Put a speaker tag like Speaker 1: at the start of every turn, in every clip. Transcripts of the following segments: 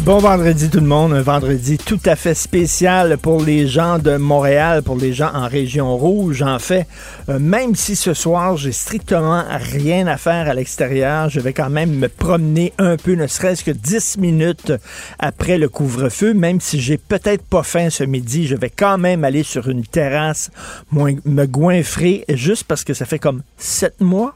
Speaker 1: Bon vendredi tout le monde, un vendredi tout à fait spécial pour les gens de Montréal, pour les gens en région rouge. En fait, euh, même si ce soir j'ai strictement rien à faire à l'extérieur, je vais quand même me promener un peu, ne serait-ce que 10 minutes après le couvre-feu, même si j'ai peut-être pas faim ce midi, je vais quand même aller sur une terrasse, me goinfrer, juste parce que ça fait comme 7 mois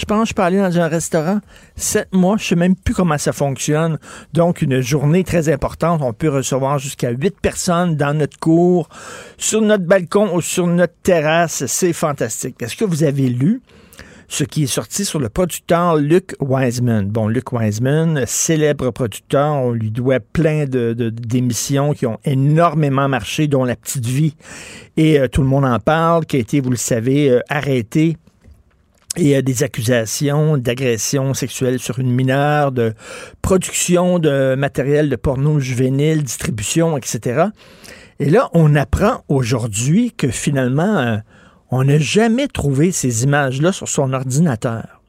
Speaker 1: je pense que je peux aller dans un restaurant. Sept mois, je sais même plus comment ça fonctionne. Donc, une journée très importante. On peut recevoir jusqu'à huit personnes dans notre cour, sur notre balcon ou sur notre terrasse. C'est fantastique. Est-ce que vous avez lu ce qui est sorti sur le producteur Luc Wiseman? Bon, Luc Wiseman, célèbre producteur, on lui doit plein de, d'émissions qui ont énormément marché, dont La Petite Vie, et euh, tout le monde en parle, qui a été, vous le savez, euh, arrêté et a des accusations d'agression sexuelle sur une mineure, de production de matériel de porno juvénile, distribution, etc. Et là, on apprend aujourd'hui que finalement, euh, on n'a jamais trouvé ces images-là sur son ordinateur.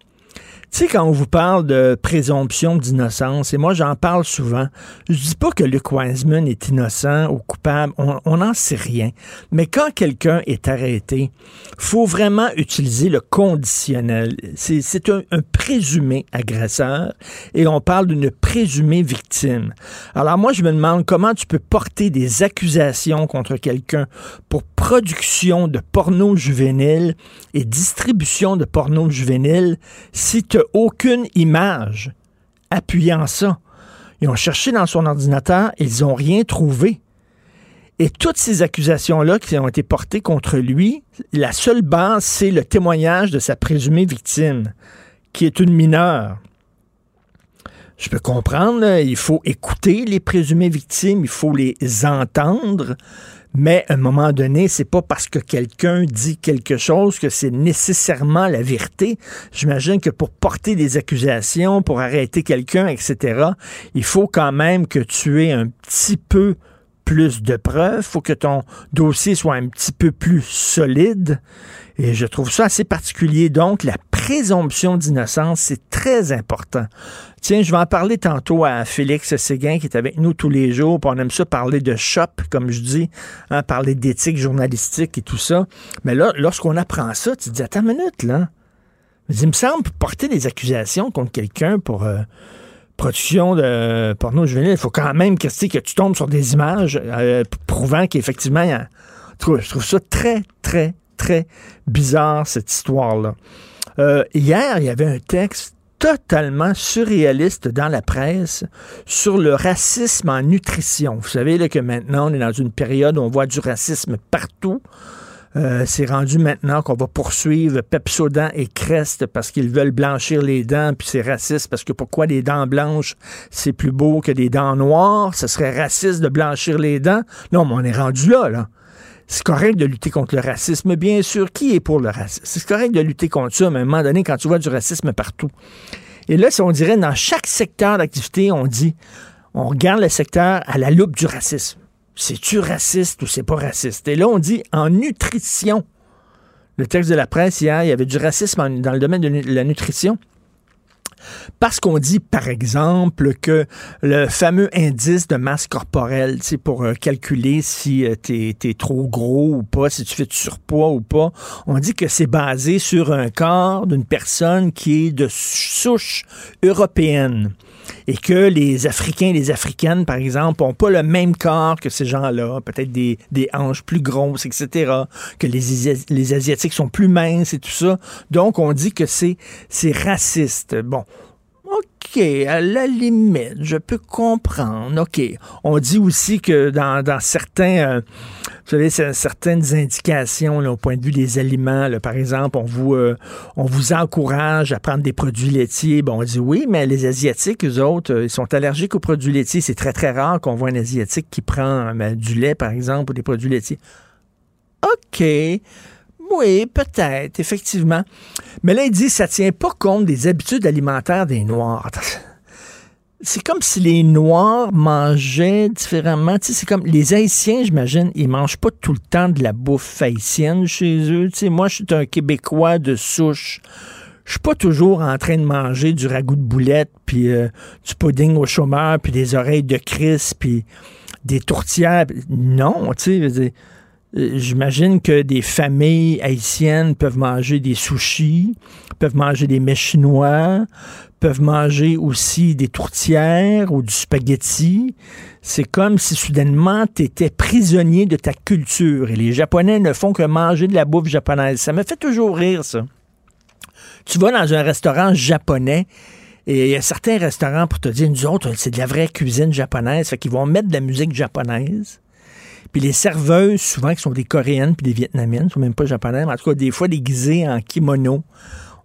Speaker 1: Tu sais, quand on vous parle de présomption d'innocence, et moi j'en parle souvent, je dis pas que Luke Wiseman est innocent ou coupable, on n'en sait rien. Mais quand quelqu'un est arrêté, faut vraiment utiliser le conditionnel. C'est un, un, présumé agresseur et on parle d'une présumée victime. Alors moi je me demande comment tu peux porter des accusations contre quelqu'un pour production de porno juvénile et distribution de porno juvénile si tu aucune image appuyant ça. Ils ont cherché dans son ordinateur ils n'ont rien trouvé. Et toutes ces accusations-là qui ont été portées contre lui, la seule base, c'est le témoignage de sa présumée victime, qui est une mineure. Je peux comprendre, il faut écouter les présumées victimes, il faut les entendre, mais à un moment donné, c'est pas parce que quelqu'un dit quelque chose que c'est nécessairement la vérité. J'imagine que pour porter des accusations, pour arrêter quelqu'un, etc., il faut quand même que tu aies un petit peu plus de preuves, faut que ton dossier soit un petit peu plus solide. Et je trouve ça assez particulier. Donc, la présomption d'innocence, c'est très important. Tiens, je vais en parler tantôt à Félix Séguin qui est avec nous tous les jours. on aime ça parler de shop, comme je dis, hein, parler d'éthique journalistique et tout ça. Mais là, lorsqu'on apprend ça, tu te dis, attends une minute, là. il me semble porter des accusations contre quelqu'un pour euh, production de porno juvénile, il faut quand même que, que tu tombes sur des images euh, prouvant qu'effectivement, je trouve ça très, très, très bizarre, cette histoire-là. Euh, hier, il y avait un texte totalement surréaliste dans la presse sur le racisme en nutrition. Vous savez que maintenant, on est dans une période où on voit du racisme partout. Euh, c'est rendu maintenant qu'on va poursuivre Pepsodent et Crest parce qu'ils veulent blanchir les dents, puis c'est raciste parce que pourquoi les dents blanches, c'est plus beau que des dents noires? Ce serait raciste de blanchir les dents? Non, mais on est rendu là, là. C'est correct de lutter contre le racisme, bien sûr. Qui est pour le racisme? C'est correct de lutter contre ça, mais à un moment donné, quand tu vois du racisme partout. Et là, on dirait dans chaque secteur d'activité, on dit, on regarde le secteur à la loupe du racisme. C'est-tu raciste ou c'est pas raciste? Et là, on dit en nutrition. Le texte de la presse hier, il y avait du racisme dans le domaine de la nutrition. Parce qu'on dit, par exemple, que le fameux indice de masse corporelle, pour euh, calculer si euh, tu trop gros ou pas, si tu fais du surpoids ou pas, on dit que c'est basé sur un corps d'une personne qui est de souche européenne et que les Africains et les Africaines, par exemple, n'ont pas le même corps que ces gens-là, peut-être des, des, hanches plus grosses, etc., que les, les Asiatiques sont plus minces et tout ça. Donc, on dit que c'est raciste. Bon, OK, à la limite, je peux comprendre. OK. On dit aussi que dans, certains, euh, vous savez, certaines indications au point de vue des aliments, par exemple, on vous, euh, on vous encourage à prendre des produits laitiers. Bon, on dit oui, mais les Asiatiques, eux autres, euh, ils sont allergiques aux produits laitiers. C'est très, très rare qu'on voit un Asiatique qui prend du lait, par exemple, ou des produits laitiers. OK. Oui, peut-être, effectivement. Mais là, il dit ça tient pas compte des habitudes alimentaires des Noirs. C'est comme si les Noirs mangeaient différemment. c'est comme les Haïtiens, j'imagine, ils mangent pas tout le temps de la bouffe haïtienne chez eux. moi, je suis un Québécois de souche. Je suis pas toujours en train de manger du ragoût de boulette, puis euh, du pudding au chômeur, puis des oreilles de Chris, puis des tourtières. Non, tu sais, j'imagine que des familles haïtiennes peuvent manger des sushis, peuvent manger des mets chinois, peuvent manger aussi des tourtières ou du spaghetti. C'est comme si soudainement tu étais prisonnier de ta culture. Et les Japonais ne font que manger de la bouffe japonaise. Ça me fait toujours rire, ça. Tu vas dans un restaurant japonais et il y a certains restaurants pour te dire, nous autres, c'est de la vraie cuisine japonaise. Fait qu'ils vont mettre de la musique japonaise. Puis les serveuses, souvent, qui sont des Coréennes puis des Vietnamiennes, sont même pas japonaises, mais en tout cas, des fois déguisées en kimono.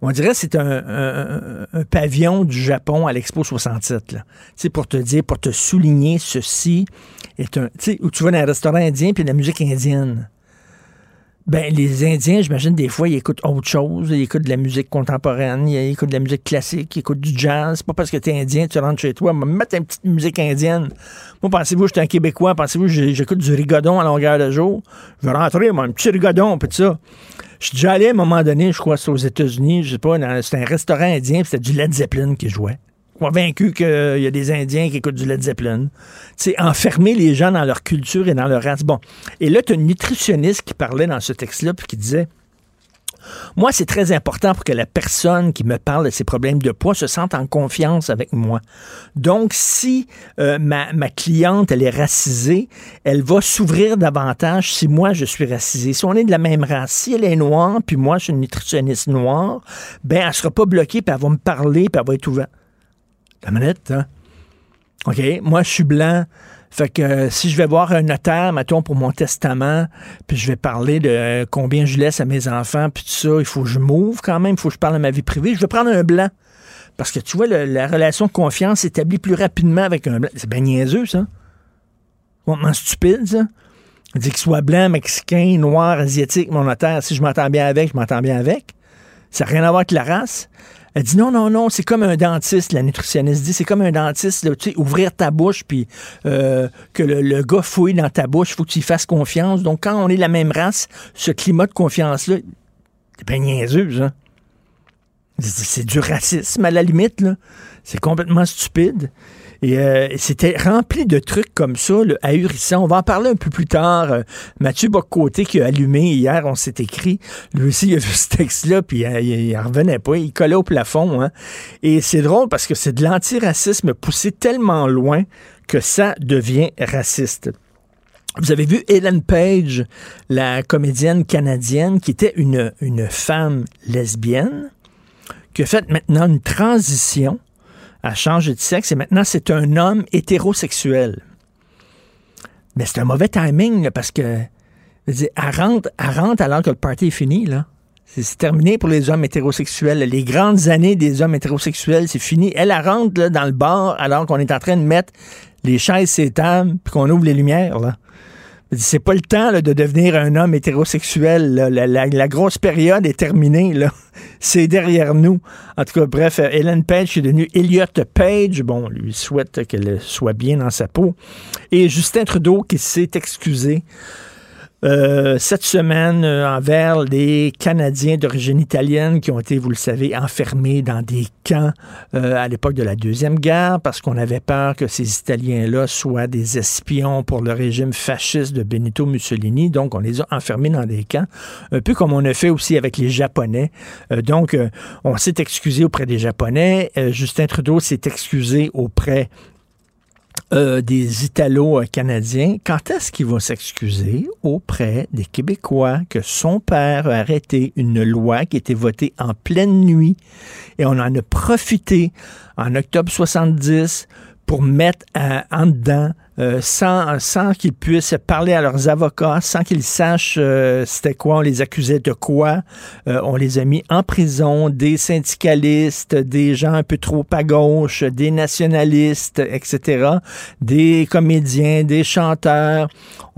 Speaker 1: On dirait que c'est un, pavillon du Japon à l'Expo 67. Là. sais, pour te dire, pour te souligner, ceci est un... Tu sais, où tu vas dans un restaurant indien puis de la musique indienne. Ben, les Indiens, j'imagine, des fois, ils écoutent autre chose. Ils écoutent de la musique contemporaine, ils écoutent de la musique classique, ils écoutent du jazz. C'est pas parce que tu es Indien, tu rentres chez toi, me mettre une petite musique indienne. Moi, pensez-vous suis un Québécois? Pensez-vous j'écoute du rigodon à longueur de jour? Je vais rentrer, moi, un petit rigodon, puis ça. Je suis déjà allé à un moment donné, je crois, c'est aux États-Unis, je sais pas, c'était un restaurant indien, c'était du Led Zeppelin qui jouait convaincu qu'il y a des Indiens qui écoutent du Led Zeppelin. C'est enfermer les gens dans leur culture et dans leur race. Bon. Et là, tu as une nutritionniste qui parlait dans ce texte-là, puis qui disait moi, c'est très important pour que la personne qui me parle de ses problèmes de poids se sente en confiance avec moi. Donc, si euh, ma, ma, cliente, elle est racisée, elle va s'ouvrir davantage si moi, je suis racisé. Si on est de la même race, si elle est noire, puis moi, je suis une nutritionniste noire, ben, elle sera pas bloquée, puis elle va me parler, puis elle va être ouverte. La manette, hein? OK, moi, je suis blanc. Fait que euh, si je vais voir un notaire, mettons, pour mon testament, puis je vais parler de euh, combien je laisse à mes enfants, puis tout ça, il faut que je m'ouvre quand même, il faut que je parle de ma vie privée. Je vais prendre un blanc. Parce que tu vois, la relation de confiance s'établit plus rapidement avec un blanc. C'est bien niaiseux, ça. Complètement stupide, ça. Dit qu'il soit blanc, mexicain, noir, asiatique, mon notaire, si je m'entends bien avec, je m'entends bien avec. Ça n'a rien à voir avec la race. Elle dit non, non, non, c'est comme un dentiste, la nutritionniste dit, c'est comme un dentiste, tu sais, ouvrir ta bouche, puis euh, que le, gars fouille dans ta bouche, faut que tu fasses confiance. Donc, quand on est la même race, ce climat de confiance-là, c'est bien niaiseux, ça. C'est du racisme à la limite, là. C'est complètement stupide. Et euh, c'était rempli de trucs comme ça, le ahurissant. On va en parler un peu plus tard. Euh, Mathieu Boccoté qui a allumé hier, on s'est écrit. Lui aussi, il a vu ce texte-là, puis euh, il, il, revenait pas. Il collait au plafond. Hein. Et c'est drôle parce que c'est de l'antiracisme poussé tellement loin que ça devient raciste. Vous avez vu Ellen Page, la comédienne canadienne, qui était une, une femme lesbienne, qui a fait maintenant une transition a changé de sexe et maintenant c'est un homme hétérosexuel. Mais c'est un mauvais timing parce que elle rentre, rentre alors que le party est fini. là. C'est terminé pour les hommes hétérosexuels. Les grandes années des hommes hétérosexuels, c'est fini. Elle, rentre dans le bar alors qu'on est en train de mettre les chaises et tables puis qu'on ouvre les lumières. C'est pas le temps de devenir un homme hétérosexuel. La, grosse période est terminée. Là. C'est derrière nous. En tout cas, bref, Hélène Page est devenue Elliot Page. Bon, on lui souhaite qu'elle soit bien dans sa peau. Et Justin Trudeau qui s'est excusé euh, cette semaine euh, envers les Canadiens d'origine italienne qui ont été, vous le savez, enfermés dans des camps euh, à l'époque de la Deuxième Guerre parce qu'on avait peur que ces Italiens-là soient des espions pour le régime fasciste de Benito Mussolini. Donc, on les a enfermés dans des camps, un peu comme on a fait aussi avec les Japonais. donc, on s'est excusé auprès des Japonais. Justin Trudeau s'est excusé auprès euh, des Italo-Canadiens, quand est-ce qu'il va s'excuser auprès des Québécois que son père a arrêté une loi qui était votée en pleine nuit et on en a profité en octobre 70 pour mettre en dedans euh, sans, sans qu'ils puissent parler à leurs avocats, sans qu'ils sachent euh, c'était quoi, on les accusait de quoi. Euh, on les a mis en prison, des syndicalistes, des gens un peu trop à gauche, des nationalistes, etc., des comédiens, des chanteurs.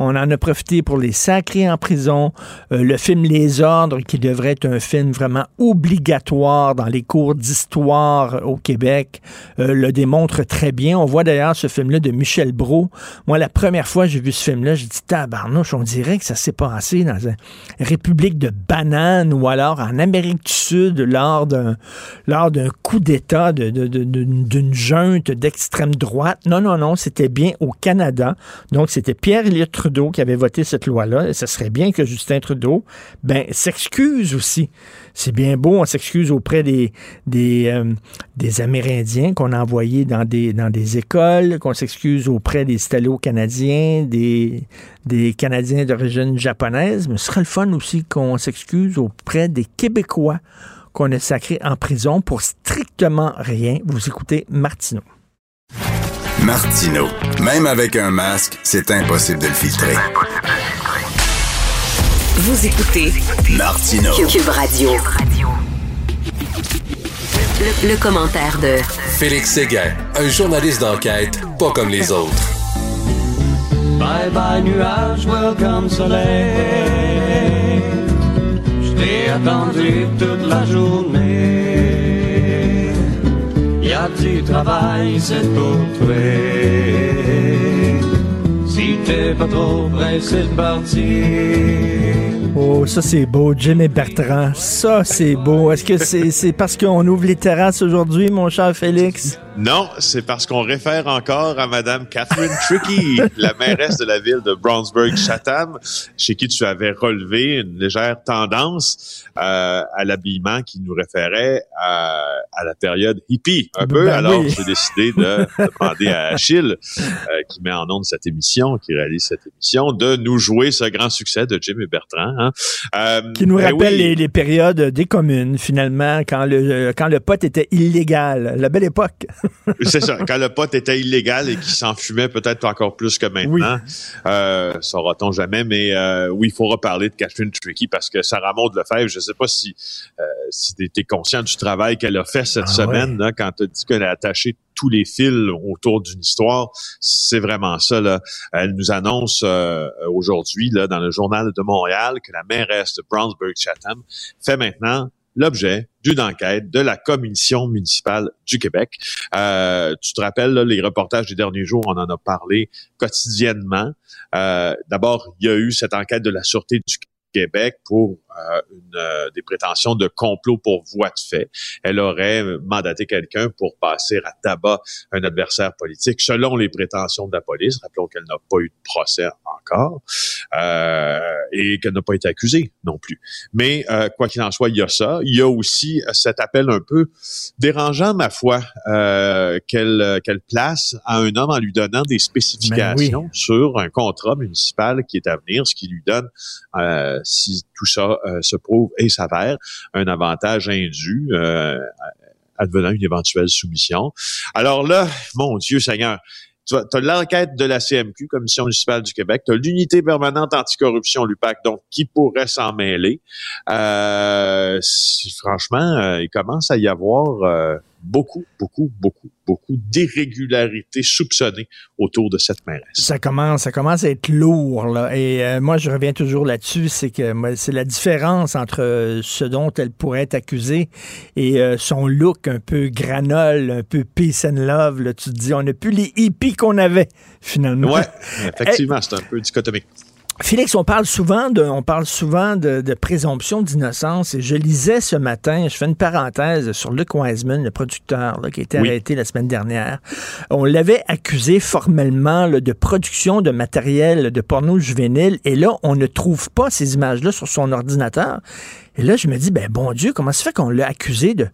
Speaker 1: On en a profité pour les sacrer en prison. le film Les Ordres, qui devrait être un film vraiment obligatoire dans les cours d'histoire au Québec, le démontre très bien. On voit d'ailleurs ce film-là de Michel Brault, moi, la première fois que j'ai vu ce film-là, j'ai dit, tabarnouche, on dirait que ça s'est passé dans une république de bananes ou alors en Amérique du Sud lors d'un, coup d'État d'une junte d'extrême droite. Non, non, non, c'était bien au Canada. Donc, c'était Pierre-Éliott Trudeau qui avait voté cette loi-là. Ce serait bien que Justin Trudeau, ben, s'excuse aussi c'est bien beau, on s'excuse auprès des, des, euh, des Amérindiens qu'on a envoyés dans des, dans des écoles, qu'on s'excuse auprès des Italo-Canadiens, des, des Canadiens d'origine japonaise, mais ce serait le fun aussi qu'on s'excuse auprès des Québécois qu'on a sacrés en prison pour strictement rien. Vous écoutez Martineau.
Speaker 2: Martineau, même avec un masque, c'est impossible de le filtrer.
Speaker 3: Vous écoutez
Speaker 2: Martino
Speaker 3: Cube Radio. Le, commentaire de
Speaker 4: Félix Séguin, un journaliste d'enquête pas comme les autres.
Speaker 5: Bye bye nuage, welcome soleil. Je t'ai attendu toute la journée. C'est pour. Si t'es pas trop.
Speaker 1: Oh, ça c'est beau, Jim et Bertrand. Ça c'est beau. Est-ce que c'est parce qu'on ouvre les terrasses aujourd'hui, mon cher Félix?
Speaker 6: Non, c'est parce qu'on réfère encore à Madame Catherine Tricky, la mairesse de la ville de Brownsburg-Chatham, chez qui tu avais relevé une légère tendance euh, à l'habillement qui nous référait à, à, la période hippie, un peu. Ben Alors, j'ai décidé de, demander à Achille, euh, qui met en onde cette émission, qui réalise cette émission, de nous jouer ce grand succès de Jim et Bertrand. Hein.
Speaker 1: Euh, qui nous ben rappelle les, les, périodes des communes, finalement, quand le, quand le pot était illégal. La belle époque.
Speaker 6: c'est ça. Quand le pot était illégal et qu'il s'en fumait peut-être encore plus que maintenant, euh, saura-t-on jamais. Mais euh, oui, il faut reparler de Catherine Tricky parce que Sarah Maud Lefebvre, je ne sais pas si, euh, si tu conscient du travail qu'elle a fait cette ah semaine quand tu dit qu'elle a attaché tous les fils autour d'une histoire. C'est vraiment ça. Là. Elle nous annonce euh, aujourd'hui là, dans le journal de Montréal que la mairesse de Brownsburg-Chatham fait maintenant l'objet d'une enquête de la Commission municipale du Québec. Euh, tu te rappelles, les reportages des derniers jours, on en a parlé quotidiennement. Euh, d'abord, il y a eu cette enquête de la Sûreté du Québec pour euh, une, euh, des prétentions de complot pour voie de fait. Elle aurait mandaté quelqu'un pour passer à tabac un adversaire politique, selon les prétentions de la police. Rappelons qu'elle n'a pas eu de procès encore euh, et qu'elle n'a pas été accusée non plus. Mais euh, quoi qu'il en soit, il y a ça. Il y a aussi cet appel un peu dérangeant, ma foi, qu'elle qu'elle place à un homme en lui donnant des spécifications sur un contrat municipal qui est à venir, ce qui lui donne, si tout ça euh, se prouve et s'avère un avantage indu euh, advenant une éventuelle soumission. Alors là, mon Dieu Seigneur, tu as l'enquête de la CMQ, Commission municipale du Québec, tu as l'unité permanente anticorruption, l'UPAC, donc qui pourrait s'en mêler. Euh, franchement, il commence à y avoir beaucoup, beaucoup, beaucoup, beaucoup d'irrégularités soupçonnées autour de cette mairesse.
Speaker 1: Ça commence, ça commence à être lourd, là. Et euh, moi, je reviens toujours là-dessus, c'est que c'est la différence entre euh, ce dont elle pourrait être accusée et euh, son look un peu granole, un peu peace and love. Là. Tu te dis, on n'a plus les hippies qu'on avait, finalement.
Speaker 6: Oui, effectivement, c'est un peu dichotomique.
Speaker 1: Félix, on parle souvent de, on parle souvent de, présomption d'innocence et je lisais ce matin, je fais une parenthèse sur Luc Wiseman, le producteur qui a été arrêté la semaine dernière. On l'avait accusé formellement de production de matériel de porno juvénile et là, on ne trouve pas ces images-là sur son ordinateur. Et là, je me dis, ben bon Dieu, comment ça fait qu'on l'a accusé de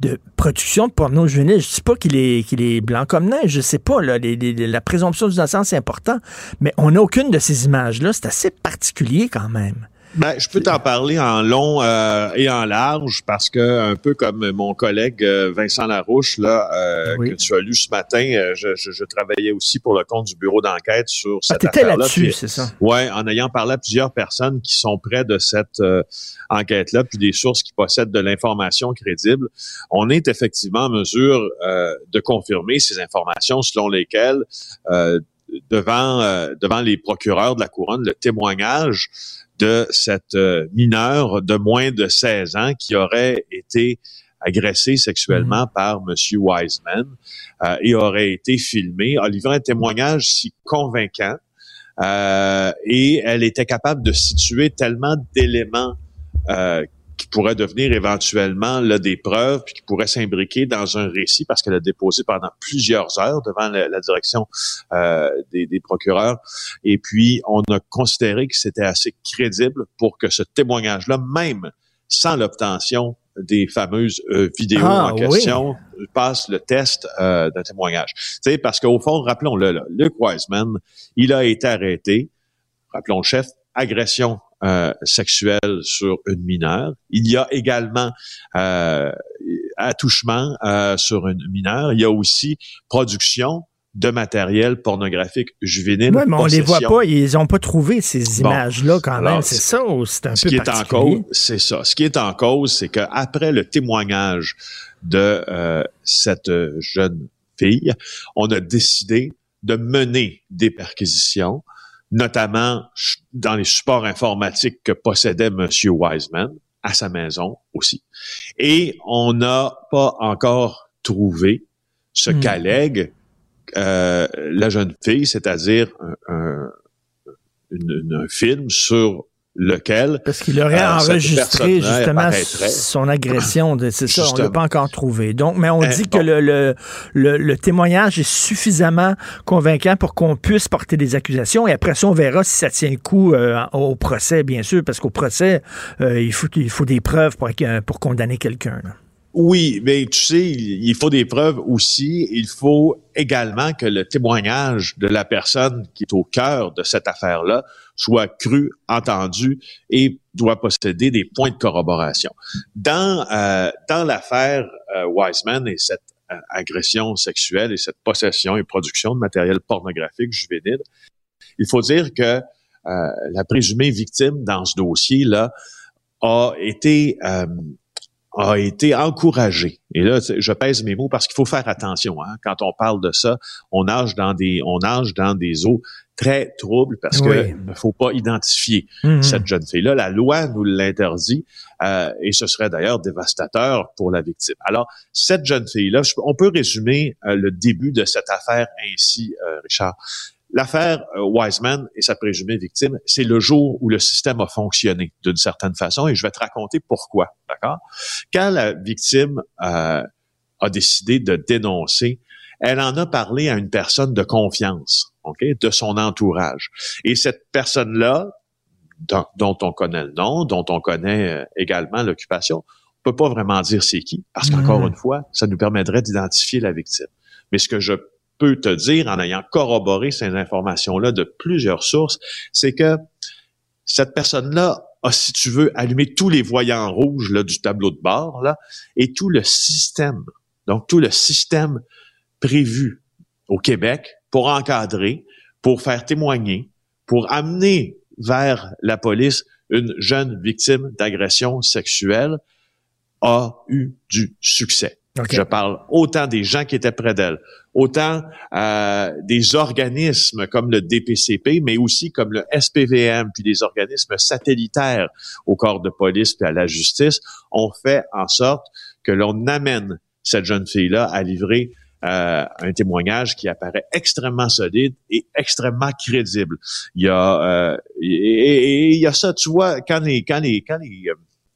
Speaker 1: de production de porno juvénile. Je ne dis pas qu'il est, est blanc comme neige, je sais pas. Là, la présomption d'innocence, c'est important, mais on n'a aucune de ces images-là. C'est assez particulier quand même.
Speaker 6: Ben, je peux t'en parler en long euh, et en large parce que un peu comme mon collègue euh, Vincent Larouche là euh, que tu as lu ce matin, je, je, je, travaillais aussi pour le compte du bureau d'enquête sur ah, cette ah, affaire-là.
Speaker 1: là-dessus, c'est ça?
Speaker 6: Ouais, en ayant parlé à plusieurs personnes qui sont près de cette enquête-là, puis des sources qui possèdent de l'information crédible, on est effectivement en mesure de confirmer ces informations selon lesquelles devant devant les procureurs de la couronne, le témoignage de cette euh, mineure de moins de 16 ans qui aurait été agressée sexuellement mhm. par M. Wiseman euh, et aurait été filmée, a livré un témoignage si convaincant euh, et elle était capable de situer tellement d'éléments euh, qui pourraient devenir éventuellement là, des preuves, puis qui pourraient s'imbriquer dans un récit parce qu'elle a déposé pendant plusieurs heures devant la, direction euh, des, des, procureurs. Et puis, on a considéré que c'était assez crédible pour que ce témoignage-là, même sans l'obtention des fameuses euh, vidéos ah, en question, passe le test euh, d'un témoignage. Tu sais, parce qu'au fond, rappelons-le, Luke Wiseman, il a été arrêté, rappelons le chef, agression euh, sexuelle sur une mineure. Il y a également euh, attouchement euh, sur une mineure. Il y a aussi production de matériel pornographique juvénile.
Speaker 1: Oui, mais on les voit pas, ils ont pas trouvé ces images-là quand même. C'est ça ou c'est un ce qui est en
Speaker 6: cause, c'est ça. Ce qui est en cause, c'est qu'après le témoignage de euh, cette jeune fille, on a décidé de mener des perquisitions notamment dans les supports informatiques que possédait M. Wiseman à sa maison aussi. Et on n'a pas encore trouvé ce hmm. qu'allègue euh, la jeune fille, c'est-à-dire un, un, film sur lequel...
Speaker 1: Parce qu'il aurait euh, enregistré justement son agression. C'est ça, on l'a pas encore trouvé. Donc, mais on eh, dit que le, le, le, témoignage est suffisamment convaincant pour qu'on puisse porter des accusations. Et après ça, on verra si ça tient le coup euh, au procès, bien sûr, parce qu'au procès, euh, il, faut, il faut des preuves pour, pour condamner quelqu'un.
Speaker 6: Oui, mais tu sais, il faut des preuves aussi. Il faut également que le témoignage de la personne qui est au cœur de cette affaire-là soit cru, entendu et doit posséder des points de corroboration. Dans euh, dans l'affaire euh, Wiseman et cette euh, agression sexuelle et cette possession et production de matériel pornographique juvénile, il faut dire que la présumée victime dans ce dossier-là a été a été encouragé. Et là, je pèse mes mots parce qu'il faut faire attention. Hein. Quand on parle de ça, on nage dans des, on nage dans des eaux très troubles parce que ne faut pas identifier mm-hmm. cette jeune fille-là. La loi nous l'interdit euh, et ce serait d'ailleurs dévastateur pour la victime. Alors, cette jeune fille-là, on peut résumer euh, le début de cette affaire ainsi, euh, Richard. L'affaire euh, Wiseman et sa présumée victime, c'est le jour où le système a fonctionné d'une certaine façon et je vais te raconter pourquoi, d'accord? Quand la victime euh, a décidé de dénoncer, elle en a parlé à une personne de confiance, ok, de son entourage. Et cette personne-là, dont, on connaît le nom, dont on connaît euh, également l'occupation, on peut pas vraiment dire c'est qui, parce qu'encore mmh. une fois, ça nous permettrait d'identifier la victime. Mais ce que je peux te dire, en ayant corroboré ces informations-là de plusieurs sources, c'est que cette personne-là a, si tu veux, allumé tous les voyants rouges là, du tableau de bord là, et tout le système, donc tout le système prévu au Québec pour encadrer, pour faire témoigner, pour amener vers la police une jeune victime d'agression sexuelle a eu du succès. Je parle autant des gens qui étaient près d'elle, autant euh, des organismes comme le DPCP, mais aussi comme le SPVM, puis des organismes satellitaires au corps de police puis à la justice, ont fait en sorte que l'on amène cette jeune fille-là à livrer euh, un témoignage qui apparaît extrêmement solide et extrêmement crédible. Il y a euh, et, il y a ça, tu vois, quand les quand les quand les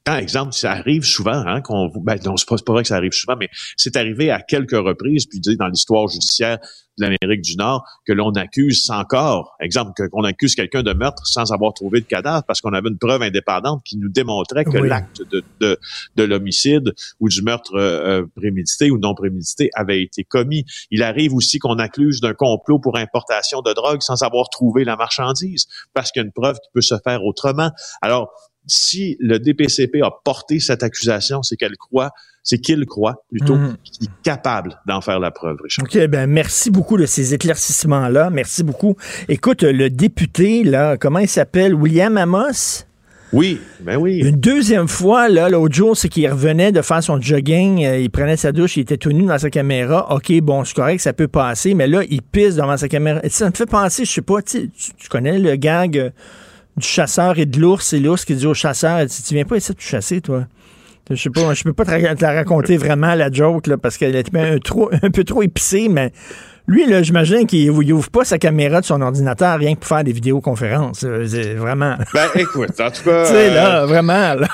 Speaker 6: par exemple, ça arrive souvent, hein, qu'on, ben, non, c'est pas, pas vrai que ça arrive souvent, mais c'est arrivé à quelques reprises, puis dans l'histoire judiciaire de l'Amérique du Nord que l'on accuse sans corps. Exemple, qu'on accuse quelqu'un de meurtre sans avoir trouvé de cadavre parce qu'on avait une preuve indépendante qui nous démontrait que
Speaker 1: Oui.
Speaker 6: l'acte de, de, de l'homicide ou du meurtre euh, euh, prémédité ou non prémédité avait été commis. Il arrive aussi qu'on accuse d'un complot pour importation de drogue sans avoir trouvé la marchandise parce qu'il y a une preuve qui peut se faire autrement. Alors, si le DPCP a porté cette accusation, c'est qu'elle croit, c'est qu'il croit plutôt
Speaker 1: Mhm.
Speaker 6: qu'il est capable d'en faire la preuve, Richard.
Speaker 1: OK, ben merci beaucoup de ces éclaircissements-là. Merci beaucoup. Écoute, le député, là, comment il s'appelle? William Amos?
Speaker 6: Oui, ben oui.
Speaker 1: Une deuxième fois, là, l'autre jour, c'est qu'il revenait de faire son jogging, euh, il prenait sa douche, il était tout nu dans sa caméra. OK, bon, c'est correct, ça peut passer, mais là, il pisse devant sa caméra. Et ça me fait penser, je sais pas, tu, connais le gag euh, du chasseur et de l'ours, et l'ours qui dit au chasseur, tu, tu viens pas ici te chasser, toi? Je sais pas, je peux pas te, la raconter vraiment, la joke, là, parce qu'elle est un, trop, un peu trop épicée, mais lui, là, j'imagine qu'il il ouvre pas sa caméra de son ordinateur rien que pour faire des vidéoconférences. C'est vraiment.
Speaker 6: Ben écoute, en tout cas,
Speaker 1: tu sais,
Speaker 6: euh,
Speaker 1: là, vraiment, là.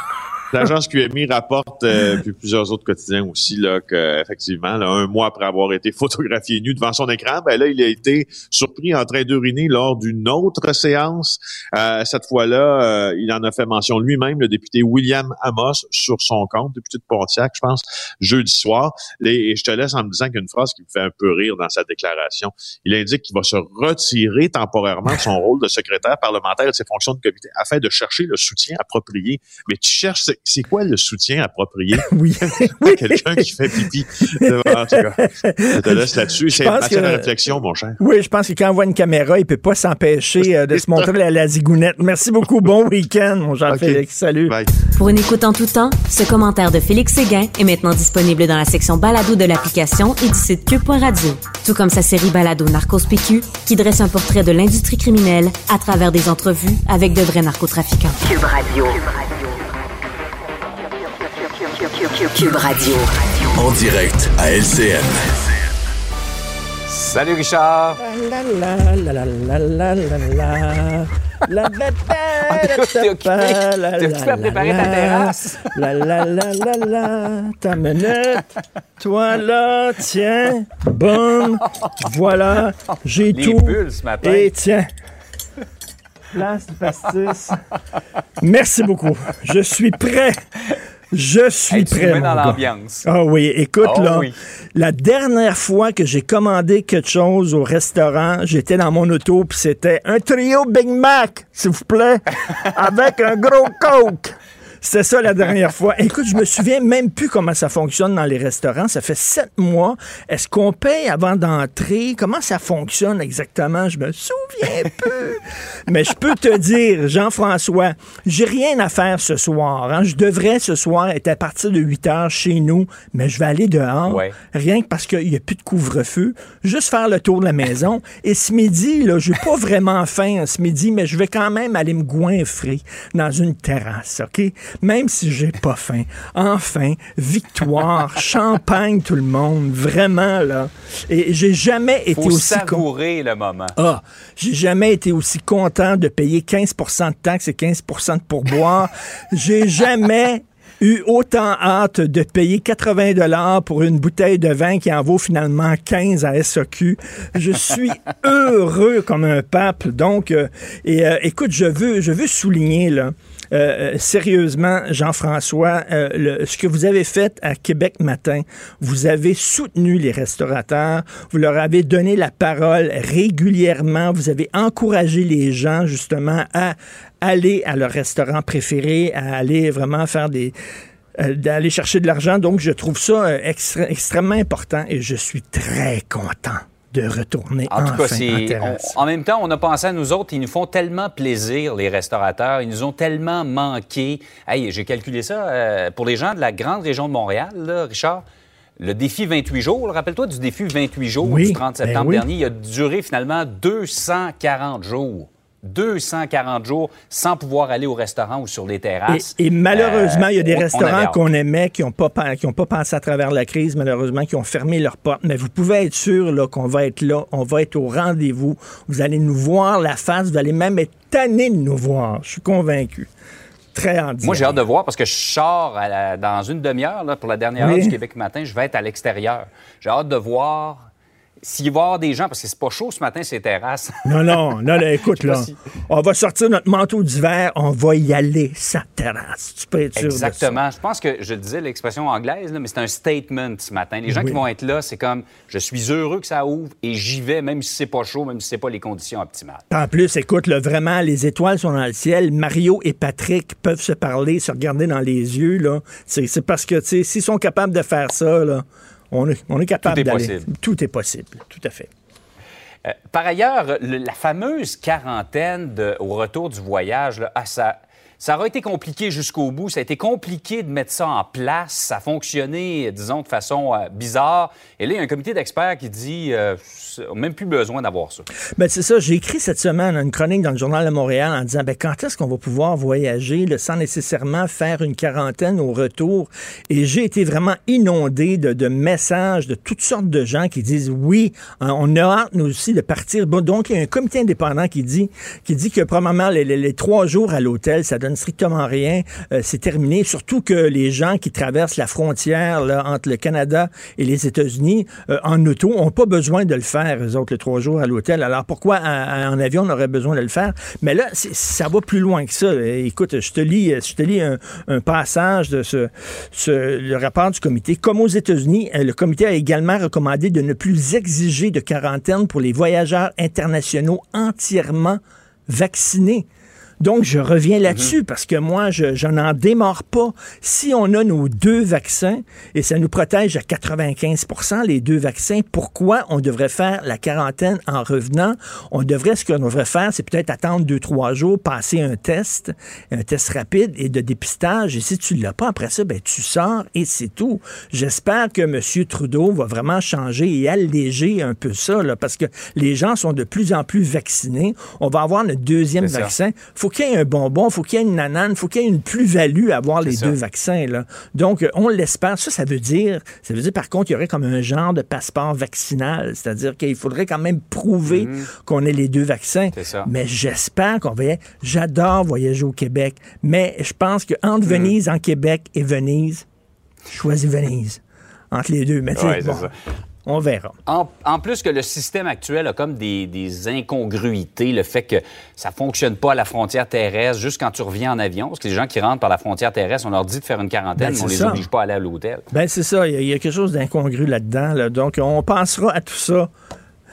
Speaker 6: L'agence QMI rapporte, euh, puis plusieurs autres quotidiens aussi, là, que effectivement, là, un mois après avoir été photographié nu devant son écran, ben là, il a été surpris en train d'uriner lors d'une autre séance. Euh, cette fois-là, euh, il en a fait mention lui-même, le député William Amos, sur son compte, député de Pontiac, je pense, jeudi soir. Et, et je te laisse en me disant qu'il y a une phrase qui me fait un peu rire dans sa déclaration. Il indique qu'il va se retirer temporairement de son rôle de secrétaire parlementaire et de ses fonctions de comité afin de chercher le soutien approprié. Mais tu cherches, c'est- c'est quoi le soutien approprié?
Speaker 1: Oui.
Speaker 6: Pas Quelqu'un qui fait pipi. En tout cas, je te laisse là-dessus. C'est
Speaker 1: pense
Speaker 6: matière
Speaker 1: que-
Speaker 6: à réflexion, mon cher.
Speaker 1: Oui, je pense que quand on voit une caméra, il peut pas s'empêcher euh, de se montrer la, la zigounette. Merci beaucoup. Bon week-end, mon Jean-Félix. Salut.
Speaker 6: Bye.
Speaker 3: Pour une écoute en tout temps, ce commentaire de Félix Séguin est maintenant disponible dans la section balado de l'application et du site cube.radio. Tout comme sa série balado Narcos PQ, qui dresse un portrait de l'industrie criminelle à travers des entrevues avec de vrais narcotrafiquants. Cube Radio. Cube Radio.
Speaker 4: En direct à LCN.
Speaker 7: Salut Richard.
Speaker 1: La la la la la la la la. La bête
Speaker 7: T'es occupé- t'es occupé à préparer ta terrasse.
Speaker 1: La la la la la. Ta minute. Toi là, tiens. Boum. Voilà. J'ai
Speaker 7: Les
Speaker 1: tout.
Speaker 7: bulles ce matin.
Speaker 1: Et tiens. Place du pastis. Merci beaucoup. Je suis prêt. Je suis
Speaker 7: Hey, tu
Speaker 1: prêt.
Speaker 7: mets dans l'ambiance.
Speaker 1: Ah oui, écoute,
Speaker 7: Oh
Speaker 1: là,
Speaker 7: oui.
Speaker 1: la dernière fois que j'ai commandé quelque chose au restaurant, j'étais dans mon auto, puis c'était un trio Big Mac, s'il vous plaît, avec un gros Coke. C'était ça la dernière fois. Écoute, je me souviens même plus comment ça fonctionne dans les restaurants. Ça fait sept mois. Est-ce qu'on paye avant d'entrer? Comment ça fonctionne exactement? Je me souviens peu. Mais je peux te dire, Jean-François, j'ai rien à faire ce soir. hein. Je devrais ce soir être à partir de 8 heures chez nous, mais je vais aller dehors.
Speaker 7: Ouais.
Speaker 1: Rien que parce qu'il n'y a plus de couvre-feu. Juste faire le tour de la maison. Et ce midi, là, j'ai pas vraiment faim hein, ce midi, mais je vais quand même aller me goinfrer dans une terrasse, OK? Même si j'ai pas faim. Enfin, victoire, champagne, tout le monde. Vraiment, là. Et j'ai jamais été
Speaker 7: Faut
Speaker 1: aussi... con-
Speaker 7: savourer le moment.
Speaker 1: ah, j'ai jamais été aussi content de payer 15 de taxes et 15 de pourboire. j'ai jamais eu autant hâte de payer 80 dollars pour une bouteille de vin qui en vaut finalement 15 à SOQ. Je suis heureux comme un pape. Donc, euh, et euh, écoute, je veux, je veux souligner là. Euh, euh, sérieusement, Jean-François, euh, ce que vous avez fait à Québec Matin, vous avez soutenu les restaurateurs, vous leur avez donné la parole régulièrement, vous avez encouragé les gens justement à aller à leur restaurant préféré, à aller vraiment faire des d'aller chercher de l'argent. Donc, je trouve ça extrêmement important et je suis très content de retourner
Speaker 7: En tout
Speaker 1: enfin
Speaker 7: cas,
Speaker 1: en
Speaker 7: c'est,
Speaker 1: terrasse.
Speaker 7: on- en même temps, on a pensé à nous autres. Ils nous font tellement plaisir, les restaurateurs. Ils nous ont tellement manqué. Hey, j'ai calculé ça euh, pour les gens de la grande région de Montréal, là, Richard. Le défi 28 jours, rappelle-toi du défi 28 jours
Speaker 1: Oui,
Speaker 7: du 30
Speaker 1: ben
Speaker 7: septembre
Speaker 1: oui.
Speaker 7: dernier, il a duré finalement 240 jours. 240 jours sans pouvoir aller au restaurant ou sur les terrasses.
Speaker 1: et malheureusement, il y a des
Speaker 7: Euh,
Speaker 1: restaurants qu'on aimait qui n'ont pas, pen- qui ont pas pensé à travers la crise, malheureusement, qui ont fermé leurs portes. Mais vous pouvez être sûr qu'on va être là, on va être au rendez-vous. Vous allez nous voir la face, vous allez même être tanné de nous voir. Je suis convaincu. Très
Speaker 7: Moi, j'ai hâte de voir parce que je sors à la- dans une demi-heure pour la dernière
Speaker 1: Oui.
Speaker 7: heure du Québec matin. Je vais être à l'extérieur. J'ai hâte de voir s'il va y avoir des gens, parce que c'est pas chaud ce matin, ces terrasses.
Speaker 1: Non, non, non, là, écoute, là, on va sortir notre manteau d'hiver, on va y aller, sa terrasse. Tu peux être sûr
Speaker 7: Exactement. Je pense que je disais l'expression anglaise, là, mais c'est un statement ce matin. Les gens qui vont être là, c'est comme je suis heureux que ça ouvre et j'y vais, même si c'est pas chaud, même si c'est pas les conditions optimales.
Speaker 1: En plus, écoute, là, vraiment, les étoiles sont dans le ciel. Mario et Patrick peuvent se parler, se regarder dans les yeux. Là. C'est, c'est parce que, tu sais, s'ils sont capables de faire ça, là, on est, on est capable
Speaker 7: Tout est
Speaker 1: d'aller.
Speaker 7: possible.
Speaker 1: Tout est possible, tout à fait.
Speaker 7: Euh, par ailleurs, le- la fameuse quarantaine de- au retour du voyage, là, ah, ça, ça aura été compliqué jusqu'au bout. Ça a été compliqué de mettre ça en place. Ça a fonctionné, disons, de façon euh, bizarre. Et là, il y a un comité d'experts qui dit euh, on n'a même plus besoin d'avoir ça.
Speaker 1: Ben, c'est ça, j'ai écrit cette semaine une chronique dans le Journal de Montréal en disant ben, quand est-ce qu'on va pouvoir voyager sans nécessairement faire une quarantaine au retour? Et j'ai été vraiment inondé de, messages de toutes sortes de gens qui disent oui, hein, on a hâte nous aussi de partir. Bon, donc, il y a un comité indépendant qui dit, qui dit que probablement les- les trois jours à l'hôtel, ça donne strictement rien. Euh, c'est terminé. Surtout que les gens qui traversent la frontière entre le Canada et les États-Unis euh, en auto n'ont pas besoin de le faire, eux autres, les trois jours à l'hôtel. Alors pourquoi en, avion on aurait besoin de le faire? Mais là, ça va plus loin que ça. Écoute, je te lis, un, passage de ce, rapport du comité. Comme aux États-Unis, euh, le comité a également recommandé de ne plus exiger de quarantaine pour les voyageurs internationaux entièrement vaccinés. Donc, je reviens là-dessus parce que moi, je, je n'en démarre pas. Si on a nos deux vaccins et ça nous protège à 95% les deux vaccins, pourquoi on devrait faire la quarantaine en revenant? On devrait, ce qu'on devrait faire, c'est peut-être attendre deux, trois jours, passer un test, un test rapide et de dépistage. Et si tu ne l'as pas après ça, ben, tu sors et c'est tout. J'espère que M. Trudeau va vraiment changer et alléger un peu ça, là, parce que les gens sont de plus en plus vaccinés. On va avoir notre deuxième vaccin. faut qu'il y ait un bonbon, faut qu'il y ait une nanane, faut qu'il y ait une plus-value à avoir les
Speaker 7: ça.
Speaker 1: deux vaccins. Là. Donc, euh, on l'espère. Ça, ça veut dire, ça veut dire par contre, il y aurait comme un genre de passeport vaccinal, c'est-à-dire qu'il faudrait quand même prouver qu'on ait les deux vaccins.
Speaker 7: C'est ça.
Speaker 1: Mais j'espère qu'on va. y- J'adore voyager au Québec, mais je pense que entre Venise en Québec et Venise, je choisis Venise entre les deux. Mais
Speaker 7: Ouais, c'est
Speaker 1: bon,
Speaker 7: ça.
Speaker 1: On verra.
Speaker 7: En, en plus que le système actuel a comme des, des incongruités, le fait que ça fonctionne pas à la frontière terrestre juste quand tu reviens en avion, parce que les gens qui rentrent par la frontière terrestre, on leur dit de faire une quarantaine,
Speaker 1: Ben,
Speaker 7: mais on
Speaker 1: c'est
Speaker 7: les oblige pas à aller à l'hôtel.
Speaker 1: Ben c'est ça, il y, a- il y a quelque chose d'incongru là-dedans. là. Donc, on pensera à tout ça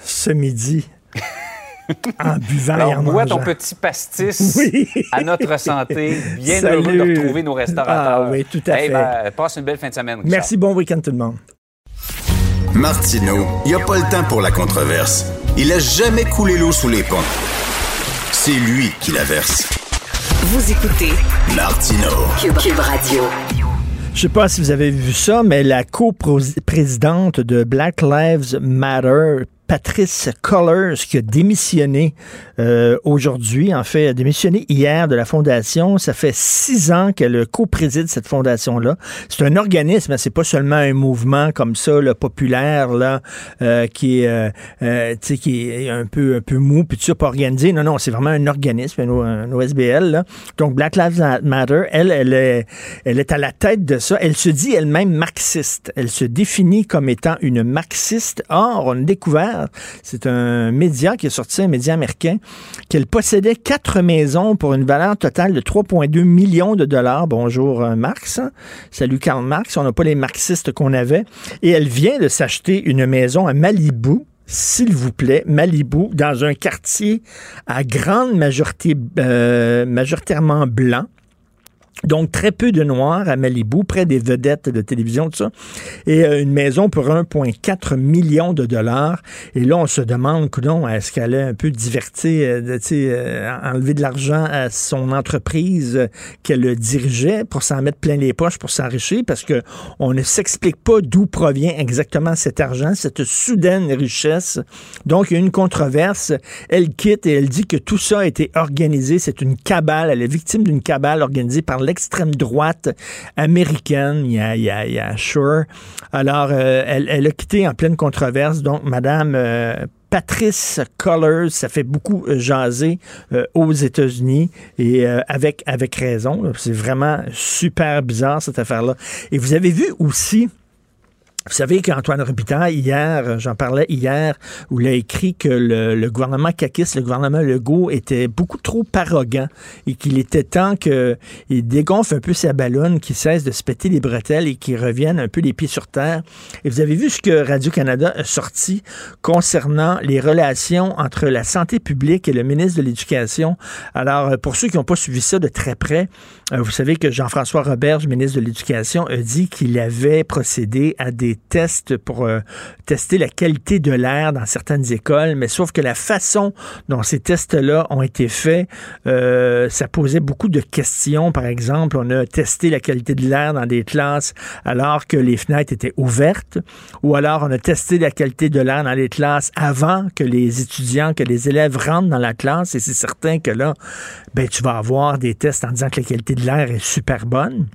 Speaker 1: ce midi en buvant et
Speaker 7: Alors,
Speaker 1: en
Speaker 7: bois ton petit pastis
Speaker 1: Oui.
Speaker 7: à notre santé. Bien
Speaker 1: Salut.
Speaker 7: heureux de retrouver nos restaurateurs.
Speaker 1: Ah oui, tout à
Speaker 7: Hey,
Speaker 1: fait.
Speaker 7: ben, passe une belle fin de semaine. Richard.
Speaker 1: Merci, bon week-end tout le monde.
Speaker 2: Martineau, il n'y a pas le temps pour la controverse. Il a jamais coulé l'eau sous les ponts. C'est lui qui la verse.
Speaker 3: Vous écoutez
Speaker 2: Martineau.
Speaker 3: Cube, Cube Radio.
Speaker 1: Je sais pas si vous avez vu ça, mais la coprésidente de Black Lives Matter, Patrice Cullors, qui a démissionné euh, aujourd'hui, en fait, a démissionné hier de la fondation. Ça fait six ans qu'elle co-préside cette fondation-là. C'est un organisme, hein, c'est pas seulement un mouvement comme ça, là, populaire, là, euh, qui est, euh, euh, qui est un peu, un peu mou, puis tout pas organisé. Non, non, c'est vraiment un organisme, un, un OSBL. Là. Donc, Black Lives Matter, elle, elle est, elle est à la tête de ça. Elle se dit elle-même marxiste. Elle se définit comme étant une marxiste. Or, on a découvert, c'est un média qui est sorti, un média américain, qu'elle possédait quatre maisons pour une valeur totale de 3,2 millions de dollars. Bonjour, euh, Marx. Salut, Karl Marx. On n'a pas les marxistes qu'on avait. Et elle vient de s'acheter une maison à Malibu s'il vous plaît, Malibu, dans un quartier à grande majorité, euh, majoritairement blanc. Donc, très peu de noirs à Malibu, près des vedettes de télévision, tout ça. Et euh, une maison pour 1,4 million de dollars. Et là, on se demande, coudon, est-ce qu'elle a un peu diverti, euh, euh, enlevé de l'argent à son entreprise euh, qu'elle dirigeait pour s'en mettre plein les poches, pour s'enrichir? Parce que on ne s'explique pas d'où provient exactement cet argent, cette soudaine richesse. Donc, il y a une controverse. Elle quitte et elle dit que tout ça a été organisé. C'est une cabale. Elle est victime d'une cabale organisée par l'extrême droite américaine. Il y a, y a, y a Sure. Alors, euh, elle, elle a quitté en pleine controverse. Donc, Madame euh, Patrice Cullors, ça fait beaucoup euh, jaser aux États-Unis et avec, avec raison. C'est vraiment super bizarre cette affaire-là. Et vous avez vu aussi Vous savez qu'Antoine Robitaille, hier, j'en parlais hier, où il a écrit que le, gouvernement Kakis, le gouvernement Legault, était beaucoup trop arrogant et qu'il était temps qu'il dégonfle un peu sa ballonne, qu'il cesse de se péter les bretelles et qu'il revienne un peu les pieds sur terre. Et vous avez vu ce que Radio-Canada a sorti concernant les relations entre la santé publique et le ministre de l'Éducation. Alors, pour ceux qui n'ont pas suivi ça de très près, vous savez que Jean-François Roberge, ministre de l'Éducation, a dit qu'il avait procédé à des tests pour euh, tester la qualité de l'air dans certaines écoles, mais sauf que la façon dont ces tests-là ont été faits, euh, ça posait beaucoup de questions. Par exemple, on a testé la qualité de l'air dans des classes alors que les fenêtres étaient ouvertes, ou alors on a testé la qualité de l'air dans les classes avant que les étudiants, que les élèves rentrent dans la classe, et c'est certain que là, ben, tu vas avoir des tests en disant que la qualité de l'air est super bonne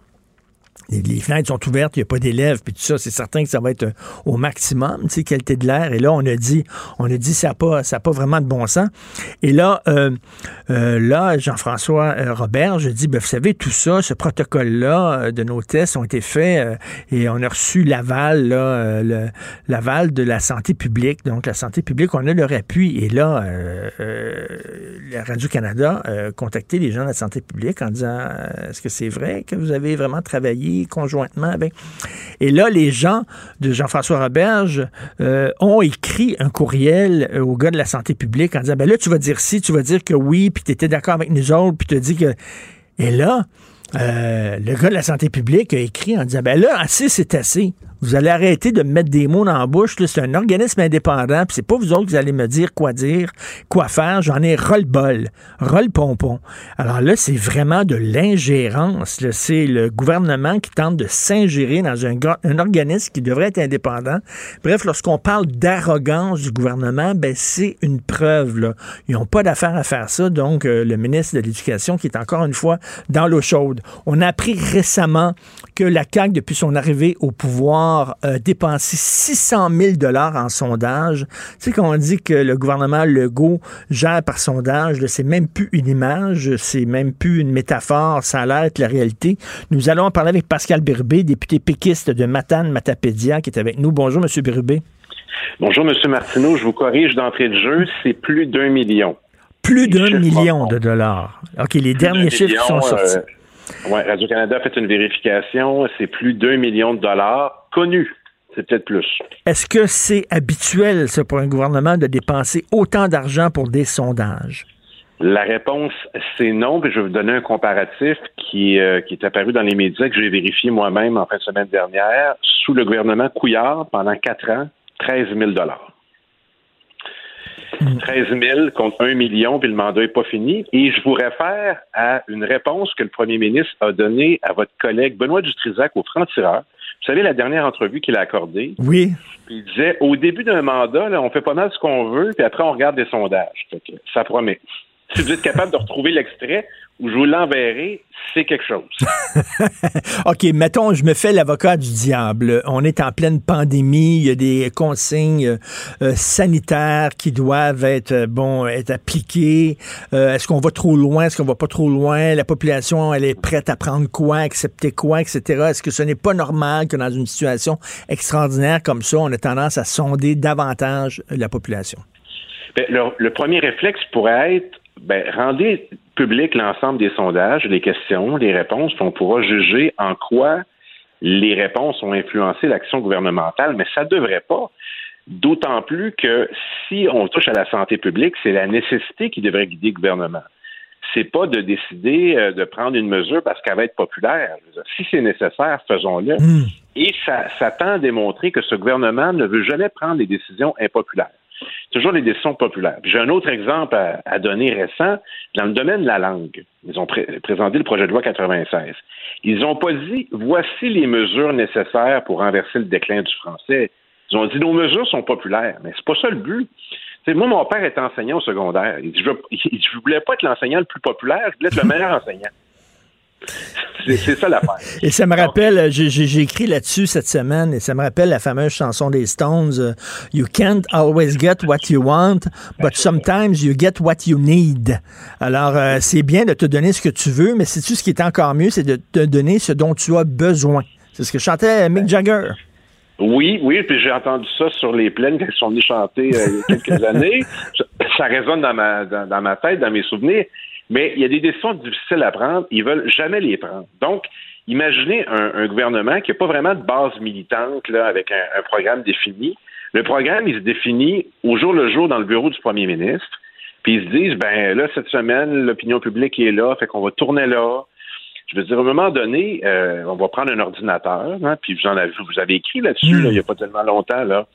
Speaker 1: les, fenêtres sont ouvertes, il n'y a pas d'élèves, puis tout ça, c'est certain que ça va être euh, au maximum, tu sais, qualité de l'air. Et là, on a dit, on a dit, ça n'a pas, pas vraiment de bon sens. Et là, euh, euh, là, Jean-François Robert, je dis, ben, vous savez, tout ça, ce protocole-là de nos tests ont été faits et on a reçu l'aval, là, l'aval de la santé publique. Donc, la santé publique, on a leur appui. Et là, Radio-Canada a contacté les gens de la santé publique en disant, est-ce que c'est vrai que vous avez vraiment travaillé conjointement avec. Et là, les gens de Jean-François Roberge euh, ont écrit un courriel euh, au gars de la santé publique en disant, ben là, tu vas dire si, tu vas dire que oui, puis tu étais d'accord avec nous autres, puis tu as dit que... Et là, euh, le gars de la santé publique a écrit en disant, ben là, assez, c'est assez. Vous allez arrêter de me mettre des mots dans la bouche. C'est un organisme indépendant, puis c'est pas vous autres qui allez me dire quoi dire, quoi faire. J'en ai roll-bol, roll-pompon. Alors là, c'est vraiment de l'ingérence. C'est le gouvernement qui tente de s'ingérer dans un, organisme qui devrait être indépendant. Bref, lorsqu'on parle d'arrogance du gouvernement, ben c'est une preuve. Ils n'ont pas d'affaire à faire ça. Donc, euh, le ministre de l'Éducation qui est encore une fois dans l'eau chaude. On a appris récemment que la CAQ, depuis son arrivée au pouvoir, a dépensé 600 000 dollars en sondage. Tu sais, quand on dit que le gouvernement Legault gère par sondage, c'est même plus une image, c'est même plus une métaphore, ça a l'air la réalité. Nous allons en parler avec Pascal Birubé, député péquiste de Matane Matapédia, qui est avec nous. Bonjour, M. Birubé.
Speaker 8: Bonjour, M. Martineau. Je vous corrige d'entrée de jeu, c'est plus d'un million.
Speaker 1: Plus d'un million de dollars. OK, les derniers chiffres sont sortis.
Speaker 8: Euh, oui, Radio-Canada a fait une vérification. C'est plus d'un million de dollars connus. C'est peut-être plus.
Speaker 1: Est-ce que c'est habituel, ça, pour un gouvernement de dépenser autant d'argent pour des sondages?
Speaker 8: La réponse, c'est non. Puis je vais vous donner un comparatif qui, euh, qui est apparu dans les médias que j'ai vérifié moi-même en fin de semaine dernière. Sous le gouvernement Couillard, pendant quatre ans, 13 000 13 000 contre 1 million, puis le mandat n'est pas fini. Et je vous réfère à une réponse que le premier ministre a donnée à votre collègue Benoît Dutrisac au franc-tireur. Vous savez, la dernière entrevue qu'il a accordée,
Speaker 1: oui.
Speaker 8: il disait au début d'un mandat, là, on fait pas mal ce qu'on veut, puis après on regarde des sondages. ça promet. Si vous êtes capable de retrouver l'extrait, ou je vous l'enverrai, c'est quelque chose.
Speaker 1: OK, mettons, je me fais l'avocat du diable. On est en pleine pandémie, il y a des consignes euh, sanitaires qui doivent être, euh, bon, être appliquées. Euh, est-ce qu'on va trop loin, est-ce qu'on va pas trop loin? La population, elle est prête à prendre quoi, accepter quoi, etc. Est-ce que ce n'est pas normal que dans une situation extraordinaire comme ça, on ait tendance à sonder davantage la population?
Speaker 8: Ben, le, premier réflexe pourrait être ben, rendez public l'ensemble des sondages, les questions, les réponses, puis on pourra juger en quoi les réponses ont influencé l'action gouvernementale, mais ça ne devrait pas. D'autant plus que si on touche à la santé publique, c'est la nécessité qui devrait guider le gouvernement. C'est pas de décider euh, de prendre une mesure parce qu'elle va être populaire. Si c'est nécessaire, faisons-le. Hmm. Et ça, ça tend à démontrer que ce gouvernement ne veut jamais prendre des décisions impopulaires toujours les décisions populaires. J'ai un autre exemple à, donner récent dans le domaine de la langue. Ils ont présenté le projet de loi 96. Ils n'ont pas dit voici les mesures nécessaires pour renverser le déclin du français. Ils ont dit nos mesures sont populaires, mais c'est pas ça le but. moi, mon père est enseignant au secondaire. Il dit, je, ne voulais pas être l'enseignant le plus populaire, je voulais être le meilleur enseignant. C'est ça l'affaire.
Speaker 1: Et ça me rappelle, j'ai écrit là-dessus cette semaine, et ça me rappelle la fameuse chanson des Stones, euh, You can't always get what you want, but sometimes you get what you need. Alors, euh, c'est bien de te donner ce que tu veux, mais c'est-tu ce qui est encore mieux, c'est de te donner ce dont tu as besoin. C'est ce que chantait Mick Jagger.
Speaker 8: Oui, oui, puis j'ai entendu ça sur les plaines quand ils sont venus chanter euh, il y a quelques années. Ça, résonne dans ma, dans, ma tête, dans mes souvenirs. Mais il y a des décisions difficiles à prendre. Ils veulent jamais les prendre. Donc, imaginez un, gouvernement qui n'a pas vraiment de base militante là, avec un, programme défini. Le programme, il se définit au jour le jour dans le bureau du premier ministre. Puis ils se disent, ben là, cette semaine, l'opinion publique est là, fait qu'on va tourner là. Je veux dire, à un moment donné, euh, on va prendre un ordinateur, hein, puis vous en avez, vous avez écrit là-dessus, hmm. il n'y a pas tellement longtemps, là.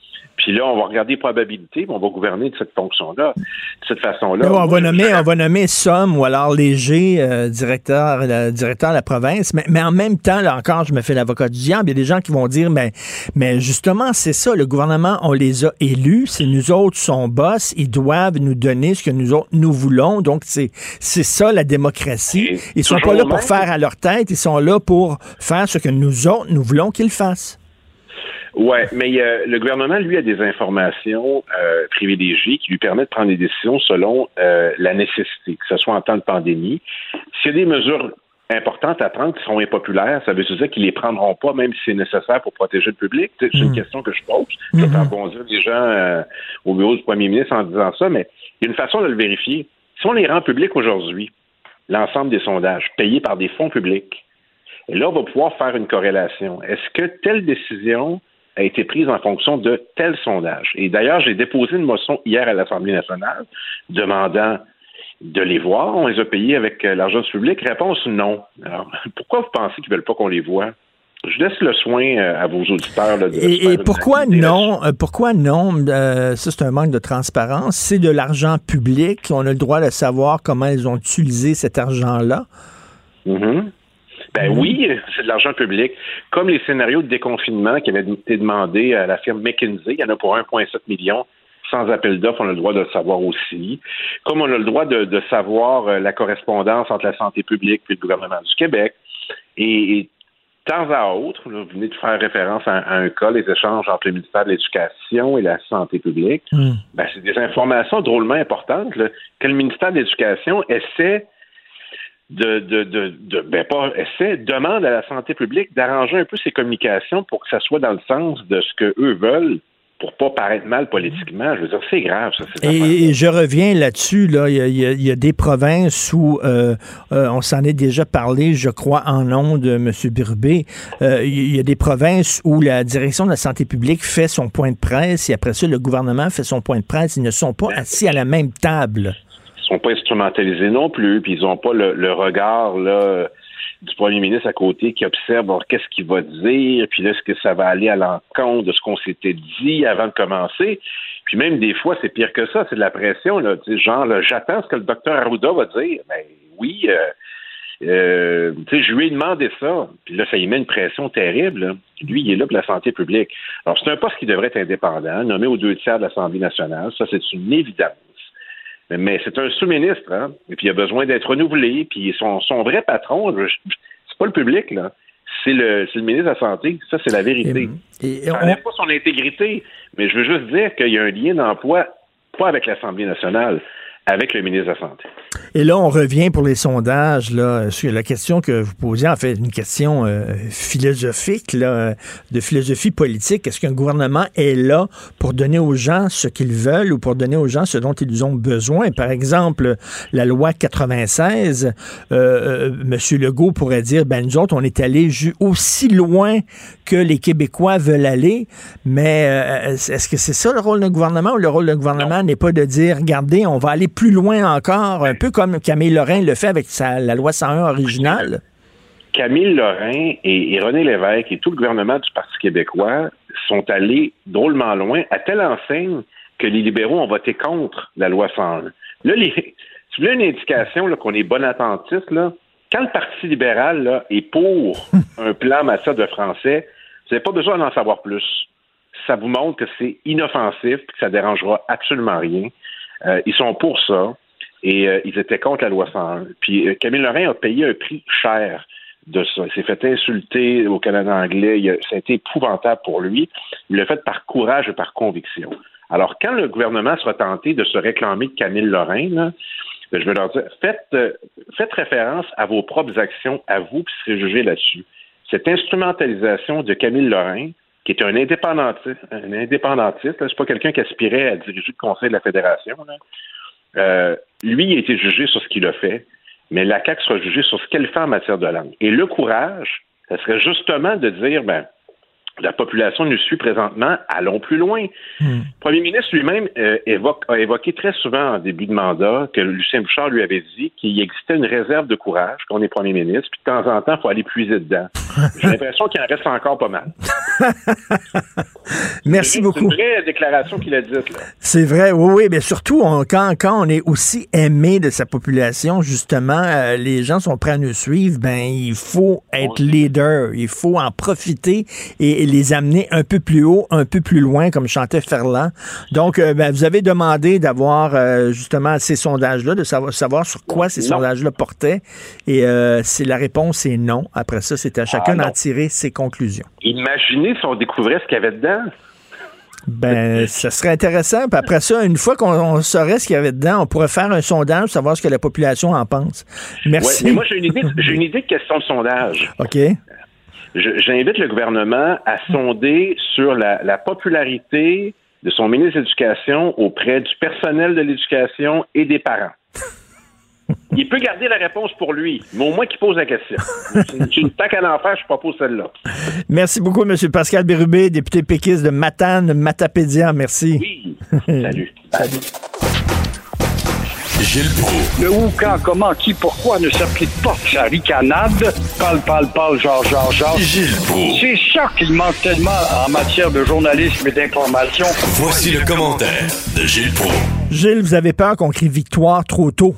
Speaker 8: Puis là, on va regarder les probabilités, puis on va gouverner de cette fonction-là, de cette façon-là.
Speaker 1: on, va nommer, on va nommer Somme ou alors Léger, euh, directeur, directeur de la province. Mais, mais en même temps, là encore, je me fais l'avocat du diable. Il y a des gens qui vont dire, mais, mais justement, c'est ça, le gouvernement, on les a élus. C'est nous autres, son boss. Ils doivent nous donner ce que nous autres, nous voulons. Donc, c'est, c'est ça, la démocratie. ils sont pas là pour faire à leur tête. Ils sont là pour faire ce que nous autres, nous voulons qu'ils fassent.
Speaker 8: Oui, mais euh, le gouvernement, lui, a des informations euh, privilégiées qui lui permettent de prendre des décisions selon euh, la nécessité, que ce soit en temps de pandémie. S'il y a des mesures importantes à prendre qui seront impopulaires, ça veut dire qu'ils les prendront pas, même si c'est nécessaire pour protéger le public. C'est une hmm. question que je pose. Je vais faire bondir les gens au bureau du premier ministre en disant ça, mais il y a une façon de le vérifier. Si on les rend publics aujourd'hui, l'ensemble des sondages payés par des fonds publics, et là, on va pouvoir faire une corrélation. Est-ce que telle décision a été prise en fonction de tel sondage. Et d'ailleurs, j'ai déposé une motion hier à l'Assemblée nationale demandant de les voir. On les a payés avec euh, l'argent du public. Réponse non. Alors, pourquoi vous pensez qu'ils ne veulent pas qu'on les voit? Je laisse le soin euh, à vos auditeurs. de
Speaker 1: et, pourquoi non? Euh, pourquoi non? ça, c'est un manque de transparence. C'est de l'argent public. On a le droit de savoir comment ils ont utilisé cet argent-là.
Speaker 8: Mm-hmm. Ben mhm. oui, c'est de l'argent public. Comme les scénarios de déconfinement qui avaient été demandés à la firme McKinsey, il y en a pour 1,7 million sans appel d'offres, on a le droit de le savoir aussi. Comme on a le droit de, savoir euh, la correspondance entre la santé publique et le gouvernement du Québec. Et, de temps à autre, vous venez de faire référence à, un cas, les échanges entre le ministère de l'Éducation et la santé publique. Hmm. Ben, c'est des informations drôlement importantes que le ministère de l'Éducation essaie de, de, de, ben pas essaie, demande à la santé publique d'arranger un peu ses communications pour que ça soit dans le sens de ce que eux veulent pour pas paraître mal politiquement. Je veux dire, c'est grave, ça.
Speaker 1: Et, je reviens là-dessus. Là. Il, y a, des provinces où euh, euh, on s'en est déjà parlé, je crois, en nom de M. Birbé. Euh, il y a des provinces où la direction de la santé publique fait son point de presse et après ça, le gouvernement fait son point de presse. Ils ne sont pas ben, assis à la même table
Speaker 8: sont pas instrumentalisés non plus, puis ils n'ont pas le, regard du premier ministre à côté qui observe qu'est-ce qu'il va dire, puis là, est-ce que ça va aller à l'encontre de ce qu'on s'était dit avant de commencer? Puis même des fois, c'est pire que ça, c'est de la pression, là, genre, j'attends ce que le docteur Arruda va dire. Ben oui, euh, euh, je lui ai demandé ça, puis là, ça y met une pression terrible. Lui, il est là pour la santé publique. Alors, c'est un poste qui devrait être indépendant, nommé aux deux tiers de l'Assemblée nationale. Ça, c'est une évidence. Mais c'est un sous-ministre, hein? Et puis il a besoin d'être renouvelé. Puis son, son vrai patron, c'est pas le public, là. C'est le, le, ministre de la Santé. Ça, c'est la vérité. Et, et pas son intégrité, mais je veux juste dire qu'il y a un lien d'emploi, pas avec l'Assemblée nationale, avec le ministre de la Santé.
Speaker 1: Et là, on revient pour les sondages là, sur la question que vous posiez, en fait, une question euh, philosophique, là, de philosophie politique. Est-ce qu'un gouvernement est là pour donner aux gens ce qu'ils veulent ou pour donner aux gens ce dont ils ont besoin? Par exemple, la loi 96, euh, euh, M. Legault pourrait dire, ben nous autres, on est allés aussi loin que les Québécois veulent aller, mais euh, est-ce que c'est ça le rôle d'un gouvernement ou le rôle d'un gouvernement n'est pas de dire, regardez, on va aller plus loin encore, un peu comme Camille Lorrain le fait avec la loi 101 originale?
Speaker 8: Camille Lorrain et, René Lévesque et tout le gouvernement du Parti québécois sont allés drôlement loin, à telle enseigne que les libéraux ont voté contre la loi 101. Là, les, si vous voulez une indication qu'on est bon attentiste, là, quand le Parti libéral est pour un plan matière de français, vous n'avez pas besoin d'en savoir plus. Ça vous montre que c'est inoffensif et que ça dérangera absolument rien. Euh, ils sont pour ça et euh, ils étaient contre la loi 101. Puis euh, Camille Lorrain a payé un prix cher de ça. Il s'est fait insulter au Canada anglais. Il a, ça a été épouvantable pour lui. Il l'a fait par courage et par conviction. Alors, quand le gouvernement sera tenté de se réclamer de Camille Lorrain, là, je vais leur dire, faites, faites référence à vos propres actions, à vous, puis serez jugé là-dessus. Cette instrumentalisation de Camille Lorrain qui est un indépendantiste, un indépendantiste, c'est pas quelqu'un qui aspirait à diriger le conseil de la fédération. Euh, lui, il a été jugé sur ce qu'il a fait, mais la CAQ sera jugée sur ce qu'elle fait en matière de langue. Et le courage, ce serait justement de dire, ben, la population nous suit présentement, allons plus loin. Hmm. Le premier ministre lui-même euh, a évoqué très souvent en début de mandat que Lucien Bouchard lui avait dit qu'il existait une réserve de courage quand on est premier ministre, puis de temps en temps, il faut aller puiser dedans. J'ai l'impression qu'il en reste encore pas mal.
Speaker 1: Merci beaucoup.
Speaker 8: C'est une vraie déclaration qu'il a dite.
Speaker 1: C'est vrai, oui, oui, mais surtout quand, quand on est aussi aimé de sa population, justement, euh, les gens sont prêts à nous suivre, ben il faut être leader, il faut en profiter et les amener un peu plus haut, un peu plus loin, comme chantait Ferland. Donc, euh, ben, vous avez demandé d'avoir euh, justement ces sondages-là, de savoir, savoir sur quoi ces sondages-là portaient. Et c'est la réponse est non. Après ça, c'est à chacun ah, d'en tirer ses conclusions.
Speaker 8: Imaginez si on découvrait ce qu'il y avait dedans?
Speaker 1: Ben, ça serait intéressant. Puis après ça, une fois qu'on saurait ce qu'il y avait dedans, on pourrait faire un sondage, savoir ce que la population en pense. Merci.
Speaker 8: mais moi, j'ai une idée, j'ai une idée de question de sondage.
Speaker 1: OK
Speaker 8: j'invite le gouvernement à sonder sur la, popularité de son ministre de l'Éducation auprès du personnel de l'éducation et des parents. Il peut garder la réponse pour lui, mais au moins qu'il pose la question. C'est une taque à l'enfer, je propose celle-là.
Speaker 1: Merci beaucoup, M. Pascal Bérubé, député péquiste de Matane, Matapédia. Merci.
Speaker 8: Oui. Salut. Salut.
Speaker 9: Gilles Le où, quand, comment, qui, pourquoi ne s'applique pas sa ricanade? Parle, parle, parle, genre, genre, genre.
Speaker 2: Gilles
Speaker 9: C'est ça qu'il manque tellement en matière de journalisme et d'information.
Speaker 2: Voici le commentaire de Gilles Proulx.
Speaker 1: Gilles, vous avez peur qu'on crie victoire trop tôt?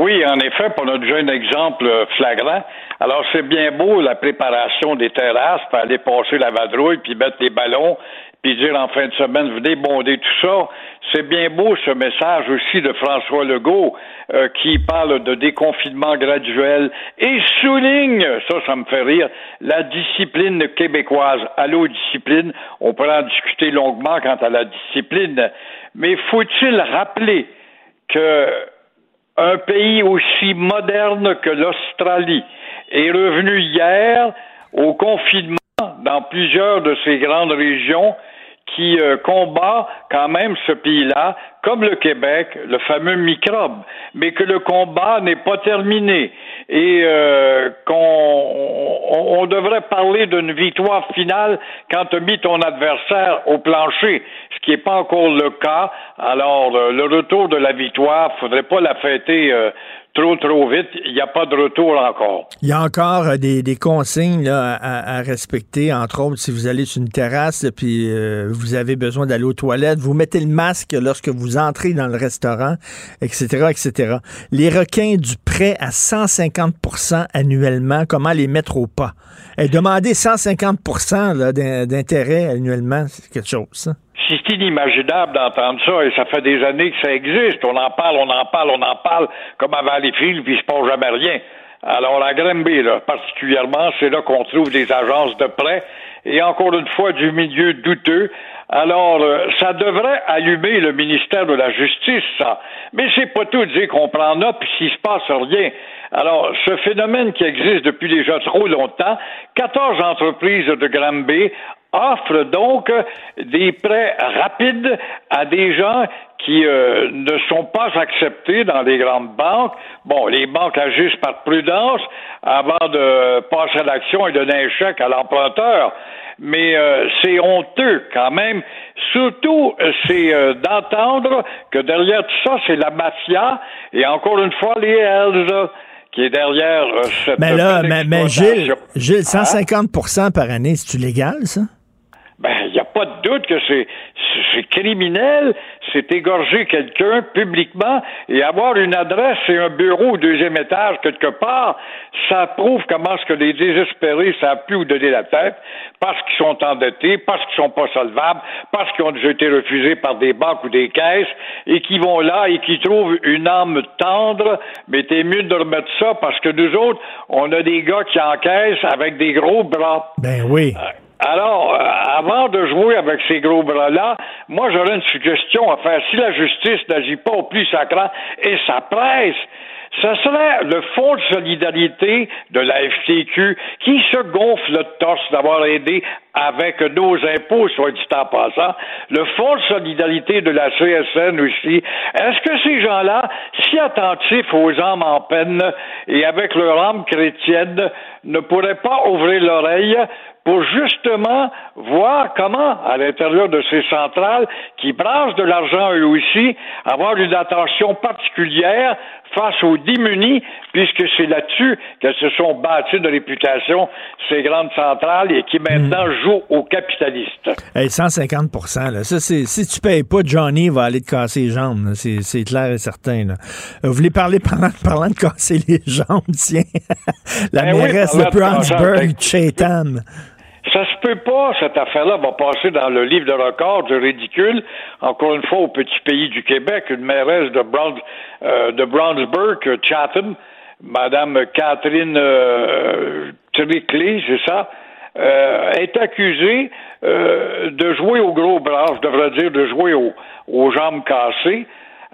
Speaker 9: Oui, en effet, pour notre jeune exemple flagrant. Alors, c'est bien beau la préparation des terrasses, pour aller passer la vadrouille, puis mettre les ballons, puis dire en fin de semaine, venez bonder tout ça. C'est bien beau ce message aussi de François Legault euh, qui parle de déconfinement graduel et souligne, ça, ça me fait rire, la discipline québécoise. Allô, discipline, on pourra en discuter longuement quant à la discipline, mais faut-il rappeler que un pays aussi moderne que l'Australie est revenu hier au confinement dans plusieurs de ces grandes régions qui euh, combat quand même ce pays-là, comme le Québec, le fameux microbe, mais que le combat n'est pas terminé et euh, qu'on on, devrait parler d'une victoire finale quand tu mis ton adversaire au plancher, qui n'est pas encore le cas. Alors, euh, le retour de la victoire, faudrait pas la fêter trop, trop vite. Il n'y a pas de retour encore.
Speaker 1: Il y a encore euh, des, consignes à, respecter, entre autres, si vous allez sur une terrasse puis euh, vous avez besoin d'aller aux toilettes, vous mettez le masque lorsque vous entrez dans le restaurant, etc., etc. Les requins du prêt à 150% annuellement, comment les mettre au pas? Et demander 150% d'intérêt annuellement, c'est quelque chose, ça
Speaker 9: c'est inimaginable d'entendre ça et ça fait des années que ça existe. On en parle, on en parle, on en parle comme à Valleyfield, puis il se passe jamais rien. Alors, à Granby, là, particulièrement, c'est là qu'on trouve des agences de prêt et encore une fois du milieu douteux. Alors, euh, ça devrait allumer le ministère de la Justice, ça. Mais c'est pas tout dire qu'on prend note puis s'il se passe rien. Alors, ce phénomène qui existe depuis déjà trop longtemps, 14 entreprises de Granby offre donc des prêts rapides à des gens qui euh, ne sont pas acceptés dans les grandes banques. Bon, les banques agissent par prudence avant de passer à l'action et donner un chèque à l'emprunteur. Mais euh, c'est honteux quand même. Surtout, c'est euh, d'entendre que derrière tout ça, c'est la mafia et encore une fois les Hells qui est derrière cette
Speaker 1: Mais là, mais, mais Gilles, Gilles, 150% hein? par année, c'est-tu légal, ça?
Speaker 9: ben, il n'y a pas de doute que c'est, c'est criminel, c'est égorger quelqu'un publiquement et avoir une adresse et un bureau au deuxième étage quelque part, ça prouve comment ce que les désespérés savent plus où donner la tête parce qu'ils sont endettés, parce qu'ils sont pas solvables, parce qu'ils ont déjà été refusés par des banques ou des caisses et qui vont là et qui trouvent une âme tendre, mais t'es mieux de remettre ça parce que nous autres, on a des gars qui encaissent avec des gros bras.
Speaker 1: Ben oui. Euh,
Speaker 9: alors, euh, avant de jouer avec ces gros bras-là, moi j'aurais une suggestion à faire. Si la justice n'agit pas au plus sacrant et ça presse, ce serait le fonds de solidarité de la FTQ qui se gonfle le torse d'avoir aidé avec nos impôts, soit dit en passant, le fonds de solidarité de la CSN aussi. Est-ce que ces gens-là, si attentifs aux âmes en peine et avec leur âme chrétienne, ne pourraient pas ouvrir l'oreille pour justement voir comment, à l'intérieur de ces centrales, qui brassent de l'argent eux aussi, avoir une attention particulière face aux démunis, puisque c'est là-dessus qu'elles se sont bâties de réputation, ces grandes centrales, et qui maintenant hmm. jouent aux capitalistes.
Speaker 1: 150 là. Ça, c'est, si tu payes pas, Johnny va aller te casser les jambes. C'est, clair et certain. Là. Euh, vous voulez parler parlant, parlant de casser les jambes, tiens. La ben mairesse de Brownsburg, Chaitan.
Speaker 9: Ça se peut pas, cette affaire-là va passer dans le livre de record du ridicule. Encore une fois, au petit pays du Québec, une mairesse de, Brown, euh, de Brownsburg, Chatham, Madame Catherine euh, Trickley, c'est ça, euh, est accusée euh, de jouer au gros bras, je devrais dire de jouer aux jambes cassées.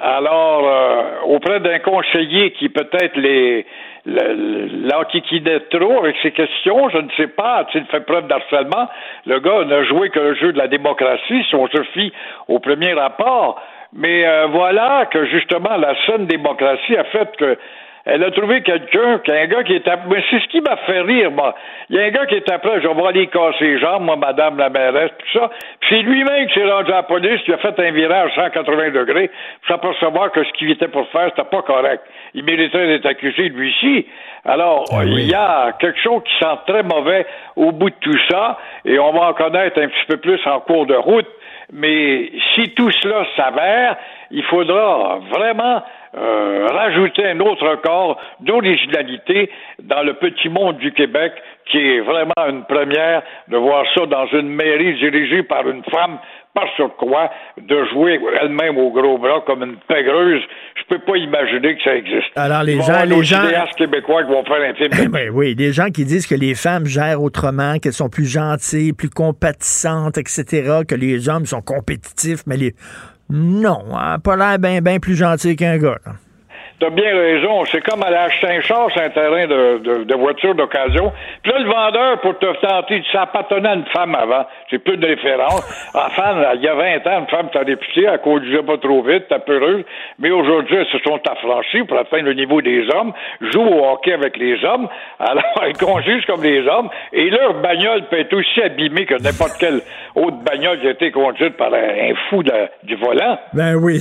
Speaker 9: Alors, euh, auprès d'un conseiller qui peut-être les l'antiquité trop avec ses questions, je ne sais pas, a-t-il fait preuve d'harcèlement? Le gars n'a joué que le jeu de la démocratie, si on se fie au premier rapport. Mais euh, voilà que justement la saine démocratie a fait que elle a trouvé quelqu'un, un gars qui est après. Mais c'est ce qui m'a fait rire, moi. Il y a un gars qui est après, je vais aller casser les jambes, moi, madame la mairesse, tout ça. Puis c'est lui-même qui s'est rendu à la police, qui a fait un virage 180 degrés, pour s'apercevoir que ce qu'il était pour faire, c'était pas correct. Il mériterait d'être accusé, lui-ci. Alors, ah il y a quelque chose qui sent très mauvais au bout de tout ça, et on va en connaître un petit peu plus en cours de route. Mais si tout cela s'avère, il faudra vraiment euh, rajouter un autre corps d'originalité dans le petit monde du Québec, qui est vraiment une première de voir ça dans une mairie dirigée par une femme par quoi de jouer elle-même au gros bras comme une pègreuse, je peux pas imaginer que ça existe.
Speaker 1: Alors les gens, les gens
Speaker 9: québécois qui vont faire un film.
Speaker 1: ben, oui, des gens qui disent que les femmes gèrent autrement, qu'elles sont plus gentilles, plus compatissantes, etc., que les hommes sont compétitifs, mais les non, hein, pas l'air bien ben plus gentil qu'un gars.
Speaker 9: T'as bien raison. C'est comme aller acheter un char sur un terrain de, de, de voiture d'occasion. Puis là, le vendeur, pour te tenter, ça appartenait à une femme avant. J'ai plus de référence. Enfin, il y a 20 ans, une femme t'a réputé, elle conduisait pas trop vite, t'as peureuse. Mais aujourd'hui, elles se sont affranchies pour atteindre le niveau des hommes, jouent au hockey avec les hommes. Alors, elles conduisent comme les hommes. Et leur bagnole peut être aussi abîmée que n'importe quelle autre bagnole qui a été conduite par un, fou du volant.
Speaker 1: Ben oui.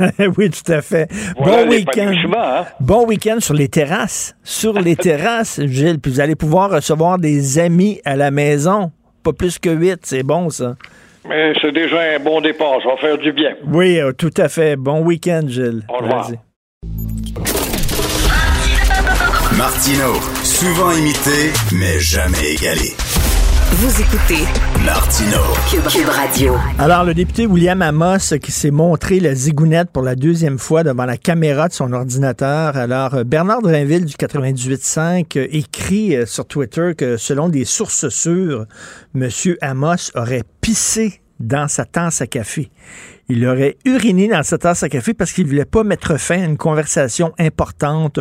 Speaker 1: oui, tout à fait. bon week-end. Hein? Bon week-end sur les terrasses. Sur les terrasses, Gilles. Puis vous allez pouvoir recevoir des amis à la maison. Pas plus que huit, c'est bon, ça.
Speaker 9: Mais c'est déjà un bon départ. Ça va faire du bien.
Speaker 1: Oui, euh, tout à fait. Bon week-end, Gilles.
Speaker 9: Au revoir.
Speaker 2: Martino, souvent imité, mais jamais égalé.
Speaker 3: Vous écoutez
Speaker 2: Martino
Speaker 3: Cube, Radio.
Speaker 1: Alors, le député William Amos qui s'est montré la zigounette pour la deuxième fois devant la caméra de son ordinateur. Alors, euh, Bernard Drinville du 98.5 euh, écrit euh, sur Twitter que selon des sources sûres, M. Amos aurait pissé dans sa tasse à café. Il aurait uriné dans sa tasse à café parce qu'il voulait pas mettre fin à une conversation importante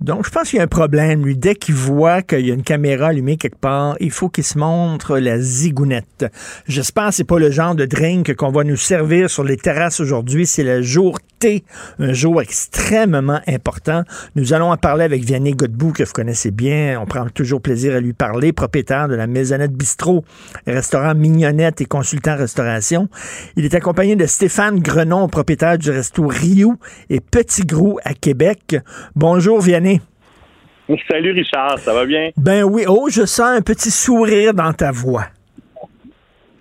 Speaker 1: donc, je pense qu'il y a un problème, lui. Dès qu'il voit qu'il y a une caméra allumée quelque part, il faut qu'il se montre la zigounette. J'espère que c'est pas le genre de drink qu'on va nous servir sur les terrasses aujourd'hui. C'est le jour T, un jour extrêmement important. Nous allons en parler avec Vianney Godbout, que vous connaissez bien. On prend toujours plaisir à lui parler, propriétaire de la Maisonnette Bistrot, restaurant Mignonnette et consultant restauration. Il est accompagné de Stéphane Grenon, propriétaire du resto Rio et Petit Gros à Québec. Bonjour, Vianney.
Speaker 10: Salut Richard, ça va bien?
Speaker 1: Ben oui. Oh, je sens un petit sourire dans ta voix.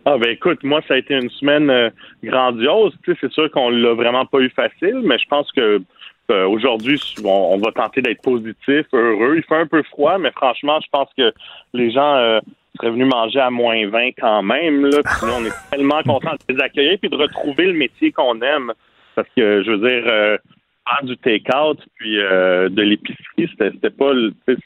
Speaker 10: Ah ben écoute, moi ça a été une semaine euh, grandiose. Tu sais, c'est sûr qu'on l'a vraiment pas eu facile, mais je pense que euh, aujourd'hui on, va tenter d'être positif, heureux. Il fait un peu froid, mais franchement, je pense que les gens euh, seraient venus manger à moins 20 quand même. Là. Puis on est tellement contents de les accueillir et de retrouver le métier qu'on aime. Parce que je veux dire du take-out puis euh, de l'épicerie, c'était pas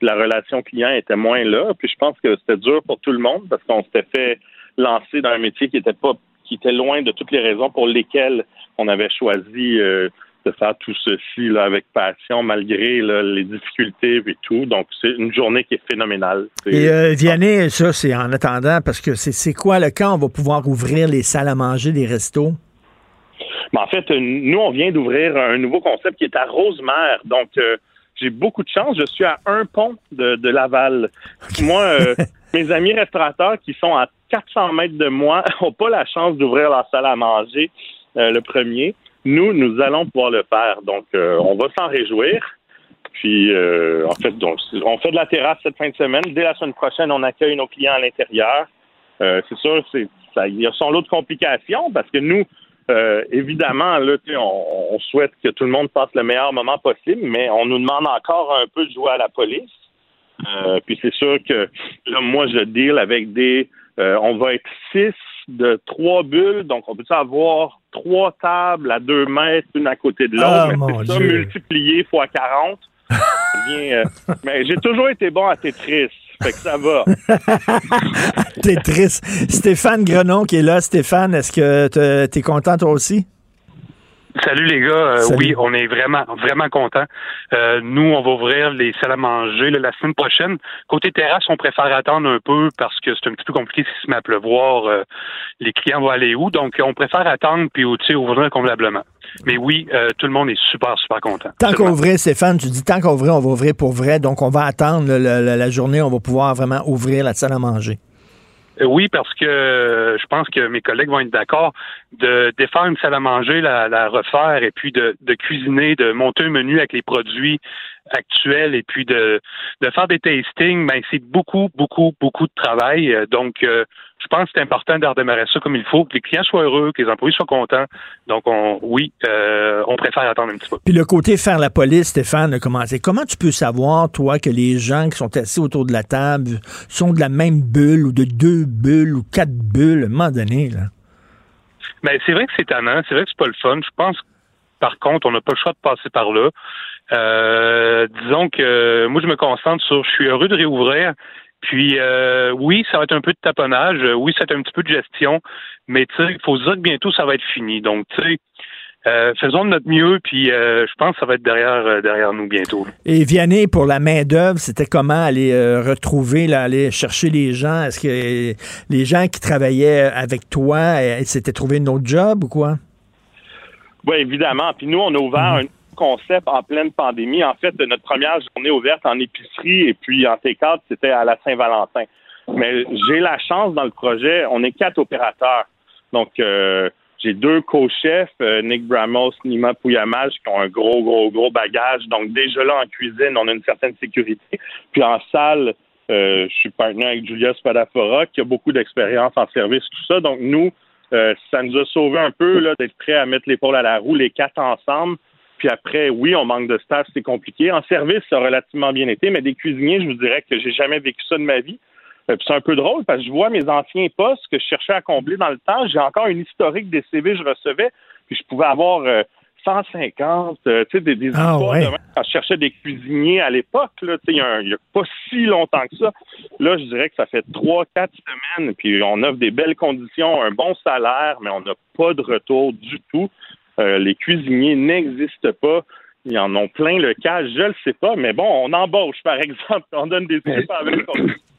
Speaker 10: la relation client était moins là. Puis je pense que c'était dur pour tout le monde parce qu'on s'était fait lancer dans un métier qui était pas qui était loin de toutes les raisons pour lesquelles on avait choisi euh, de faire tout ceci là, avec passion malgré là, les difficultés et tout. Donc, c'est une journée qui est phénoménale.
Speaker 1: Et euh, Vianney, ça, c'est en attendant, parce que c'est quoi le quand on va pouvoir ouvrir les salles à manger, les restos?
Speaker 10: Mais en fait, nous, on vient d'ouvrir un nouveau concept qui est à Rosemère. Donc, euh, j'ai beaucoup de chance. Je suis à un pont de, Laval. Moi, euh, mes amis restaurateurs qui sont à 400 mètres de moi n'ont pas la chance d'ouvrir leur salle à manger le premier. Nous, nous allons pouvoir le faire. Donc, euh, on va s'en réjouir. Puis, euh, en fait, donc, on fait de la terrasse cette fin de semaine. Dès la semaine prochaine, on accueille nos clients à l'intérieur. Euh, c'est sûr, c'est, ça, il y a son lot de complications parce que nous, évidemment, là, on, on, souhaite que tout le monde passe le meilleur moment possible, mais on nous demande encore un peu de jouer à la police. puis c'est sûr que là, moi, je deal avec des. on va être six de trois bulles, donc on peut avoir trois tables à deux mètres, une à côté de l'autre,
Speaker 1: oh,
Speaker 10: mais c'est ça multiplié fois 40. Euh, mais j'ai toujours été bon à Tetris. Fait que ça va.
Speaker 1: Tetris. Stéphane Grenon qui est là. Stéphane, est-ce que tu es content toi aussi?
Speaker 11: Salut les gars, euh, oui, on est vraiment vraiment contents. Euh, nous, on va ouvrir les salles à manger la semaine prochaine. Côté terrasse, on préfère attendre un peu parce que c'est un petit peu compliqué si se met à pleuvoir. Euh, les clients vont aller où Donc, on préfère attendre puis ouvrir convenablement. Mais oui, tout le monde est super super content.
Speaker 1: Tant qu'on ouvrir, Stéphane, tu dis tant qu'on ouvrir, on va ouvrir pour vrai. Donc, on va attendre la journée, on va pouvoir vraiment ouvrir la salle à manger.
Speaker 11: Euh, oui, parce que euh, je pense que mes collègues vont être d'accord de défaire une salle à manger, la, refaire et puis de, cuisiner, de monter un menu avec les produits actuels et puis de, de faire des tastings, ben c'est beaucoup, beaucoup, beaucoup de travail. Euh, donc, je pense que c'est important de redémarrer ça comme il faut, que les clients soient heureux, que les employés soient contents. Donc, on, oui, euh, on préfère attendre un petit peu.
Speaker 1: Puis le côté faire la police, Stéphane, comment, comment tu peux savoir, toi, que les gens qui sont assis autour de la table sont de la même bulle ou de deux bulles ou quatre bulles à un moment donné, là?
Speaker 11: Ben, c'est vrai que c'est tannant, c'est vrai que c'est pas le fun. Je pense par contre, on n'a pas le choix de passer par là. Euh, disons que moi, je me concentre sur je suis heureux de réouvrir, puis euh, oui, ça va être un peu de taponnage, oui, c'est un petit peu de gestion, mais tu sais, il faut se dire que bientôt ça va être fini. Donc, tu sais, euh, faisons de notre mieux, puis euh, je pense que ça va être derrière, derrière nous bientôt.
Speaker 1: Et Vianney, pour la main-d'œuvre, c'était comment aller retrouver, aller chercher les gens? Est-ce que les gens qui travaillaient avec toi, s'étaient trouvé un autre job ou quoi?
Speaker 10: Oui, évidemment. Puis nous, on a ouvert mhm. un concept en pleine pandémie. En fait, notre première journée ouverte en épicerie et puis en T4, c'était à la Saint-Valentin. Mais j'ai la chance dans le projet, on est quatre opérateurs. Donc, euh, j'ai deux co-chefs, euh, Nick Bramos, Nima Pouyamal, qui ont un gros, gros, gros bagage. Donc, déjà là, en cuisine, on a une certaine sécurité. Puis en salle, euh, je suis partenaire avec Julia Spadafora, qui a beaucoup d'expérience en service, tout ça. Donc, nous, ça nous a sauvé un peu d'être prêts à mettre l'épaule à la roue, les quatre ensemble. Puis après, oui, on manque de staff, c'est compliqué. En service, ça a relativement bien été, mais des cuisiniers, je vous dirais que j'ai jamais vécu ça de ma vie. Euh, c'est un peu drôle parce que je vois mes anciens postes que je cherchais à combler dans le temps. J'ai encore une historique des CV que je recevais, puis je pouvais avoir 150, euh, euh, tu sais, des, des
Speaker 1: ah,
Speaker 10: quand je cherchais des cuisiniers à l'époque, là, tu sais, il n'y a, pas si longtemps que ça. Là, je dirais que ça fait trois, quatre semaines, puis on offre des belles conditions, un bon salaire, mais on n'a pas de retour du tout. Euh, les cuisiniers n'existent pas. Ils en ont plein le cas, je le sais pas, mais bon, on embauche, par exemple, on donne des tips avec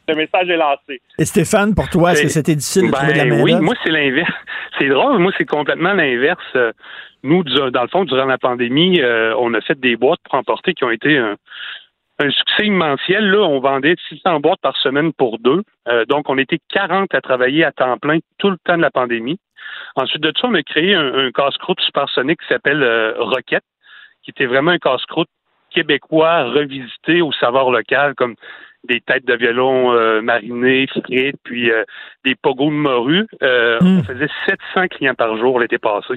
Speaker 10: le message est lancé.
Speaker 1: Et Stéphane, pour toi, est-ce que c'était difficile de trouver de la
Speaker 11: ben Oui, moi, c'est l'inverse. C'est drôle, moi, c'est complètement l'inverse. Euh, nous, dans le fond, durant la pandémie, euh, on a fait des boîtes pour emporter qui ont été un, succès immensiel. Là, on vendait 600 boîtes par semaine pour deux. donc, on était 40 à travailler à temps plein tout le temps de la pandémie. Ensuite de ça, on a créé un, casse-croûte supersonique qui s'appelle euh, Rocket, qui était vraiment un casse-croûte québécois revisité au savoir local, comme des têtes de violon euh, marinées, frites, puis euh, des pogos de morue. Hmm. On faisait 700 clients par jour l'été passé.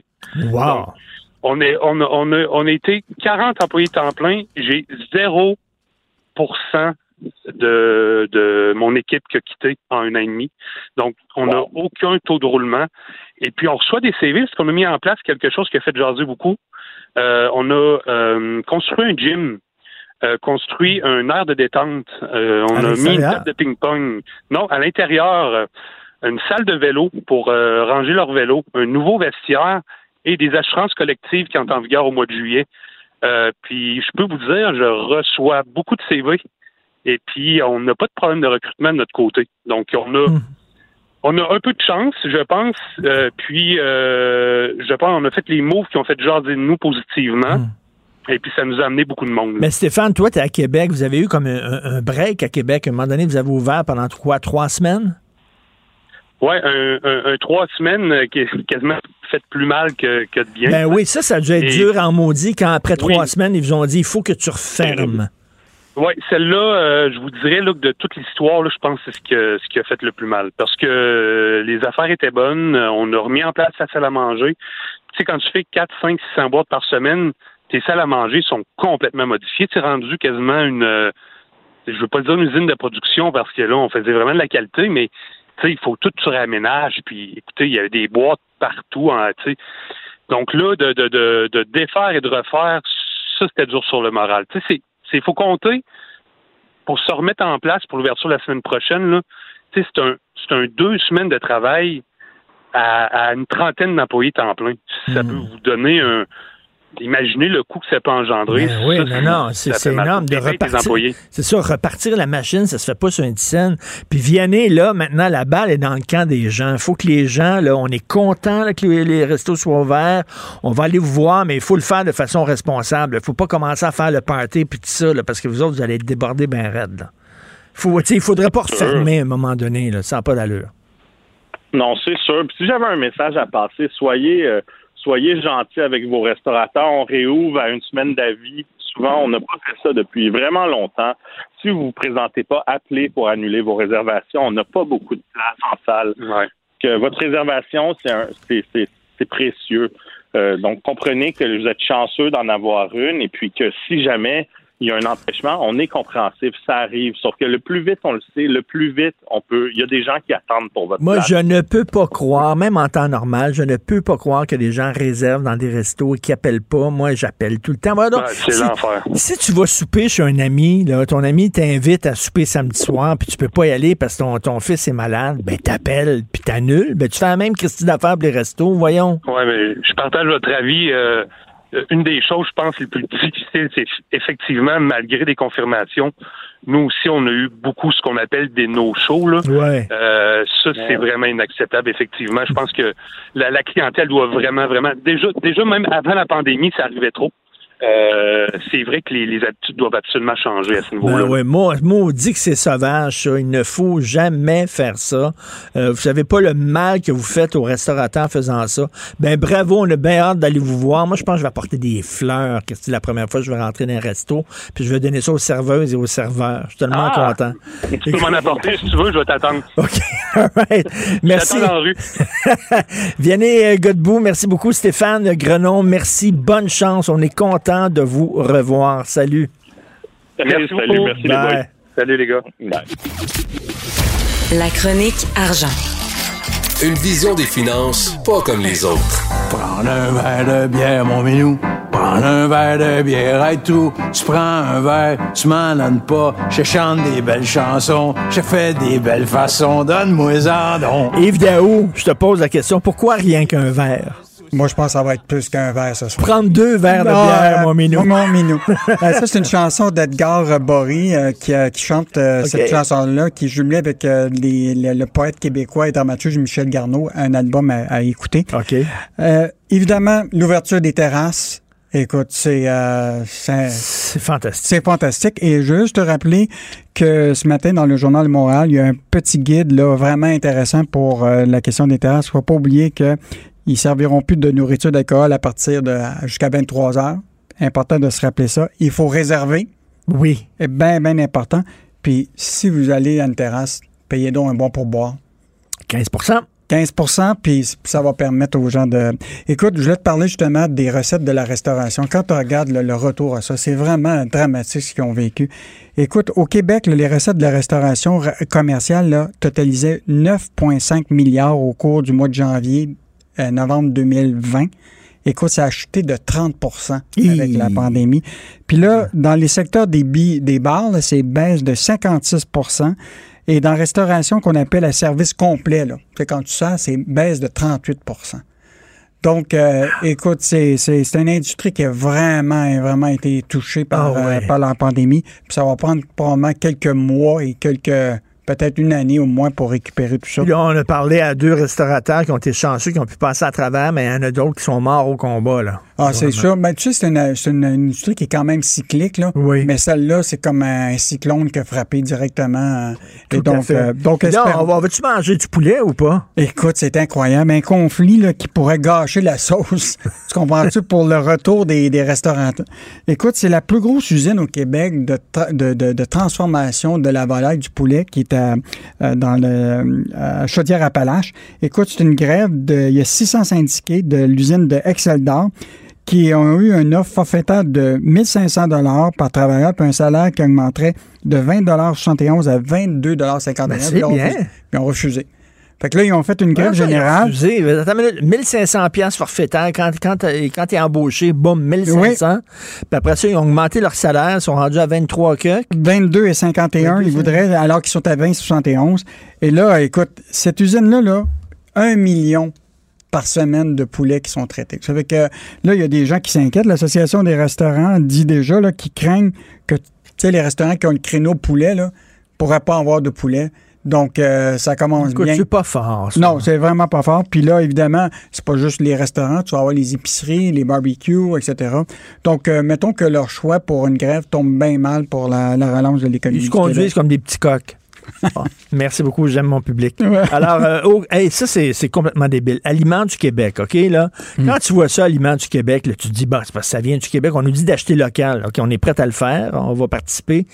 Speaker 1: Wow!
Speaker 11: on, est, on, a, on, a, on a été 40 employés temps plein. J'ai 0 de, de mon équipe qui a quitté en un an et demi. Donc, on n'a aucun taux de roulement. Et puis, on reçoit des CV parce qu'on a mis en place quelque chose qui a fait jaser beaucoup. Euh, on a euh, construit un gym, euh, construit un air de détente. on a mis une table de ping-pong. Non, à l'intérieur, une salle de vélo pour ranger leur vélo, un nouveau vestiaire et des assurances collectives qui entrent en vigueur au mois de juillet. Euh, puis je peux vous dire, je reçois beaucoup de CV et puis on n'a pas de problème de recrutement de notre côté. Donc on a on a un peu de chance, je pense. Euh, puis euh, je pense on a fait les moves qui ont fait jaser de nous positivement. Et puis ça nous a amené beaucoup de monde. là.
Speaker 1: Mais Stéphane, toi, tu es à Québec. Vous avez eu comme un, break à Québec. À un moment donné, vous avez ouvert pendant quoi, trois semaines?
Speaker 11: Ouais, un, un- un trois semaines euh, qui est quasiment fait plus mal que, que de bien.
Speaker 1: Ben oui, ça, ça a dû être
Speaker 11: Et-
Speaker 1: dur en maudit quand après
Speaker 11: Oui.
Speaker 1: trois semaines, ils vous ont dit il faut que tu refermes.
Speaker 11: Oui, celle-là, euh, je vous dirais là, que de toute l'histoire, je pense que c'est ce, que, ce qui a fait le plus mal. Parce que euh, les affaires étaient bonnes, on a remis en place la salle à manger. Tu sais, quand tu fais 4, 5, 600 boîtes par semaine, tes salles à manger sont complètement modifiées. C'est rendu quasiment une, euh, je veux pas dire une usine de production parce que là, on faisait vraiment de la qualité, mais tu il faut tout se réaménage. Puis, écoutez, il y avait des boîtes partout. hein, tu sais. Donc là, de, de, de, de défaire et de refaire, ça, c'était dur sur le moral. Tu sais, c'est c'est faut compter pour se remettre en place pour l'ouverture la semaine prochaine. Là, tu sais, c'est un c'est un deux semaines de travail à, à une trentaine d'employés temps plein. Ça peut vous donner un Imaginez le coût que ça peut engendrer.
Speaker 1: Ben oui,
Speaker 11: Ça,
Speaker 1: non, non, c'est énorme de repartir. C'est ça, repartir la machine, ça se fait pas sur une scène. Puis Vianney, là, maintenant, la balle est dans le camp des gens. Il faut que les gens, là, on est content là, que les, les restos soient ouverts. On va aller vous voir, mais il faut le faire de façon responsable. Il faut pas commencer à faire le party puis tout ça, là, parce que vous autres, vous allez être débordés bien raide. Faut, il faudrait pas refermer à un moment donné, là, ça n'a pas d'allure.
Speaker 10: Non, c'est sûr. Puis si j'avais un message à passer, soyez euh, soyez gentils avec vos restaurateurs. On réouvre à une semaine d'avis. Souvent, on n'a pas fait ça depuis vraiment longtemps. Si vous vous présentez pas, appelez pour annuler vos réservations. On n'a pas beaucoup de place en salle. Que votre réservation, c'est un- c'est- c'est- c'est précieux. Euh, donc, comprenez que vous êtes chanceux d'en avoir une et puis que si jamais il y a un empêchement, on est compréhensif, ça arrive. Sauf que le plus vite on le sait, le plus vite on peut. Il y a des gens qui attendent pour votre
Speaker 1: Moi,
Speaker 10: place.
Speaker 1: je ne peux pas croire, même en temps normal, je ne peux pas croire que les gens réservent dans des restos et qu'ils appellent pas. Moi, j'appelle tout le temps. Moi, donc,
Speaker 11: Ouais, c'est
Speaker 1: si,
Speaker 11: l'enfer.
Speaker 1: si tu vas souper chez un ami, là, ton ami t'invite à souper samedi soir, puis tu peux pas y aller parce que ton, ton fils est malade, ben t'appelles, puis t'annules. Ben, tu fais la même Christie d'affaires pour les restos, voyons.
Speaker 11: Oui, mais je partage votre avis. Euh, une des choses, je pense, les plus c'est effectivement, malgré des confirmations, nous aussi, on a eu beaucoup ce qu'on appelle des no-shows. là.
Speaker 1: Ouais.
Speaker 11: Euh, ça, c'est vraiment inacceptable, effectivement. Je pense que la, la clientèle doit vraiment, vraiment. Déjà, déjà, même avant la pandémie, ça arrivait trop. Euh, c'est vrai que les, les habitudes doivent absolument changer à ce niveau-là.
Speaker 1: Ben ouais, moi, moi, on dit que c'est sauvage, ça. Il ne faut jamais faire ça. Euh, vous savez pas le mal que vous faites au restaurateur en faisant ça. Ben bravo, on a bien hâte d'aller vous voir. Moi, je pense que je vais apporter des fleurs, que c'est la première fois que je vais rentrer dans un resto, puis je vais donner ça aux serveuses et aux serveurs. Je suis tellement
Speaker 11: Ah!
Speaker 1: content.
Speaker 11: Tu peux m'en apporter si tu veux, je vais t'attendre.
Speaker 1: OK. All right. Merci.
Speaker 11: Dans la rue.
Speaker 1: Vianney euh, Godbout, merci beaucoup. Stéphane Grenon, merci. Bonne chance. On est content de vous revoir. Salut.
Speaker 11: Merci
Speaker 10: Salut,
Speaker 11: beaucoup.
Speaker 10: merci les boys.
Speaker 11: Salut les gars.
Speaker 3: La chronique argent.
Speaker 4: Une vision des finances pas comme les autres.
Speaker 12: Prends un verre de bière, mon minou. Prends un verre de bière, et tout. Tu prends un verre, tu m'en donnes pas. Je chante des belles chansons, je fais des belles façons. Donne-moi-en donc.
Speaker 1: Yves Daou, je te pose la question, pourquoi rien qu'un verre?
Speaker 13: Moi, je pense que ça va être plus qu'un verre ce soir.
Speaker 1: Prendre deux verres de
Speaker 13: Ah,
Speaker 1: bière,
Speaker 13: euh,
Speaker 1: mon minou.
Speaker 13: Mon minou. Euh, ça, c'est une chanson d'Edgar Bory euh, qui, euh, qui chante euh,
Speaker 1: Ok.
Speaker 13: cette chanson-là, qui est jumelée avec euh, les- le, le poète québécois et dramaturge Michel Garneau, un album à, à écouter.
Speaker 1: OK.
Speaker 13: Euh, évidemment, l'ouverture des terrasses. Écoute, c'est euh, c'est
Speaker 1: fantastique.
Speaker 13: c'est fantastique. Et juste te rappeler que ce matin, dans le Journal de Montréal, il y a un petit guide là, vraiment intéressant pour euh, la question des terrasses. Faut pas oublier que ils serviront plus de nourriture d'alcool à partir de jusqu'à 23 heures. Important de se rappeler ça. Il faut réserver.
Speaker 1: Oui.
Speaker 13: C'est bien, bien important. Puis, si vous allez à une terrasse, payez donc un bon pourboire.
Speaker 1: 15%
Speaker 13: 15% puis ça va permettre aux gens de... Écoute, je voulais te parler justement des recettes de la restauration. Quand tu regardes le, le retour à ça, c'est vraiment dramatique ce qu'ils ont vécu. Écoute, au Québec, là, les recettes de la restauration ra- commerciale là, totalisaient 9,5 milliards au cours du mois de janvier, euh, novembre 2020. Écoute, ça a chuté de 30% avec la pandémie. Puis là, dans les secteurs des, bi- des bars, c'est baisse de 56% et dans la restauration qu'on appelle à service complet, là, c'est quand tu sors, c'est baisse de 38% Donc, euh, écoute, c'est, c'est, c'est une industrie qui a vraiment, vraiment été touchée par,
Speaker 1: Ah ouais.
Speaker 13: euh, par la pandémie. Puis ça va prendre probablement quelques mois et quelques peut-être une année au moins pour récupérer tout ça.
Speaker 1: Là, on a parlé à deux restaurateurs qui ont été chanceux, qui ont pu passer à travers, mais il y en a d'autres qui sont morts au combat. Là.
Speaker 13: Ah, c'est sûr. Mais tu sais, c'est une, c'est une industrie qui est quand même cyclique, là.
Speaker 1: Oui.
Speaker 13: Mais celle-là, c'est comme un cyclone qui a frappé directement.
Speaker 1: Tout
Speaker 13: et donc, euh, donc
Speaker 1: là, on va, tu manger du poulet ou pas?
Speaker 13: Écoute, c'est incroyable. Un conflit là, qui pourrait gâcher la sauce. tu comprends-tu? Pour le retour des, des restaurants? Écoute, c'est la plus grosse usine au Québec de, tra- de, de- de transformation de la volaille du poulet qui est à, euh, dans le à Chaudière-Appalaches. Écoute, c'est une grève de. Il y a 600 syndiqués de l'usine de Exceldor qui ont eu une offre forfaitaire de 1500 dollars par travailleur puis un salaire qui augmenterait de 20,71 à 22,51
Speaker 1: Ben, c'est
Speaker 13: Puis ils ont
Speaker 1: bien.
Speaker 13: refusé. Puis ils ont refusé. Fait que là, ils ont fait une grève
Speaker 1: Ah,
Speaker 13: générale.
Speaker 1: refusé. Attends une minute. 1500 pièces forfaitaire. Quand, quand, quand t'es embauché, boum, 1500. Puis après ça, ils ont augmenté leur salaire. Ils sont rendus à 23 que.
Speaker 13: 22 et 51, ils voudraient, alors qu'ils sont à 20 71. Et là, écoute, cette usine-là, là, 1 million par semaine de poulets qui sont traités. Ça fait que là, il y a des gens qui s'inquiètent. L'Association des restaurants dit déjà là, qu'ils craignent que tu sais, les restaurants qui ont le créneau poulet ne pourraient pas avoir de poulet. Donc, euh, ça commence
Speaker 1: Écoute,
Speaker 13: bien.
Speaker 1: c'est pas fort. ça.
Speaker 13: Non, c'est vraiment pas fort. Puis là, évidemment, c'est pas juste les restaurants, tu vas avoir les épiceries, les barbecues, etc. Donc, euh, mettons que leur choix pour une grève tombe bien mal pour la, la relance de l'économie.
Speaker 1: Ils se conduisent comme des petits coqs. Merci beaucoup, j'aime mon public. Alors, euh, oh, hey, ça, c'est c'est complètement débile. Aliments du Québec, OK, là?
Speaker 13: Hmm.
Speaker 1: Quand tu vois ça, Aliments du Québec, là, tu te dis, bah, c'est parce que ça vient du Québec. On nous dit d'acheter local. OK, on est prêt à le faire. On va participer.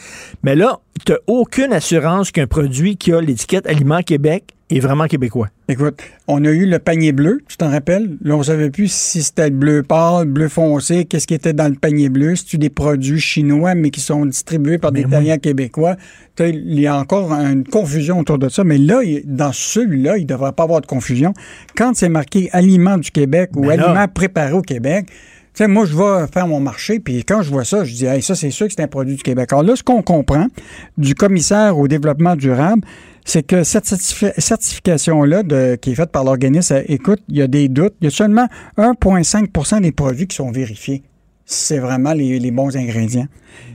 Speaker 1: Mais là, tu n'as aucune assurance qu'un produit qui a l'étiquette Aliments Québec est vraiment québécois.
Speaker 13: Écoute, on a eu le panier bleu, tu t'en rappelles? Là, on savait plus si c'était le bleu pâle, bleu foncé, qu'est-ce qui était dans le panier bleu. C'est-tu des produits chinois, mais qui sont distribués par des Italiens québécois? Tu sais, Il y a encore une confusion autour de ça, mais là, dans celui-là, il ne devrait pas avoir de confusion. Quand c'est marqué Aliments du Québec ou
Speaker 1: Ben là-
Speaker 13: Aliments préparés au Québec, tu sais, moi, je vais faire mon marché, puis quand je vois ça, je dis, hey, ça, c'est sûr que c'est un produit du Québec. Alors là, ce qu'on comprend du commissaire au développement durable, c'est que cette certifi- certification-là, qui est faite par l'organisme, euh, écoute, il y a des doutes. Il y a seulement 1,5% des produits qui sont vérifiés. C'est vraiment les, les bons ingrédients.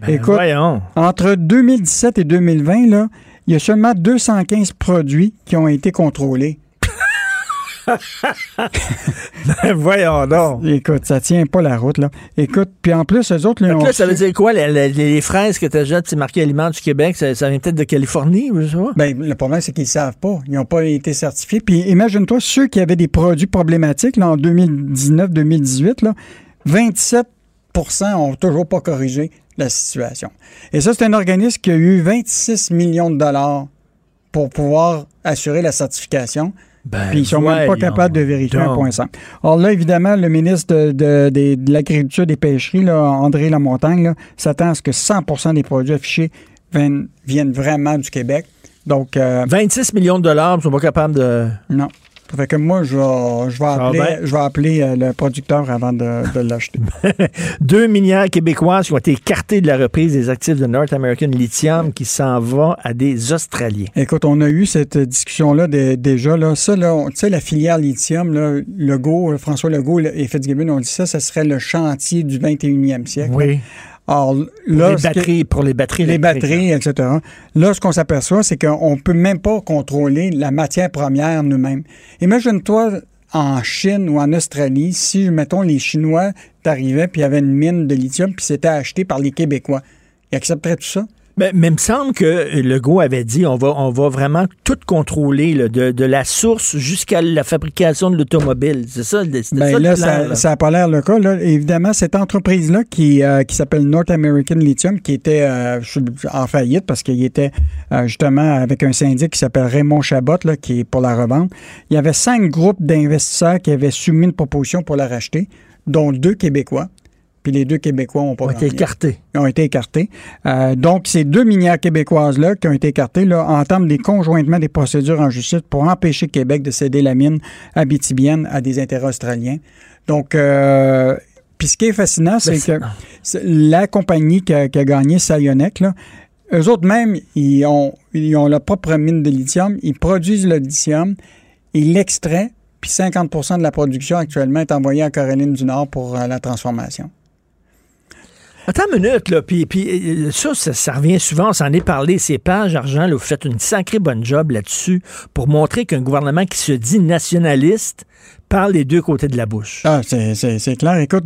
Speaker 13: écoute,
Speaker 1: Ben, voyons.
Speaker 13: entre 2017 et 2020, là, il y a seulement 215 produits qui ont été contrôlés.
Speaker 1: Voyons donc.
Speaker 13: Écoute, ça tient pas la route, là. Écoute, puis en plus, eux autres, là,
Speaker 1: ça veut dire quoi? Les, les- les fraises que tu achètes, c'est marqué Aliments du Québec, ça, ça vient peut-être de Californie, je sais pas.
Speaker 13: Ben, le problème, c'est qu'ils ne savent pas. Ils n'ont pas été certifiés. Puis imagine-toi, ceux qui avaient des produits problématiques là, en 2019-2018, là, 27% n'ont toujours pas corrigé la situation. Et ça, c'est un organisme qui a eu 26 millions de dollars pour pouvoir assurer la certification. Puis ils sont même pas
Speaker 1: Ben,
Speaker 13: capables de vérifier un point simple. Alors là, évidemment, le ministre de, de- des- de l'Agriculture et des Pêcheries, là, André Lamontagne, s'attend à ce que 100% des produits affichés viennent, viennent vraiment du Québec. Donc, euh,
Speaker 1: 26 millions de dollars, ils sont pas capables de.
Speaker 13: non. Fait que moi, je vais, je vais
Speaker 1: va
Speaker 13: appeler, je vais appeler euh, le producteur avant de, de l'acheter.
Speaker 1: Deux minières québécoises qui ont été écartées de la reprise des actifs de North American Lithium qui s'en va à des Australiens.
Speaker 13: Écoute, on a eu cette discussion-là déjà. Là, ça, là, tu sais, la filière lithium, là, Legault, euh, François Legault et Fitzgibbon ont dit ça, ça serait le chantier du 21e siècle.
Speaker 1: Oui.
Speaker 13: Or,
Speaker 1: Pour
Speaker 13: là,
Speaker 1: les
Speaker 13: ce que-
Speaker 1: batteries, pour les batteries.
Speaker 13: les etc. Là, ce qu'on s'aperçoit, c'est qu'on ne peut même pas contrôler la matière première nous-mêmes. Imagine-toi en Chine ou en Australie, si, mettons, les Chinois t'arrivaient puis il y avait une mine de lithium puis c'était acheté par les Québécois. Ils accepteraient tout ça?
Speaker 1: Mais, mais il me semble que Legault avait dit on va, on va vraiment tout contrôler, là, de, de la source jusqu'à la fabrication de l'automobile. C'est ça, le-
Speaker 13: Ben
Speaker 1: ça le
Speaker 13: là,
Speaker 1: plan,
Speaker 13: ça
Speaker 1: là.
Speaker 13: ça n'a pas l'air le cas. Là. Évidemment, cette entreprise-là qui, euh, qui s'appelle North American Lithium, qui était euh, en faillite parce qu'il était euh, justement avec un syndic qui s'appelle Raymond Chabot, là, qui est pour la revente. Il y avait cinq groupes d'investisseurs qui avaient soumis une proposition pour la racheter, dont deux Québécois. Puis les deux Québécois ont pas
Speaker 1: Ont été écartés.
Speaker 13: Ils ont été écartés. Euh, donc, ces deux minières québécoises-là qui ont été écartées là, entament des conjointement des procédures en justice pour empêcher Québec de céder la mine abitibienne à des intérêts australiens. Donc, euh, puis ce qui est fascinant, c'est que la compagnie qui a, qui a gagné, Sayonec, là, eux autres même, ils ont, ils ont leur propre mine de lithium, ils produisent le lithium, ils l'extraient, puis 50% de la production actuellement est envoyée à Caroline du Nord pour euh, la transformation.
Speaker 1: Attends une minute, là. Puis, puis euh, ça, ça, revient souvent, on s'en est parlé. Ces pages argent, là, vous faites une sacrée bonne job là-dessus pour montrer qu'un gouvernement qui se dit nationaliste parle des deux côtés de la bouche.
Speaker 13: Ah, c'est- clair. Écoute,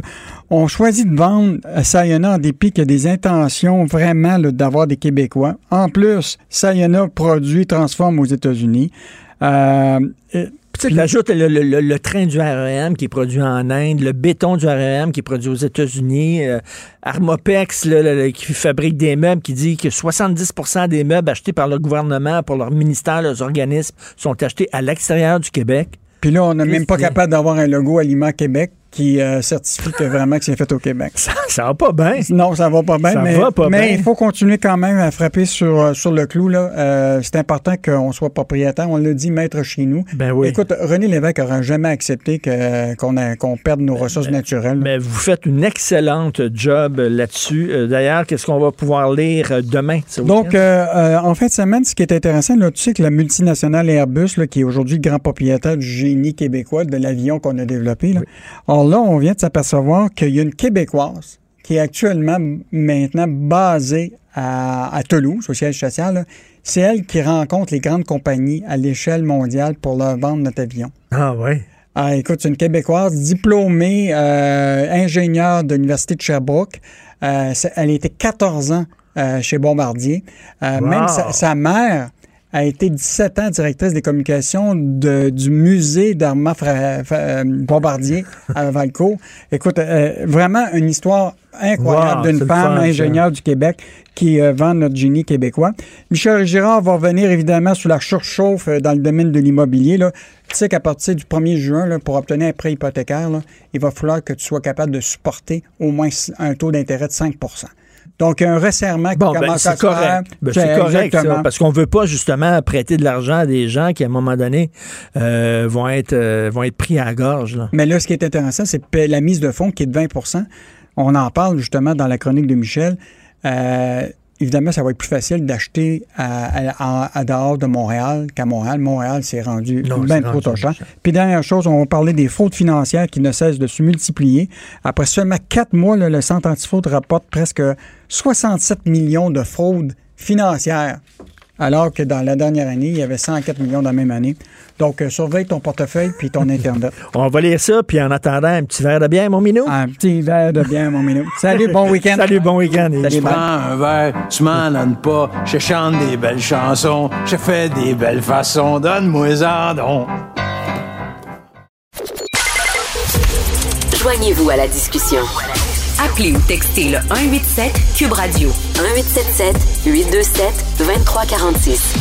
Speaker 13: on choisit de vendre Sayona en dépit qu'il y a des intentions vraiment d'avoir des Québécois. En plus, Sayona produit, transforme aux États-Unis. Euh, et-
Speaker 1: Tu le, le- le- le train du REM qui est produit en Inde, le béton du REM qui est produit aux États-Unis, euh, Armopex là, qui fabrique des meubles, qui dit que 70% des meubles achetés par le gouvernement, pour leur ministère, leurs organismes, sont achetés à l'extérieur du Québec.
Speaker 13: Puis là, on n'est même pas capable d'avoir un logo Aliment Québec qui euh, certifie que vraiment que c'est fait au Québec.
Speaker 1: Ça, ça va pas bien.
Speaker 13: Non, ça va pas bien,
Speaker 1: Ça
Speaker 13: mais,
Speaker 1: va pas
Speaker 13: mais
Speaker 1: bien.
Speaker 13: il faut continuer quand même à frapper sur, euh, sur le clou. là. Euh, c'est important qu'on soit propriétaire. On l'a dit, maître chez nous.
Speaker 1: Ben oui.
Speaker 13: Écoute, René Lévesque n'aura jamais accepté que- qu'on a- qu'on perde nos ressources naturelles.
Speaker 1: Mais vous faites une excellente job là-dessus. Euh, D'ailleurs, qu'est-ce qu'on va pouvoir lire demain?
Speaker 13: Donc, en fin de semaine, ce qui est intéressant, là, tu sais que la multinationale Airbus, là, qui est aujourd'hui le grand propriétaire du génie québécois, de l'avion qu'on a développé, là, alors là, on vient de s'apercevoir qu'il y a une Québécoise qui est actuellement maintenant basée à, à Toulouse, au siège social. C'est elle qui rencontre les grandes compagnies à l'échelle mondiale pour leur vendre notre avion.
Speaker 1: Ah oui.
Speaker 13: Ah, écoute, c'est une Québécoise diplômée euh, ingénieure de l'Université de Sherbrooke. Euh, elle a été 14 ans euh, chez Bombardier. Euh,
Speaker 1: Wow.
Speaker 13: Même sa, sa mère a été 17 ans directrice des communications de- du musée d'Armand euh, Bombardier à Valcourt. Écoute, euh, vraiment une histoire incroyable
Speaker 1: Wow,
Speaker 13: d'une femme
Speaker 1: fun, ça.
Speaker 13: ingénieure du Québec qui euh, vend notre génie québécois. Michel Girard va revenir évidemment sur la surchauffe dans le domaine de l'immobilier. Tu sais qu'à partir du 1er juin, là, pour obtenir un prêt hypothécaire, là, il va falloir que tu sois capable de supporter au moins un taux d'intérêt de 5 Donc, un resserrement qui
Speaker 1: Bon, ben,
Speaker 13: commence à
Speaker 1: c'est
Speaker 13: se faire.
Speaker 1: correct. Ben, c'est correct, ça,
Speaker 13: exactement.
Speaker 1: parce qu'on veut pas justement prêter de l'argent à des gens qui, à un moment donné, euh, vont, être, euh, vont être pris à la gorge. là.
Speaker 13: Mais là, ce qui est intéressant, c'est la mise de fonds qui est de 20% On en parle justement dans la chronique de Michel. Euh, évidemment, ça va être plus facile d'acheter à, à- à dehors de Montréal qu'à Montréal. Montréal, c'est rendu
Speaker 1: Non,
Speaker 13: bien trop trop cher. Puis dernière chose, on va parler des fraudes financières qui ne cessent de se multiplier. Après seulement quatre mois, là, le Centre antifraude rapporte presque 67 millions de fraudes financières. Alors que dans la dernière année, il y avait 104 millions dans la même année. Donc, euh, surveille ton portefeuille puis ton Internet.
Speaker 1: On va lire ça, puis en attendant, un petit verre de bière, mon minou.
Speaker 13: Un petit verre de bière, mon minou. Salut, bon week-end.
Speaker 1: Salut, bon week-end.
Speaker 12: Je prends un verre, tu m'en donnes pas. Je chante des belles chansons, je fais des belles façons. Donne-moi-en donc.
Speaker 3: Joignez-vous à la discussion. Appelez ou textez le 187 Cube Radio 1877 827 2346.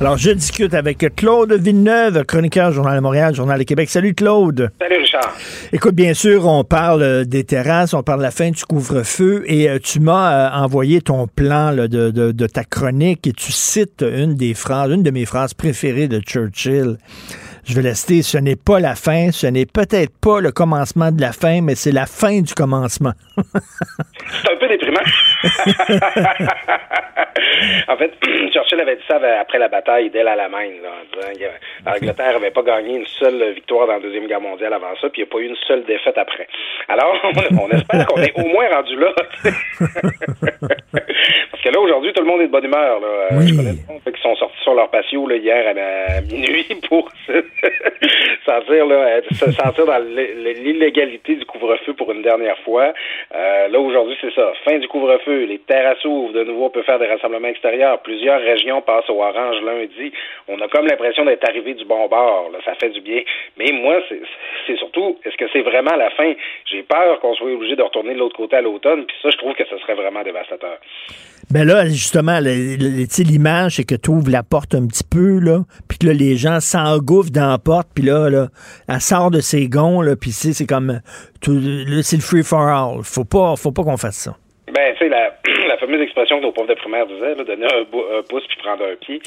Speaker 1: Alors, je discute avec Claude Villeneuve, chroniqueur Journal de Montréal, Journal de Québec. Salut, Claude.
Speaker 14: Salut, Richard.
Speaker 1: Écoute, bien sûr, on parle euh, des terrasses, on parle de la fin du couvre-feu et euh, tu m'as euh, envoyé ton plan là, de, de- de ta chronique et tu cites une des phrases, une de mes phrases préférées de Churchill. Je vais rester, ce n'est pas la fin, ce n'est peut-être pas le commencement de la fin, mais c'est la fin du commencement.
Speaker 14: C'est un peu déprimant. en fait, Churchill avait dit ça après la bataille d'El Alamein, là, en disant que l'Angleterre n'avait pas gagné une seule victoire dans la Deuxième Guerre mondiale avant ça, puis il n'y a pas eu une seule défaite après. Alors, on, espère qu'on est au moins rendu là. Parce que là, aujourd'hui, tout le monde est de bonne humeur. Là. Euh, Je connais des gens qui sont sortis sur leur patio là, hier à, minuit pour sentir, là, se sentir dans l'illégalité du couvre-feu pour une dernière fois. Euh, là, aujourd'hui, c'est ça. Fin du couvre-feu. Les terrasses ouvrent. De nouveau, on peut faire des rassemblements extérieurs. Plusieurs régions passent au orange lundi. On a comme l'impression d'être arrivé du bon bord. Là. Ça fait du bien. Mais moi, c'est c'est surtout, est-ce que c'est vraiment la fin? J'ai peur qu'on soit obligé de retourner de l'autre côté à l'automne. Puis ça, je trouve que ce serait vraiment dévastateur.
Speaker 1: Ben là, justement, l'image, c'est que tu ouvres la porte un petit peu, là, puis que là, les gens s'engouffrent dans la porte, puis là, là, elle sort de ses gonds, là, puis c'est comme, c'est le free for all. Faut pas, faut pas qu'on fasse ça.
Speaker 14: Ben, tu sais, la, la fameuse expression que nos profs de primaire disaient, là, donner un, pouce puis prendre un pied.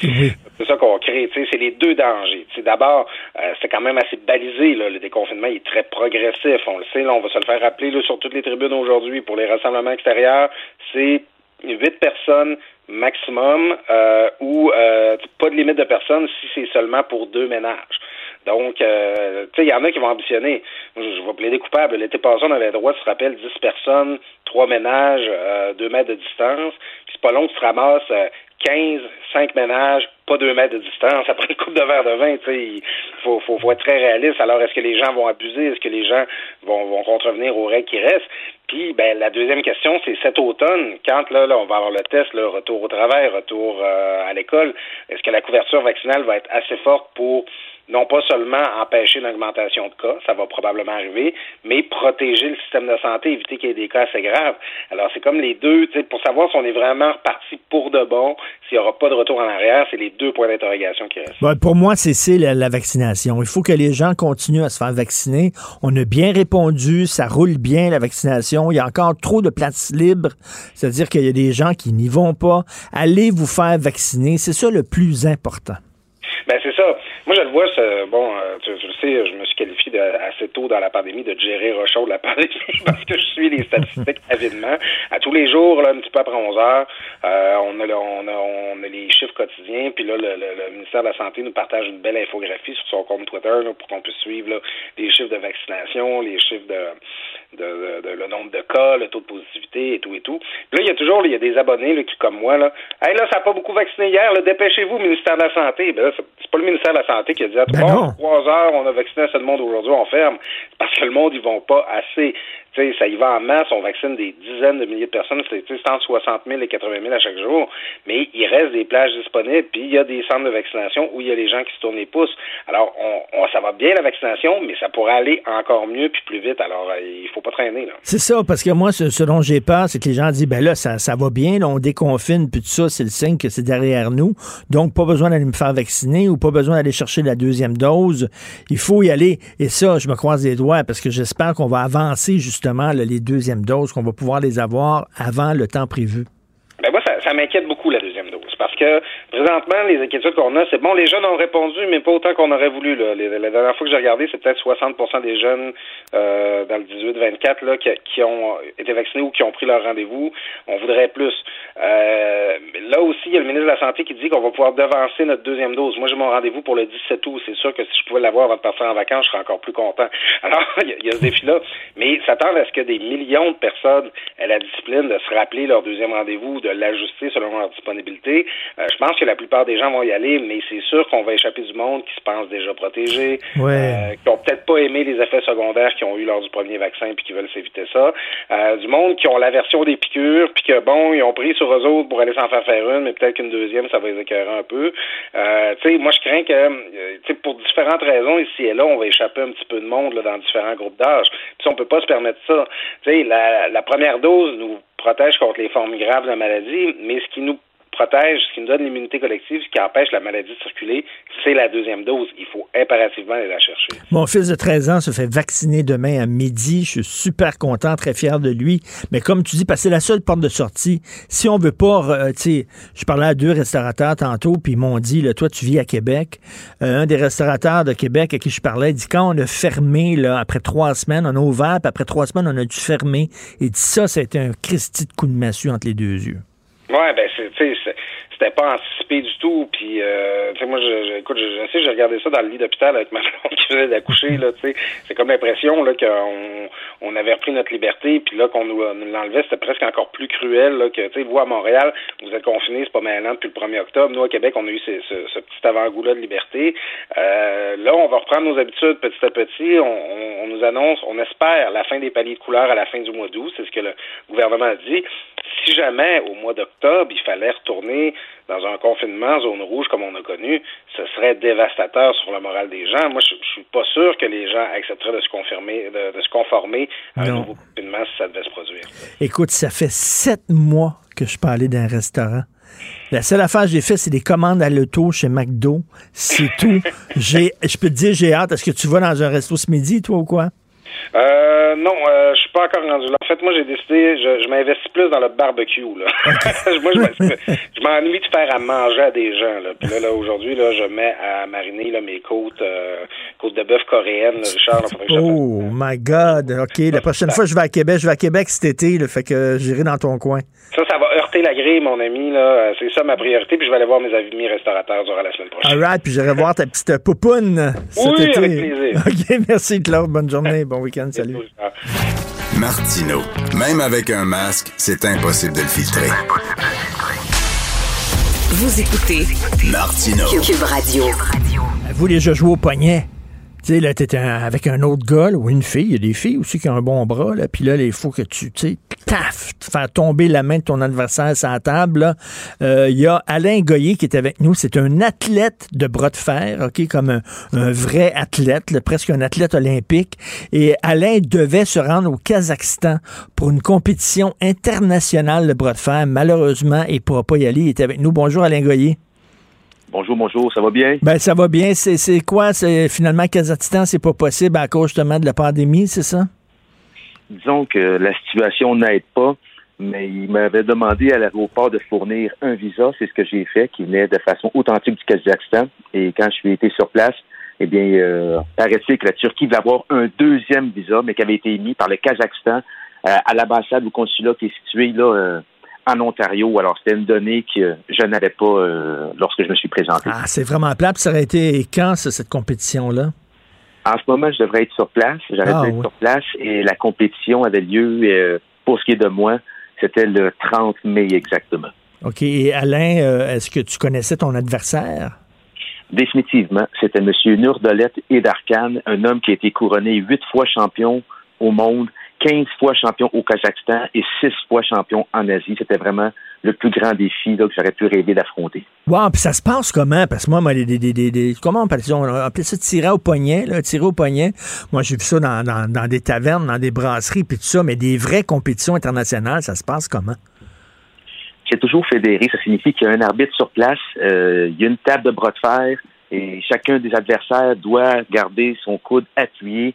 Speaker 14: C'est ça qu'on crée. Tu sais, c'est les deux dangers. Tu sais, d'abord, euh, c'est quand même assez balisé. Là, le déconfinement il est très progressif. On le sait. Là, on va se le faire rappeler là, sur toutes les tribunes aujourd'hui pour les rassemblements extérieurs. C'est huit personnes maximum euh, ou euh, pas de limite de personnes si c'est seulement pour deux ménages. Donc, euh, tu sais, il y en a qui vont ambitionner. Je, je vais plaider coupable. L'été passé, on avait le droit, tu te rappelles, 10 personnes, trois ménages, euh, 2 mètres de distance. Puis c'est pas long, tu te ramasses euh, 15, 5 ménages, pas 2 mètres de distance, après une coupe de verre de vin, il faut, faut, faut être très réaliste. Alors, est-ce que les gens vont abuser? Est-ce que les gens vont, vont contrevenir aux règles qui restent? Puis, ben, la deuxième question, c'est cet automne, quand là, là, on va avoir le test, le retour au travail, retour euh, à l'école, est-ce que la couverture vaccinale va être assez forte pour non pas seulement empêcher une augmentation de cas, ça va probablement arriver, mais protéger le système de santé, éviter qu'il y ait des cas assez graves. Alors, c'est comme les deux, pour savoir si on est vraiment reparti pour de bon, s'il n'y aura pas de retour en arrière, c'est les deux points d'interrogation qui restent.
Speaker 1: Ben, pour moi, c'est c'est la, la vaccination. Il faut que les gens continuent à se faire vacciner. On a bien répondu, ça roule bien la vaccination. Il y a encore trop de places libres, c'est-à-dire qu'il y a des gens qui n'y vont pas. Allez vous faire vacciner, c'est ça le plus important.
Speaker 14: Moi je le vois, bon, euh, tu, tu, le sais, je me suis qualifié de, assez tôt dans la pandémie de gérer Rochaud de la pandémie parce que je suis les statistiques avidement. À tous les jours, là, un petit peu après 11 heures, euh, on, a, on, a, on a les chiffres quotidiens, puis là, le, le, le, ministère de la Santé nous partage une belle infographie sur son compte Twitter là, pour qu'on puisse suivre là, les chiffres de vaccination, les chiffres de, de, de, de, le nombre de cas, le taux de positivité et tout et tout. Puis là, il y a toujours il y a des abonnés là, qui, comme moi, là, hey, là, ça n'a pas beaucoup vacciné hier, là, dépêchez-vous, ministère de la Santé. Ben là, c'est pas le ministère de la Santé qui a dit à
Speaker 1: Ben
Speaker 14: bon,
Speaker 1: non.
Speaker 14: trois heures, on a vacciné assez de monde aujourd'hui, on ferme. Parce que le monde, ils vont pas assez. Tu sais, ça y va en masse, on vaccine des dizaines de milliers de personnes, c'est entre 60 000 et 80 000 à chaque jour. Mais il reste des plages disponibles, puis il y a des centres de vaccination où il y a les gens qui se tournent les pouces. Alors, on, on- ça va bien la vaccination, mais ça pourrait aller encore mieux puis plus vite. Alors, euh, il faut pas traîner.
Speaker 1: C'est ça, parce que moi, ce, ce dont j'ai peur, c'est que les gens disent, ben là, ça, ça va bien, là, on déconfine, puis tout ça, c'est le signe que c'est derrière nous. Donc, pas besoin d'aller me faire vacciner ou pas besoin d'aller chercher la deuxième dose. Il faut y aller. Et ça, je me croise les doigts parce que j'espère qu'on va avancer justement là, les deuxièmes doses, qu'on va pouvoir les avoir avant le temps prévu?
Speaker 14: Ben moi, ça, ça m'inquiète beaucoup dose. Parce que présentement, les inquiétudes qu'on a, c'est bon, les jeunes ont répondu, mais pas autant qu'on aurait voulu. Là. La dernière fois que j'ai regardé, c'est peut-être 60% des jeunes euh, dans le 18-24 là, qui, qui ont été vaccinés ou qui ont pris leur rendez-vous. On voudrait plus. Euh, là aussi, il y a le ministre de la Santé qui dit qu'on va pouvoir devancer notre deuxième dose. Moi, j'ai mon rendez-vous pour le 17 août. C'est sûr que si je pouvais l'avoir avant de partir en vacances, je serais encore plus content. Alors, il y a- il y, a ce défi-là. Mais s'attendre à ce que des millions de personnes aient la discipline de se rappeler leur deuxième rendez-vous, de l'ajuster selon leur disponibilité, euh, je pense que la plupart des gens vont y aller, mais c'est sûr qu'on va échapper du monde qui se pense déjà protégé,
Speaker 1: Ouais.
Speaker 14: euh, qui ont peut-être pas aimé les effets secondaires qu'ils ont eu lors du premier vaccin puis qui veulent s'éviter ça. Euh, du monde qui ont la version des piqûres puis que bon, ils ont pris sur eux autres pour aller s'en faire faire une, mais peut-être qu'une deuxième, ça va les écœurer un peu. Tu sais, moi je crains que tu sais, pour différentes raisons ici et là, on va échapper un petit peu de monde là, dans différents groupes d'âge. Puis on peut pas se permettre ça. Tu sais, la, la première dose nous protège contre les formes graves de la maladie, mais ce qui nous protège, ce qui nous donne l'immunité collective, ce qui empêche la maladie de circuler, c'est la deuxième dose. Il faut impérativement aller la chercher.
Speaker 1: Mon fils de 13 ans se fait vacciner demain à midi. Je suis super content, très fier de lui. Mais comme tu dis, parce que c'est la seule porte de sortie. Si on veut pas, euh, tu sais, je parlais à deux restaurateurs tantôt, puis ils m'ont dit, là, toi, tu vis à Québec. Euh, un des restaurateurs de Québec à qui je parlais, dit, quand on a fermé, là, après trois semaines, on a ouvert, puis après trois semaines, on a dû fermer. Il dit, ça, ça a été un Christy de coup de massue entre les deux yeux.
Speaker 14: Ouais, ben c'est, c'était pas anticipé du tout. Puis, euh, moi, je, je- écoute, je, je sais, j'ai regardé ça dans le lit d'hôpital avec ma femme qui venait d'accoucher. Là, tu sais, c'est comme l'impression là qu'on on avait repris notre liberté, puis là qu'on nous, l'enlevait, c'était presque encore plus cruel. Là, que, tu sais, vous à Montréal, vous êtes confinés, c'est pas maintenant depuis le 1er octobre. Nous à Québec, on a eu ce, ce, petit avant-goût-là de liberté. Euh, là, on va reprendre nos habitudes petit à petit. On, on, on nous annonce, on espère la fin des paliers de couleurs à la fin du mois d'août. C'est ce que le gouvernement a dit. Si jamais au mois d'octobre, il fallait retourner dans un confinement zone rouge comme on a connu, ce serait dévastateur sur le moral des gens. Moi, je, je suis pas sûr que les gens accepteraient de se confirmer, de, de se conformer à un nouveau confinement si ça devait se produire.
Speaker 1: Écoute, ça fait sept mois que je peux aller dans un restaurant. La seule affaire que j'ai fait, c'est des commandes à l'auto chez McDo. C'est tout. j'ai, je peux te dire, j'ai hâte. Est-ce que tu vas dans un resto ce midi, toi, ou quoi?
Speaker 14: Euh, non, euh, suis pas encore rendu là. En fait, moi, j'ai décidé, je, je m'investis plus dans le barbecue. Là. moi, je, me- je m'ennuie de faire à manger à des gens. Là. Puis là, là aujourd'hui, là, je mets à mariner là, mes côtes, euh, côtes de bœuf coréennes. Richard, là, que je
Speaker 1: Oh my God. OK. La prochaine fois, je vais à Québec. Je vais à Québec cet été, là, fait que j'irai dans ton coin.
Speaker 14: Ça, ça va heurter la grille, mon ami. Là. C'est ça ma priorité. Puis je vais aller voir mes amis restaurateurs durant la semaine prochaine.
Speaker 1: All right, puis j'irai voir ta petite poupoune cet
Speaker 14: Oui,
Speaker 1: été.
Speaker 14: avec plaisir.
Speaker 1: OK, merci Claude. Bonne journée. Bon week-end. Salut.
Speaker 2: Martino. Même avec un masque, c'est impossible de le filtrer.
Speaker 3: Vous écoutez
Speaker 2: Martino.
Speaker 3: Cube Radio.
Speaker 1: Vous, les jeux jouer au poignet. Tu sais, là, t'es avec un autre gars, ou une fille. Il y a des filles aussi qui ont un bon bras, là. Puis là, il faut que tu, tu taf, faire tomber la main de ton adversaire sur la table. Euh, Il y a Alain Goyer qui est avec nous. C'est un athlète de bras de fer, OK, comme un, un vrai athlète, là, presque un athlète olympique. Et Alain devait se rendre au Kazakhstan pour une compétition internationale de bras de fer. Malheureusement, il ne pourra pas y aller. Il est avec nous. Bonjour, Alain Goyer.
Speaker 15: Bonjour, bonjour, ça va bien?
Speaker 1: Ben, ça va bien. C'est quoi? Finalement Kazakhstan, c'est pas possible à cause justement de la pandémie, c'est ça?
Speaker 15: Disons que la situation n'aide pas, mais il m'avait demandé à l'aéroport de fournir un visa, c'est ce que j'ai fait, qui venait de façon authentique du Kazakhstan. Et quand je suis été sur place, eh bien, euh, paraît-il que la Turquie va avoir un deuxième visa, mais qui avait été émis par le Kazakhstan euh, à l'ambassade ou consulat qui est situé là euh, en Ontario. Alors, c'était une donnée que je n'avais pas euh, lorsque je me suis présenté.
Speaker 1: Ah, c'est vraiment plat. Ça aurait été quand, ça, cette compétition-là?
Speaker 15: En ce moment, je devrais être sur place. J'arrête
Speaker 1: Ah, oui.
Speaker 15: sur place et la compétition avait lieu, euh, pour ce qui est de moi, c'était le 30 mai exactement.
Speaker 1: OK. Et Alain, euh, est-ce que tu connaissais ton adversaire?
Speaker 15: Définitivement, c'était M. Nurdolet Edarkan, un homme qui a été couronné huit fois champion au monde, 15 fois champion au Kazakhstan et six fois champion en Asie. C'était vraiment le plus grand défi là, que j'aurais pu rêver d'affronter.
Speaker 1: Wow, puis ça se passe comment? Parce que moi, moi, des, des, des, des- des- comment on appelle ça? On appelait ça tirer au poignet, là, tirer au poignet. Moi, j'ai vu ça dans, dans, dans des tavernes, dans des brasseries, puis tout ça, mais des vraies compétitions internationales, ça se passe comment?
Speaker 15: C'est toujours fédéré. Ça signifie qu'il y a un arbitre sur place, euh, il y a une table de bras de fer et chacun des adversaires doit garder son coude appuyé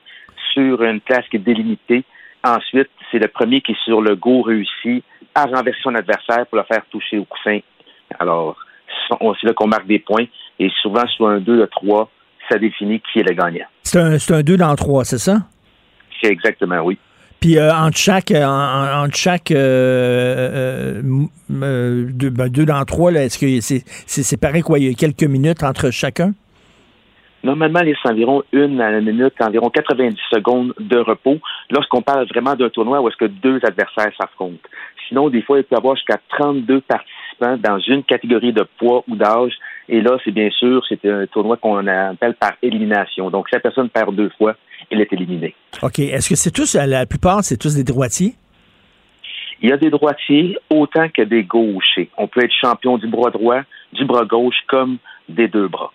Speaker 15: sur une place qui est délimitée. Ensuite, c'est le premier qui est sur le go réussi à renverser son adversaire pour le faire toucher au coussin. Alors, c'est là qu'on marque des points et souvent, sur un 2, un 3, ça définit qui est le gagnant.
Speaker 1: C'est un, c'est un 2 dans 3, c'est ça?
Speaker 15: C'est exactement, oui.
Speaker 1: Puis euh, entre chaque, euh, entre chaque euh, euh, euh, deux, ben, deux dans trois, est-ce que c'est, c'est pareil quoi, il y a quelques minutes entre chacun?
Speaker 15: Normalement, il laisse environ une à la minute, environ 90 secondes de repos lorsqu'on parle vraiment d'un tournoi où est-ce que deux adversaires s'affrontent. Sinon, des fois, il peut y avoir jusqu'à 32 participants dans une catégorie de poids ou d'âge. Et là, c'est bien sûr, c'est un tournoi qu'on appelle par élimination. Donc, si la personne perd deux fois, elle est éliminée.
Speaker 1: OK. Est-ce que c'est tous, la plupart, c'est tous des droitiers?
Speaker 15: Il y a des droitiers autant que des gauchers. On peut être champion du bras droit, du bras gauche comme des deux bras.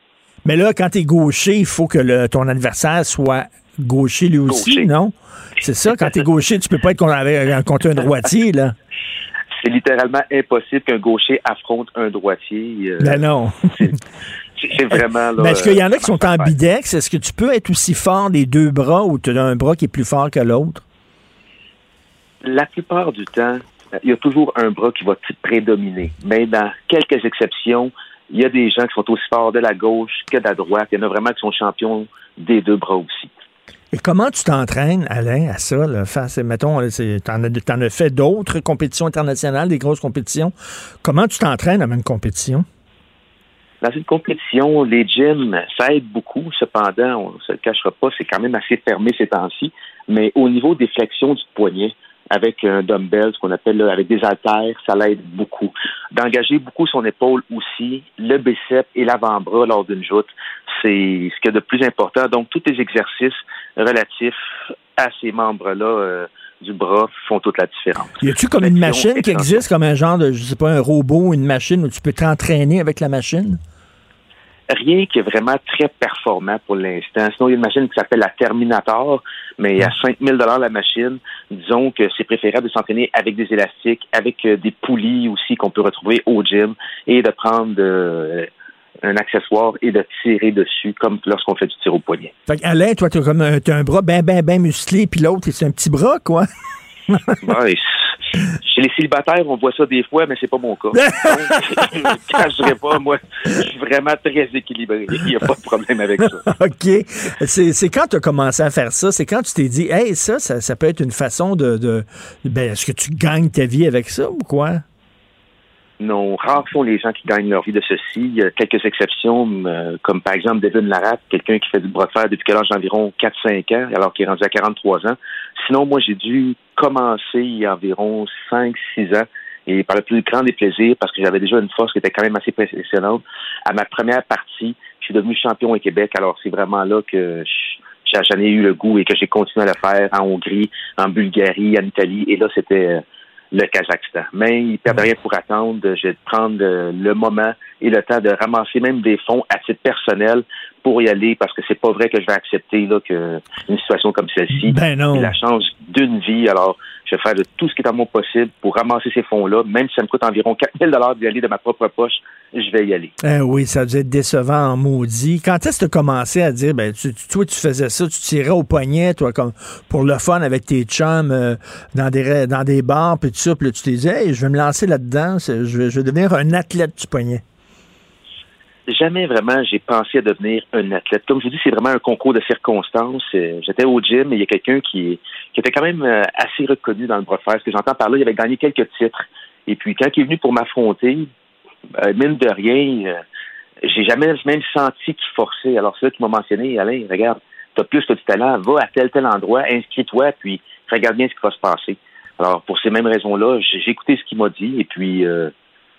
Speaker 1: Mais là, quand tu es gaucher, il faut que le- ton adversaire soit gaucher lui aussi, non? C'est ça, quand tu es gaucher, tu peux pas être contre, avec- contre un droitier, là.
Speaker 15: C'est littéralement impossible qu'un gaucher affronte un droitier. Euh,
Speaker 1: Ben non.
Speaker 15: c'est vraiment... Là,
Speaker 1: Mais est-ce qu'il y en a
Speaker 15: euh,
Speaker 1: qui sont en bidex? Est-ce que tu peux être aussi fort des deux bras ou tu as un bras qui est plus fort que l'autre?
Speaker 15: La plupart du temps, il y a toujours un bras qui va prédominer. Mais dans quelques exceptions, il y a des gens qui sont aussi forts de la gauche que de la droite. Il y en a vraiment qui sont champions des deux bras aussi.
Speaker 1: Et comment tu t'entraînes, Alain, à ça? Là, face, mettons, t'en as, t'en as fait d'autres compétitions internationales, des grosses compétitions. Comment tu t'entraînes à une compétition?
Speaker 15: Dans une compétition, les gyms, ça aide beaucoup. Cependant, on ne se le cachera pas, c'est quand même assez fermé ces temps-ci. Mais au niveau des flexions du poignet, avec un dumbbell, ce qu'on appelle là, avec des haltères, ça l'aide beaucoup. D'engager beaucoup son épaule aussi, le biceps et l'avant-bras lors d'une joute, c'est ce qu'il y a de plus important. Donc, tous les exercices relatifs à ces membres-là euh, du bras font toute la différence.
Speaker 1: Y a-tu comme une machine qui existe, comme un genre de, je sais pas, un robot, une machine où tu peux t'entraîner avec la machine?
Speaker 15: Rien qui est vraiment très performant pour l'instant. Sinon, il y a une machine qui s'appelle la Terminator, mais à 5000 dollars la machine, disons que c'est préférable de s'entraîner avec des élastiques, avec euh, des poulies aussi qu'on peut retrouver au gym et de prendre euh, un accessoire et de tirer dessus, comme lorsqu'on fait du tir au poignet.
Speaker 1: Fait Alain, toi, t'as comme un, t'as un bras ben, ben, ben musclé, puis l'autre, c'est un petit bras, quoi.
Speaker 15: Chez les célibataires, on voit ça des fois, mais c'est pas mon cas. Donc, je ne cacherai pas, moi, je suis vraiment très équilibré. Il n'y a pas de problème avec ça.
Speaker 1: OK. C'est, c'est quand tu as commencé à faire ça, c'est quand tu t'es dit, hey, ça, ça, ça peut être une façon de. de ben, est-ce que tu gagnes ta vie avec ça ou quoi?
Speaker 15: Non, rares sont les gens qui gagnent leur vie de ceci. Il quelques exceptions, euh, comme par exemple Devin Laratte, quelqu'un qui fait du bras depuis l'âge d'environ 4-5 ans, alors qu'il est rendu à 43 ans. Sinon, moi, j'ai dû commencer il y a environ 5-6 ans, et par le plus grand des plaisirs, parce que j'avais déjà une force qui était quand même assez impressionnante. À ma première partie, je suis devenu champion au Québec, alors c'est vraiment là que je- j'en ai eu le goût et que j'ai continué à le faire en Hongrie, en Bulgarie, en Italie, et là, c'était euh, le Kazakhstan. Mais il ne perd rien pour attendre. Je vais prendre le moment et le temps de ramasser même des fonds à titre personnel pour y aller parce que c'est pas vrai que je vais accepter là, que une situation comme celle-ci
Speaker 1: Ben non.
Speaker 15: la chance d'une vie. Alors, je vais faire de tout ce qui est à mon possible pour ramasser ces fonds-là. Même si ça me coûte environ 4 000 d'y aller de ma propre poche, je vais y aller.
Speaker 1: Eh oui, ça a dû être décevant en maudit. Quand est-ce que tu as commencé à dire, ben, tu, toi, tu faisais ça, tu tirais au poignet, toi, comme pour le fun avec tes chums euh, dans, des, dans des bars, puis tout ça, puis là, tu t'es dit, hey, je vais me lancer là-dedans, je vais, je vais devenir un athlète du poignet.
Speaker 15: Jamais vraiment j'ai pensé à devenir un athlète. Comme je vous dis, c'est vraiment un concours de circonstances. Euh, J'étais au gym et il y a quelqu'un qui, qui était quand même euh, assez reconnu dans le bras. Ce que j'entends par là, il avait gagné quelques titres. Et puis quand il est venu pour m'affronter, euh, mine de rien, euh, j'ai jamais même senti qu'il forçait. Alors c'est là qu'il m'a mentionné, Alain, regarde, t'as plus que du talent, va à tel tel endroit, inscris-toi, puis regarde bien ce qui va se passer. Alors pour ces mêmes raisons-là, j'ai écouté ce qu'il m'a dit et puis euh,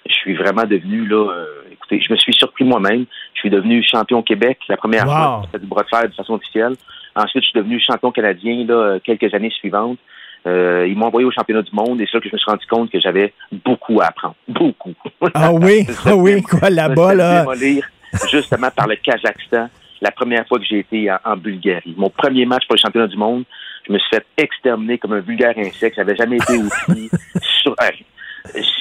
Speaker 15: je suis vraiment devenu là. euh, écoutez, je me suis surpris moi-même. Je suis devenu champion Québec la première
Speaker 1: Wow.
Speaker 15: fois. Fait du bras de fer de façon officielle. Ensuite, je suis devenu champion canadien là euh, quelques années suivantes. Euh, ils m'ont envoyé au championnat du monde et c'est là que je me suis rendu compte que j'avais beaucoup à apprendre. Beaucoup.
Speaker 1: Ah oui, ah oui, quoi, là-bas, là?
Speaker 15: démolir justement par le Kazakhstan la première fois que j'ai été en, en Bulgarie. Mon premier match pour le championnat du monde, je me suis fait exterminer comme un vulgaire insecte. J'avais jamais été aussi sur.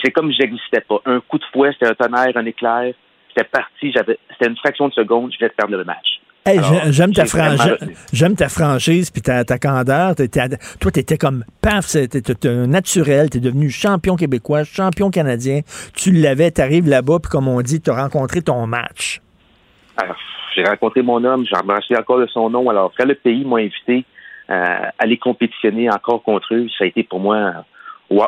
Speaker 15: C'est comme si j'existais pas. Un coup de fouet, c'était un tonnerre, un éclair. C'était parti. J'avais, c'était une fraction de seconde. Je venais de perdre le match.
Speaker 1: Hey, j'ai- j'aime ta,
Speaker 15: j'ai
Speaker 1: franchise, ta puis ta, ta candeur. T'étais toi, tu étais comme paf, c'était t'étais un naturel. Tu es devenu champion québécois, champion canadien. Tu l'avais, tu arrives là-bas, puis comme on dit, tu as rencontré ton match.
Speaker 15: J'ai rencontré mon homme, me rappelle encore de son nom. Alors, quand le pays m'a invité euh, à aller compétitionner encore contre eux, ça a été pour moi, wow,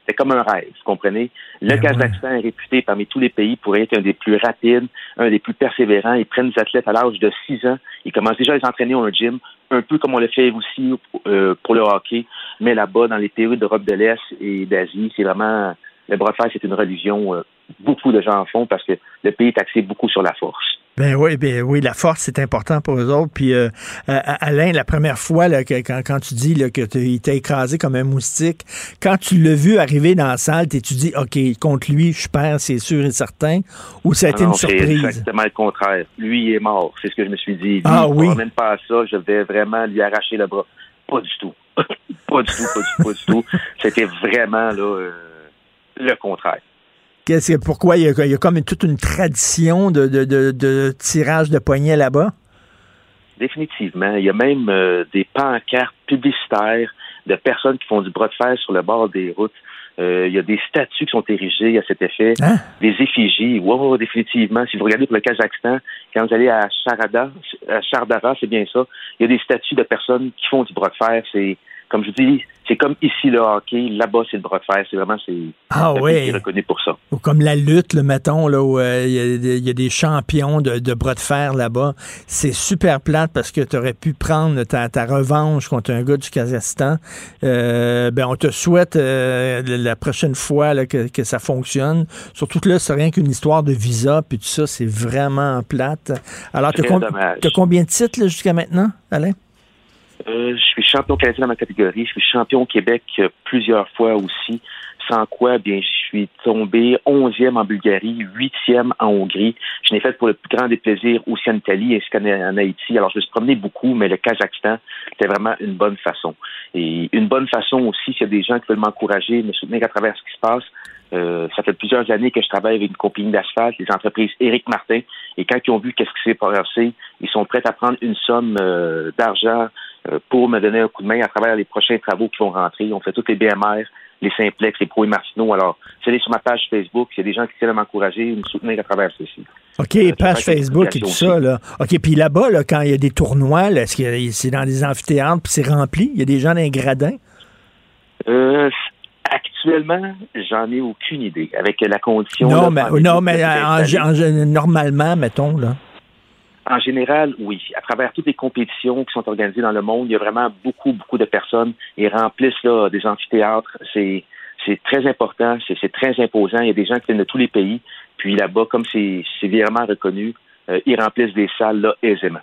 Speaker 15: c'était- comme un rêve, vous comprenez? Le Kazakhstan est réputé parmi tous les pays pour être un des plus rapides, un des plus persévérants. Ils prennent des athlètes à l'âge de 6 ans. Ils commencent déjà à les entraîner au gym, un peu comme on le fait aussi euh, pour le hockey. Mais là-bas, dans les pays d'Europe de l'Est et d'Asie, c'est vraiment... Le bras de fer, c'est une religion. Beaucoup de gens en font parce que le pays est axé beaucoup sur la force.
Speaker 1: Ben oui, ben oui, la force, c'est important pour eux autres. Puis euh, euh, Alain, la première fois là, que, quand, quand tu dis là, que il t'a écrasé comme un moustique, quand tu l'as vu arriver dans la salle, tu dis OK, contre lui, je perds, c'est sûr et certain, ou ça a été
Speaker 15: Ah non,
Speaker 1: une
Speaker 15: C'est
Speaker 1: surprise?
Speaker 15: exactement le contraire. Lui, il est mort. C'est ce que je me suis dit. Lui,
Speaker 1: Ah oui.
Speaker 15: même pas à ça. Je vais vraiment lui arracher le bras. Pas du tout. pas du tout, pas du tout, pas du tout. C'était vraiment là, euh, le contraire.
Speaker 1: Qu'est-ce que, pourquoi il y, a, il y a comme toute une tradition de, de, de, de tirage de poignet là-bas?
Speaker 15: Définitivement. Il y a même euh, des pancartes publicitaires de personnes qui font du bras de fer sur le bord des routes. Euh, il y a des statues qui sont érigées à cet effet,
Speaker 1: Hein?
Speaker 15: des effigies. Oui, définitivement. Si vous regardez pour le Kazakhstan, quand vous allez à Charada, à Chardara, c'est bien ça. Il y a des statues de personnes qui font du bras de fer. C'est, comme je dis, c'est comme ici le hockey. Là-bas, c'est le bras de fer. C'est vraiment, c'est,
Speaker 1: Ah
Speaker 15: qui est reconnu pour ça.
Speaker 1: Ou comme la lutte, le mettons, là, où euh, il y, a des- il y a des champions de, de bras de fer là-bas. C'est super plate parce que tu aurais pu prendre ta, ta revanche contre un gars du Kazakhstan. Euh, ben, on te souhaite euh, la prochaine fois là, que, que ça fonctionne. Surtout que là, c'est rien qu'une histoire de visa, puis tout ça, c'est vraiment plate. Alors, tu as combien de titres jusqu'à maintenant, Alain?
Speaker 15: Euh, je suis champion canadien dans ma catégorie. Je suis champion au Québec euh, plusieurs fois aussi. sans quoi, bien, je suis tombé onzième en Bulgarie, huitième en Hongrie. Je n'ai fait pour le plus grand des plaisirs aussi en Italie ainsi qu'en Haïti. Alors, je me suis promené beaucoup, mais le Kazakhstan, c'était vraiment une bonne façon. Et une bonne façon aussi, s'il y a des gens qui veulent m'encourager, me soutenir à travers ce qui se passe, euh, ça fait plusieurs années que je travaille avec une compagnie d'asphalte, les entreprises Éric Martin, et quand ils ont vu qu'est-ce qui s'est passé, ils sont prêts à prendre une somme euh, d'argent pour me donner un coup de main à travers les prochains travaux qui vont rentrer. On fait toutes les BMR, les Simplex, les Pro et Martineau. Alors, c'est sur ma page Facebook. Il y a des gens qui à m'encourager et me soutenir à travers ceci.
Speaker 1: OK, page Facebook et tout ça. Là. OK, puis là-bas, là, quand il y a des tournois, est-ce que c'est dans des amphithéâtres puis c'est rempli? Il y a des gens dans les gradins?
Speaker 15: Euh, Actuellement, j'en ai aucune idée avec la condition.
Speaker 1: Non, mais, non, mais normalement, mettons, là.
Speaker 15: En général, oui. À travers toutes les compétitions qui sont organisées dans le monde, il y a vraiment beaucoup, beaucoup de personnes et remplissent là, des amphithéâtres. C'est, très important, c'est, très imposant. Il y a des gens qui viennent de tous les pays. Puis là-bas, comme c'est, c'est reconnu, euh, ils remplissent des salles là, aisément.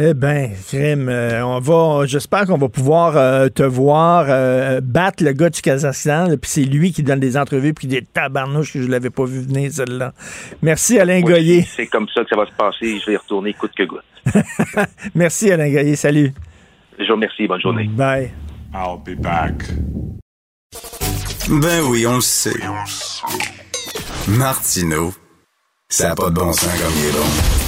Speaker 1: Eh bien, crime, euh, on va, j'espère qu'on va pouvoir euh, te voir euh, battre le gars du Kazakhstan, puis c'est lui qui donne des entrevues, puis des tabarnouches que je l'avais pas vu venir, celle-là. Merci, Alain Goyer.
Speaker 15: C'est comme ça que ça va se passer. Je vais y retourner coûte que goutte.
Speaker 1: Merci, Alain Goyer. Salut.
Speaker 15: Je vous remercie. Bonne journée.
Speaker 1: Bye.
Speaker 16: I'll be back.
Speaker 2: Ben oui, on le sait. Martineau, ça n'a pas de bon sens comme il est bon.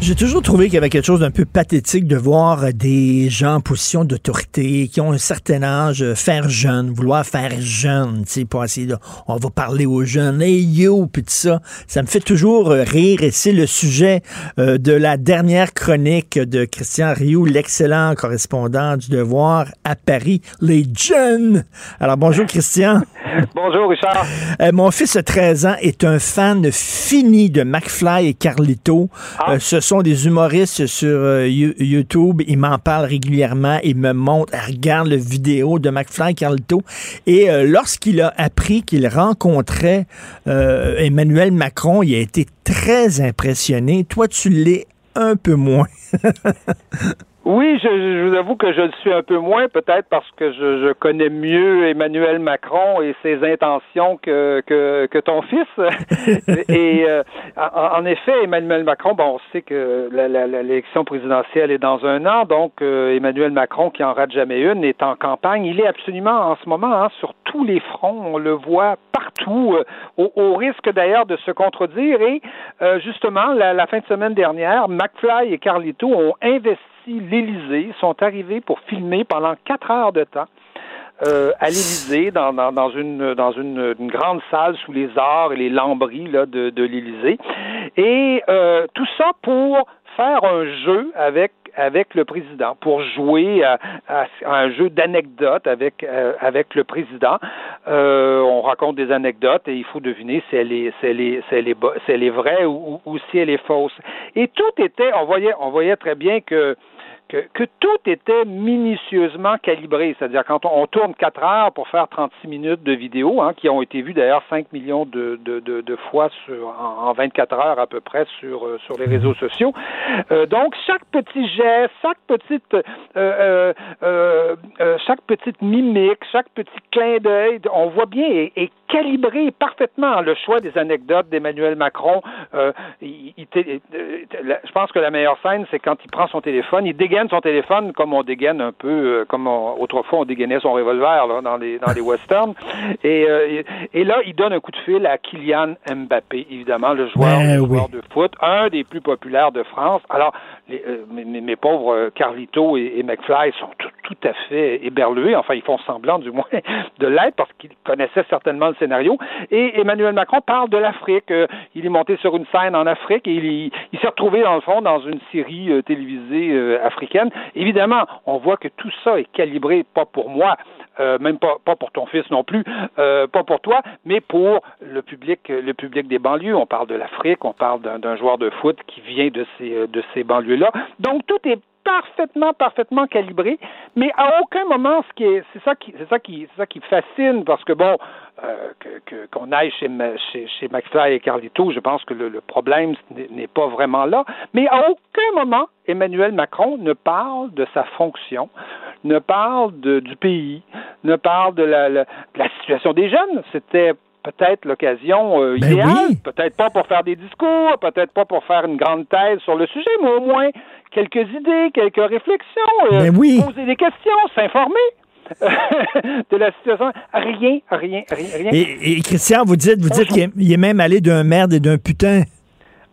Speaker 1: J'ai toujours trouvé qu'il y avait quelque chose d'un peu pathétique de voir des gens en position d'autorité qui ont un certain âge euh, faire jeune, vouloir faire jeune, tu sais, pas essayer de, on va parler aux jeunes, hey yo, puis tout ça. Ça me fait toujours euh, rire et c'est le sujet euh, de la dernière chronique de Christian Rioux, l'excellent correspondant du Devoir à Paris, les jeunes. Alors bonjour Christian.
Speaker 17: Bonjour Richard.
Speaker 1: mon fils de 13 ans est un fan fini de McFly et Carlito.
Speaker 17: Ah.
Speaker 1: ce sont des humoristes sur euh, YouTube. Ils m'en parlent régulièrement. Ils me montrent, regarde le vidéo de McFly Carlito. Et euh, lorsqu'il a appris qu'il rencontrait euh, Emmanuel Macron, il a été très impressionné. Toi, tu l'es un peu moins.
Speaker 17: Oui, je, je, vous avoue que je le suis un peu moins, peut-être parce que je, je, connais mieux Emmanuel Macron et ses intentions que, que, que ton fils. et euh, en, effet, Emmanuel Macron, bon, on sait que l'élection présidentielle est dans un an, donc euh, Emmanuel Macron, qui en rate jamais une, est en campagne. Il est absolument en ce moment hein, sur tous les fronts. On le voit partout, euh, au, au, risque d'ailleurs de se contredire. Et justement, la, la fin de semaine dernière, McFly et Carlito ont investi l'Élysée, sont arrivés pour filmer pendant quatre heures de temps. Euh, à l'Élysée, dans, dans, une, dans une, grande salle sous les arts et les lambris là, de, de l'Élysée. Et euh, tout ça pour faire un jeu avec avec le président pour jouer à, un jeu d'anecdotes avec euh, avec le président. On raconte des anecdotes et il faut deviner si elle est si elle est si elle est, si elle est vraie ou, ou, si elle est fausse. Et tout était, on voyait on voyait très bien que que, tout était minutieusement calibré. C'est-à-dire quand on, tourne 4 heures pour faire 36 minutes de vidéo, hein, qui ont été vues d'ailleurs 5 millions de, de, de, fois sur, en, 24 heures à peu près sur, euh, sur les réseaux sociaux. Euh, donc chaque petit geste, chaque petite euh, chaque petite mimique, chaque petit clin d'œil, on voit bien est, calibré parfaitement le choix des anecdotes d'Emmanuel Macron. Je pense que la meilleure scène, c'est quand il prend son téléphone, il dégaine son téléphone comme on dégaine un peu, euh, comme autrefois on dégainait son revolver là, dans les dans les westerns. Euh, et, là, il donne un coup de fil à Kylian Mbappé, évidemment le joueur, ben de foot, un des plus populaires de France. Alors, les, euh, mes, pauvres Carlito et, McFly sont tout, tout, à fait éberlués. Enfin, ils font semblant du moins de l'être parce qu'ils connaissaient certainement le scénario. Et Emmanuel Macron parle de l'Afrique. il est monté sur une scène en Afrique et il, s'est retrouvé dans le fond dans une série télévisée africaine Évidemment, on voit que tout ça est calibré, pas pour moi, euh, même pas, pas pour ton fils non plus, euh, pas pour toi, mais pour le public, le public des banlieues. On parle de l'Afrique, on parle d'un joueur de foot qui vient de ces, euh, de ces banlieues-là. Donc tout est parfaitement, parfaitement calibré, mais à aucun moment, c'est ça qui, c'est fascine, parce que bon, euh, qu'on aille chez, chez, chez McFly et Carlito, je pense que le, problème n'est pas vraiment là, mais à aucun moment, Emmanuel Macron ne parle de sa fonction. ne parle du pays, ne parle de la, la, de la situation des jeunes. C'était peut-être l'occasion euh,
Speaker 1: Ben
Speaker 17: idéale, peut-être pas pour faire des discours, peut-être pas pour faire une grande thèse sur le sujet, mais au moins quelques idées, quelques réflexions, euh,
Speaker 1: Ben oui.
Speaker 17: poser des questions, s'informer. de la situation. Rien, rien, rien, rien.
Speaker 1: Et, et Christian, vous dites, vous dites qu'il est, il est même allé d'un merde et d'un putain.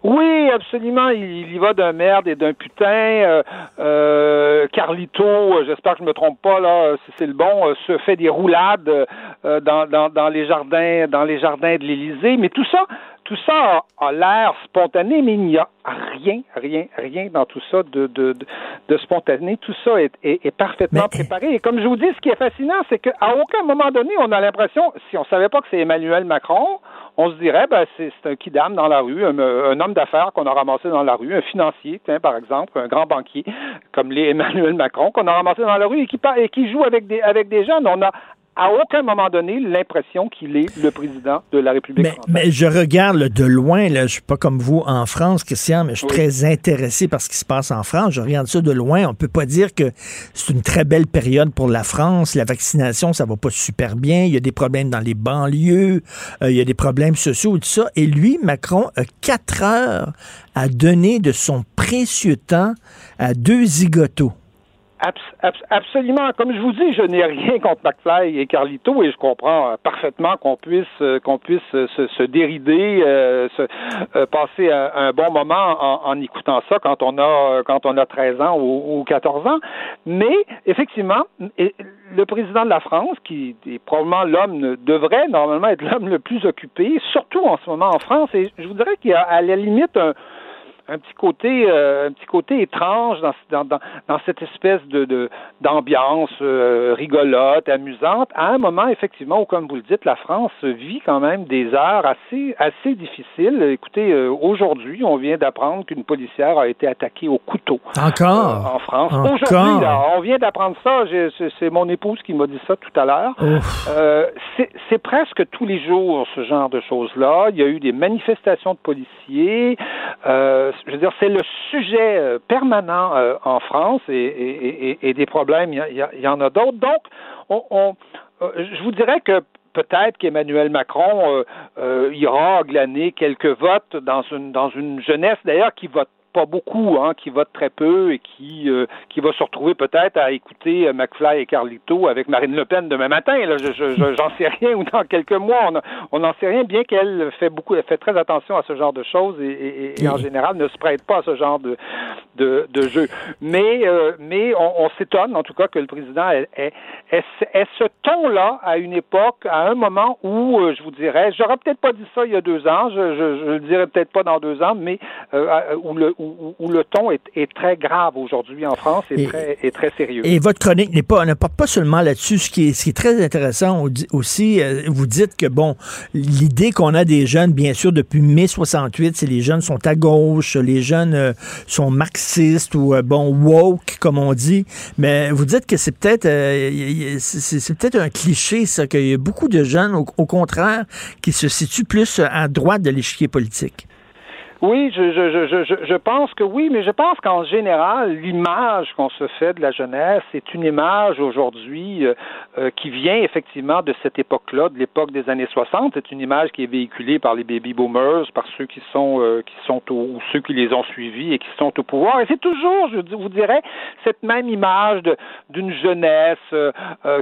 Speaker 17: Oui, absolument. Il, y va d'un merde et d'un putain. Euh, euh, Carlito, euh, j'espère que je me trompe pas là, si c'est le bon, se fait des roulades dans, dans, dans les jardins, dans les jardins de l'Élysée. Mais tout ça, tout ça a, a l'air spontané, mais il n'y a rien, rien, rien dans tout ça de, de, de, de spontané. Tout ça est, est, est parfaitement préparé. Et comme je vous dis, ce qui est fascinant, c'est qu'à aucun moment donné, on a l'impression, si on savait pas que c'est Emmanuel Macron, on se dirait, ben, c'est un kidam dans la rue, un, un homme d'affaires qu'on a ramassé dans la rue, un financier, tiens, par exemple, un grand banquier, comme les Emmanuel Macron, qu'on a ramassé dans la rue et qui, et qui joue avec des, avec des jeunes. On a à aucun moment donné l'impression qu'il est le président de la République
Speaker 1: Mais,
Speaker 17: française.
Speaker 1: mais je regarde là, de loin, là, je suis pas comme vous en France, Christian, mais je suis très intéressé par ce qui se passe en France. Je regarde ça de loin. On peut pas dire que c'est une très belle période pour la France. La vaccination, ça va pas super bien. Il y a des problèmes dans les banlieues. Euh, il y a des problèmes sociaux et tout ça. Et lui, Macron, a quatre heures à donner de son précieux temps à deux zigotos.
Speaker 17: Abs- abs- absolument. Comme je vous dis, je n'ai rien contre McFly et Carlito et je comprends euh, parfaitement qu'on puisse euh, qu'on puisse euh, se, se dérider, se, passer un, bon moment en, en écoutant ça quand on a quand on a 13 ans ou, ou 14 ans. Mais effectivement, le président de la France, qui est probablement l'homme devrait normalement être l'homme le plus occupé, surtout en ce moment en France, et je vous dirais qu'il y a à la limite un un petit côté euh, un petit côté étrange dans, dans, dans, cette espèce de de- d'ambiance euh, rigolote, amusante, à un moment effectivement où, comme vous le dites, la France vit quand même des heures assez assez difficiles. Écoutez, euh, aujourd'hui, on vient d'apprendre qu'une policière a été attaquée au couteau
Speaker 1: Encore?
Speaker 17: en France.
Speaker 1: Encore?
Speaker 17: Aujourd'hui, là, on vient d'apprendre ça. J'ai- C'est c'est mon épouse qui m'a dit ça tout à l'heure. C'est c'est presque tous les jours ce genre de choses-là. Il y a eu des manifestations de policiers. Euh, je veux dire, c'est le sujet euh, permanent euh, en France et, et- et- des problèmes, il y, en a d'autres. Donc, on, euh, je vous dirais que peut-être qu'Emmanuel Macron ira glaner quelques votes dans une dans une jeunesse d'ailleurs qui vote pas beaucoup, hein, qui vote très peu et qui euh, qui va se retrouver peut-être à écouter euh, McFly et Carlito avec Marine Le Pen demain matin. Là, je, je, je- j'en sais rien ou dans quelques mois, on n'en sait rien, bien qu'elle fait beaucoup, elle fait très attention à ce genre de choses et, et- et- et en général ne se prête pas à ce genre de de, de jeu. Mais euh, mais on, on s'étonne en tout cas que le président ait, ait- ait ce- ait ce ton-là à une époque, à un moment où euh, je vous dirais, j'aurais peut-être pas dit ça il y a deux ans, je, je, je le dirais peut-être pas dans deux ans, mais où le où, où le ton est, est très grave aujourd'hui en France et,
Speaker 1: Et-
Speaker 17: très sérieux.
Speaker 1: Et votre chronique n'est pas, ne porte pas seulement là-dessus. Ce qui est, ce qui est très intéressant aussi, euh, vous dites que bon, l'idée qu'on a des jeunes, bien sûr, depuis mai 68, c'est les jeunes sont à gauche, les jeunes euh, sont marxistes ou euh, bon woke comme on dit. Mais vous dites que c'est peut-être, c'est un cliché ça, qu'il y a beaucoup de jeunes, au, au contraire, qui se situent plus à droite de l'échiquier politique.
Speaker 17: Oui, je, je, je, je, pense que oui, mais je pense qu'en général, l'image qu'on se fait de la jeunesse est une image aujourd'hui euh, euh, qui vient effectivement de cette époque-là, de l'époque des années 60. C'est une image qui est véhiculée par les baby boomers, par ceux qui sont euh, qui sont au, ou ceux qui les ont suivis et qui sont au pouvoir. Et c'est toujours, je vous dirais, cette même image d'une jeunesse euh,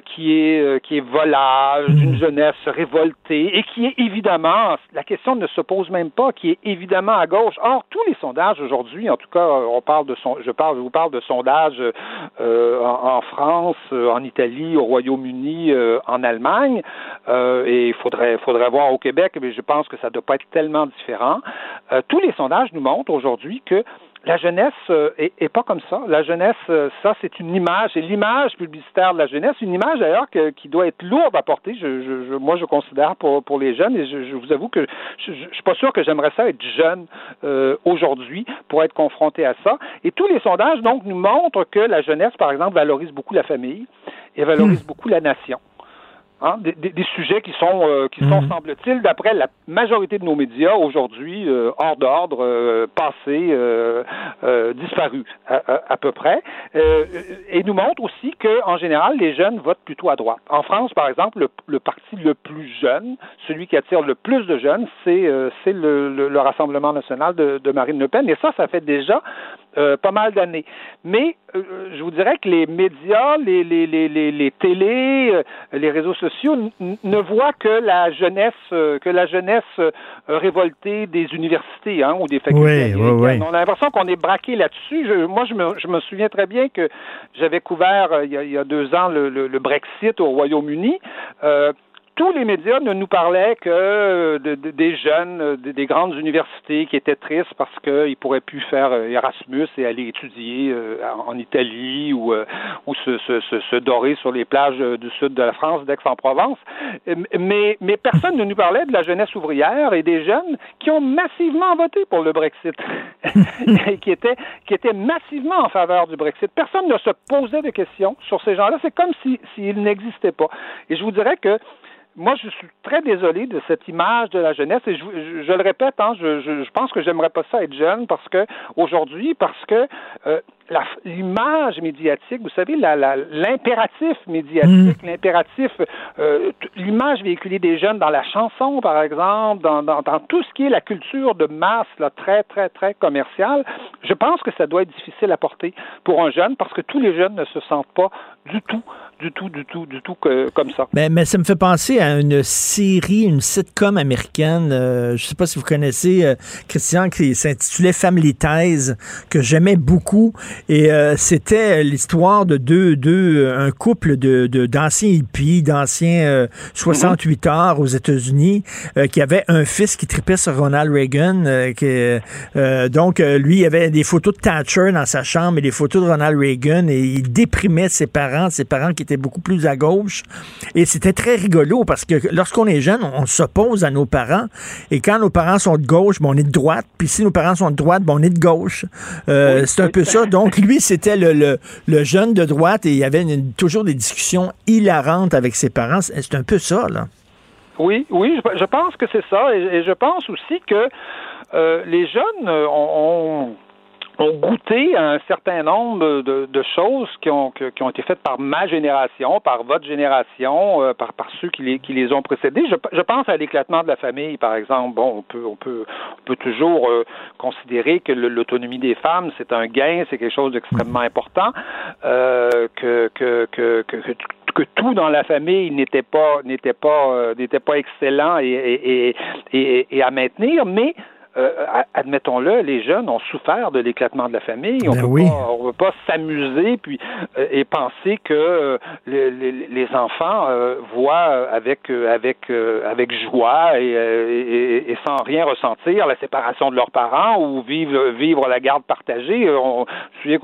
Speaker 17: qui est qui est volage, d'une jeunesse révoltée et qui est évidemment, la question ne se pose même pas, qui est évidemment à gauche. Or, tous les sondages aujourd'hui, en tout cas, on parle de son, je parle, je vous parle de sondages euh, en, France, euh, en Italie, au Royaume-Uni, euh, en Allemagne, et il faudrait, faudrait voir au Québec, mais je pense que ça ne doit pas être tellement différent. Tous les sondages nous montrent aujourd'hui que la jeunesse euh, est, est pas comme ça. La jeunesse, euh, ça, c'est une image, c'est l'image publicitaire de la jeunesse, une image d'ailleurs que- qui doit être lourde à porter. Je, je, je- moi, je considère pour, pour les jeunes, et je, je vous avoue que je, je, je suis pas sûr que j'aimerais ça être jeune euh, aujourd'hui pour être confronté à ça. Et tous les sondages donc nous montrent que la jeunesse, par exemple, valorise beaucoup la famille et valorise beaucoup la nation. Hein, des, des- des sujets qui sont, euh, qui sont, semble-t-il, d'après la majorité de nos médias aujourd'hui, euh, hors d'ordre, euh, passés, euh, euh, disparu à, peu près, et nous montre aussi que en général les jeunes votent plutôt à droite. En France, par exemple, le, parti le plus jeune, celui qui attire le plus de jeunes, c'est le, le, Rassemblement national de, de Marine Le Pen, et ça, ça fait déjà euh, pas mal d'années. Mais euh, je vous dirais que les médias, les, les, les, les, les télés, euh, les réseaux sociaux ne voient que la jeunesse, que la jeunesse révoltée des universités hein, ou des facultés. On a l'impression qu'on est braqué là-dessus. moi, je me, je me souviens très bien que j'avais couvert il y, a, il y a deux ans le, le, le Brexit au Royaume-Uni tous les médias ne nous parlaient que des jeunes des grandes universités qui étaient tristes parce qu'ils ne pourraient plus faire euh, Erasmus et aller étudier euh, en Italie ou, euh, ou se, se, se, dorer sur les plages du sud de la France, d'Aix-en-Provence. Mais, mais personne ne nous parlait de la jeunesse ouvrière et des jeunes qui ont massivement voté pour le Brexit, et qui étaient, qui étaient massivement en faveur du Brexit. Personne ne se posait de questions sur ces gens-là. C'est comme s'ils si, n'existaient pas. Et je vous dirais que moi, je suis très désolé de cette image de la jeunesse et je, je, le répète, hein, je, je, pense que j'aimerais pas ça être jeune parce que aujourd'hui, parce que euh, l'image médiatique, vous savez, l'impératif médiatique, mm. l'impératif, euh, l'image véhiculée des jeunes dans la chanson, par exemple, dans, dans, dans, tout ce qui est la culture de masse, là, très, très, très commerciale, je pense que ça doit être difficile à porter pour un jeune parce que tous les jeunes ne se sentent pas du tout du tout, du tout, du tout que, comme ça.
Speaker 1: Mais, mais, ça me fait penser à une série, une sitcom américaine. Euh, je ne sais pas si vous connaissez euh, Christian, qui s'intitulait Family Ties, que j'aimais beaucoup. Et euh, c'était l'histoire de deux, deux, un couple de, d'anciens hippies, d'anciens 68 heures aux États-Unis, qui avait un fils qui tripait sur Ronald Reagan. qui, donc, lui, il avait des photos de Thatcher dans sa chambre et des photos de Ronald Reagan et il déprimait ses parents, ses parents qui étaient beaucoup plus à gauche. Et c'était très rigolo parce que lorsqu'on est jeune, on, s'oppose à nos parents. Et quand nos parents sont de gauche, ben, on est de droite. Puis si nos parents sont de droite, ben, on est de gauche. Euh, c'est un peu ça. Donc lui, c'était le, jeune de droite et il y avait toujours des discussions hilarantes avec ses parents. C'est un peu ça, là.
Speaker 17: Oui, oui, je, pense que c'est ça. Et, je pense aussi que euh, les jeunes ont ont goûté à un certain nombre de, de choses qui ont, qui ont été faites par ma génération, par votre génération, euh, par, par ceux qui les, qui les ont précédés. Je, je pense à l'éclatement de la famille, par exemple. Bon, on peut, on peut, on peut toujours euh, considérer que l'autonomie des femmes, c'est un gain, c'est quelque chose d'extrêmement important, euh, que, que, que, que, que tout dans la famille n'était pas n'était pas n'était pas excellent et, et, et, et, à maintenir, mais euh, admettons-le, les jeunes ont souffert de l'éclatement de la famille. On
Speaker 1: ben
Speaker 17: ne peut pas s'amuser puis euh, et penser que euh, les, les, enfants voient avec avec avec joie et, et, et, sans rien ressentir la séparation de leurs parents ou vivre vivre la garde partagée. On, je,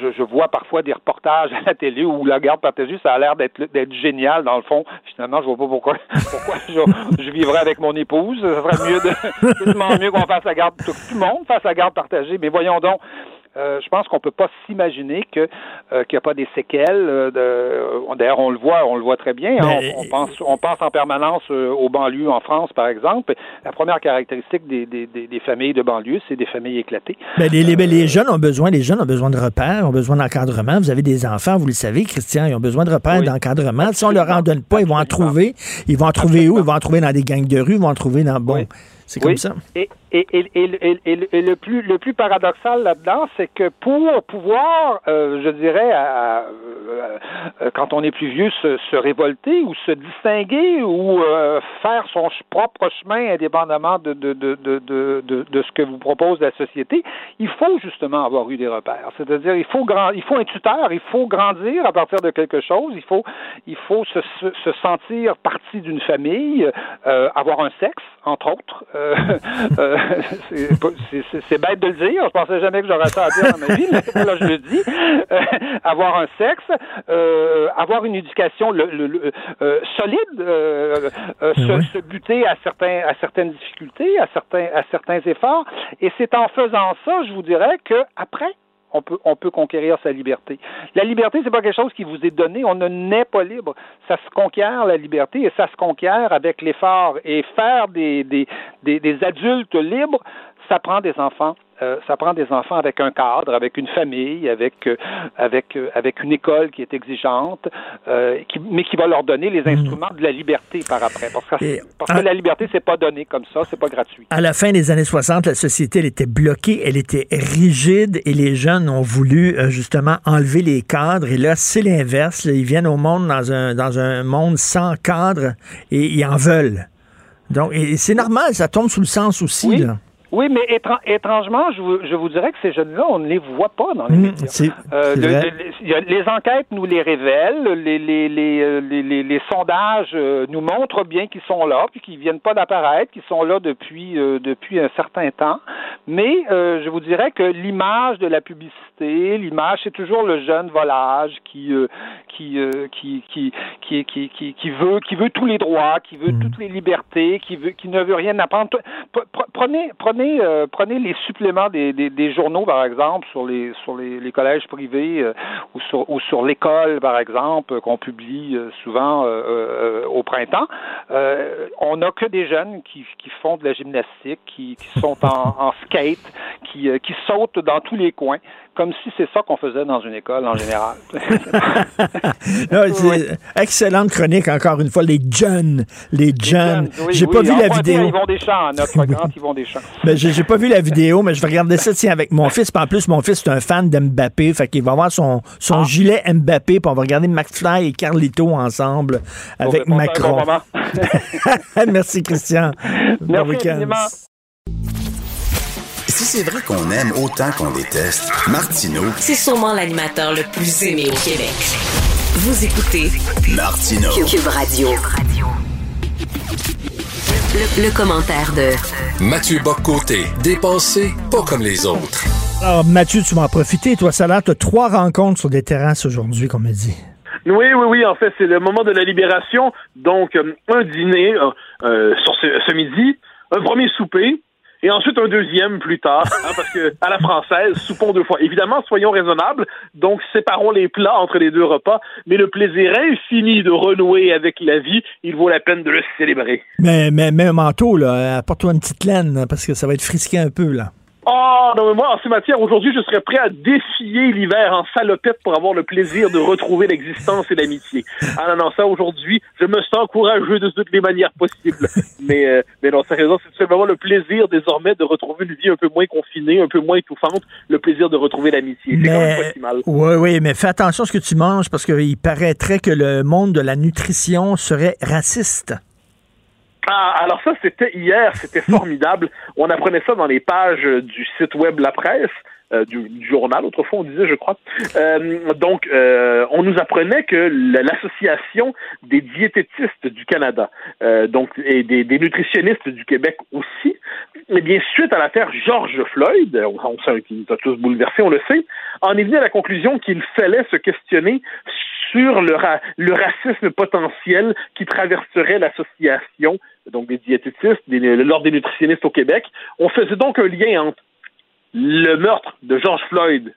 Speaker 17: je, je vois parfois des reportages à la télé où la garde partagée, ça a l'air d'être d'être génial dans le fond. Finalement, je vois pas pourquoi pourquoi je, je vivrais avec mon épouse. Ça serait mieux de mieux qu'on face à garde, tout le monde face à garde partagée. Mais voyons donc, euh, je pense qu'on peut pas s'imaginer que euh, qu'il n'y a pas des séquelles. Euh, d'ailleurs, on le voit, on le voit très bien. Hein. on, pense, on pense en permanence aux banlieues en France, par exemple. La première caractéristique des, des, des familles de banlieue, c'est des familles éclatées.
Speaker 1: Mais les, les, les, jeunes ont besoin, les jeunes ont besoin de repères, ont besoin d'encadrement. Vous avez des enfants, vous le savez, Christian, ils ont besoin de repères, d'encadrement. Si on leur en donne pas, ils vont en trouver. Ils vont en trouver où? Ils vont en trouver dans des gangs de rue, ils vont en trouver dans bon. C'est comme ça.
Speaker 17: Et, et, et, et, le plus le plus paradoxal là-dedans, c'est que pour pouvoir, euh, je dirais, à, euh, quand on est plus vieux, se, se, révolter ou se distinguer ou euh, faire son propre chemin indépendamment de de, de, de, de, ce que vous propose la société, il faut justement avoir eu des repères. C'est-à-dire, il faut grand, il faut un tuteur, il faut grandir à partir de quelque chose, il faut il faut se, se, sentir partie d'une famille, avoir un sexe, entre autres. c'est bête de le dire. Je pensais jamais que j'aurais ça à dire dans ma vie, mais là, je le dis. Euh, avoir un sexe, euh, avoir une éducation le, le, euh, solide, euh, euh, se, se, buter à certains à certaines difficultés, à certains à certains efforts. Et c'est en faisant ça, je vous dirais que après on peut, on peut conquérir sa liberté. La liberté, c'est pas quelque chose qui vous est donné. On ne naît pas libre. Ça se conquiert, la liberté, et ça se conquiert avec l'effort. Et faire des, des, des, des adultes libres, ça prend des enfants euh, ça prend des enfants avec un cadre, avec une famille, avec euh, avec euh, avec une école qui est exigeante, qui, mais qui va leur donner les hmm. instruments de la liberté par après. Parce que, parce que la liberté, c'est pas donné comme ça, c'est pas gratuit.
Speaker 1: À la fin des années 60, la société elle était bloquée, elle était rigide, et les jeunes ont voulu justement enlever les cadres. Et là, c'est l'inverse. Ils viennent au monde dans un dans un monde sans cadre et ils en veulent. Donc, c'est normal, ça tombe sous le sens aussi. Là.
Speaker 17: Oui, mais étrangement, je vous, je vous, dirais que ces jeunes-là, on ne les voit pas dans les mmh, médias. Euh, les enquêtes nous les révèlent, les, les, les, euh, les, sondages euh, nous montrent bien qu'ils sont là, puis qu'ils viennent pas d'apparaître, qu'ils sont là depuis, depuis un certain temps. Mais je vous dirais que l'image de la publicité, l'image, c'est toujours le jeune volage qui, qui, qui, qui, qui, qui, qui, veut, qui veut tous les droits, qui veut mmh. toutes les libertés, qui, veut, qui ne veut rien apprendre. Prenez, prenez euh, prenez, les suppléments des, des, journaux, par exemple, sur les, sur les, les collèges privés euh, ou sur, ou sur l'école, par exemple, qu'on publie euh, souvent au printemps. on n'a que des jeunes qui, qui font de la gymnastique, qui, qui sont en, en skate, qui, qui sautent dans tous les coins comme si c'est ça qu'on faisait dans une école en général.
Speaker 1: Excellente chronique, encore une fois, les jeunes. Les, jeunes. j'ai pas vu la vidéo.
Speaker 17: Ils vont des champs, notre grand Yvon Deschamps.
Speaker 1: Ben, j'ai pas vu la vidéo, mais je vais regarder ça tiens, avec mon fils. en plus, mon fils est un fan d'Mbappé, fait qu'il va avoir son, son ah. gilet Mbappé, puis on va regarder McFly et Carlito ensemble avec Macron. Merci, Christian.
Speaker 17: Bon week-end.
Speaker 2: Si c'est vrai qu'on aime autant qu'on déteste, Martineau,
Speaker 3: c'est sûrement l'animateur le plus aimé au Québec. Vous écoutez
Speaker 2: Martineau.
Speaker 3: Cube Radio. Le, commentaire de
Speaker 4: Mathieu Boccoté, dépensé pas comme les autres.
Speaker 1: Alors Mathieu, tu vas en profiter. Toi, ça tu as trois rencontres sur des terrasses aujourd'hui, comme me dit.
Speaker 16: Oui, oui, oui. En fait, c'est le moment de la libération. Donc, euh, un dîner euh, euh, sur ce, midi, un premier souper, et ensuite un deuxième plus tard, hein, parce que à la française, soupons deux fois. Évidemment, soyons raisonnables, donc séparons les plats entre les deux repas, mais le plaisir infini de renouer avec la vie, il vaut la peine de le célébrer.
Speaker 1: Mais, mais, mais un manteau, là, apporte-toi une petite laine, parce que ça va être frisqué un peu, là.
Speaker 16: Oh, non, mais moi, en ces matières, aujourd'hui, je serais prêt à défier l'hiver en salopette pour avoir le plaisir de retrouver l'existence et l'amitié. Ah non, non, ça, aujourd'hui, je me sens courageux de toutes les manières possibles. Mais, euh, mais non, sérieusement, c'est simplement le plaisir désormais de retrouver une vie un peu moins confinée, un peu moins étouffante, le plaisir de retrouver l'amitié. C'est quand même pas si mal.
Speaker 1: Oui, oui, mais fais attention à ce que tu manges parce qu'il paraîtrait que le monde de la nutrition serait raciste.
Speaker 16: Ah, alors ça, c'était hier, c'était formidable. On apprenait ça dans les pages du site web La Presse. Euh, du, journal, autrefois on disait, je crois. Euh, donc, euh, on nous apprenait que l'association des diététistes du Canada, donc et des, des, nutritionnistes du Québec aussi, eh bien suite à l'affaire George Floyd, on, on sait qu'il nous a tous bouleversés, on le sait, en est venu à la conclusion qu'il fallait se questionner sur le, racisme potentiel qui traverserait l'association, donc des diététistes, des, l'ordre des nutritionnistes au Québec. On faisait donc un lien entre le meurtre de George Floyd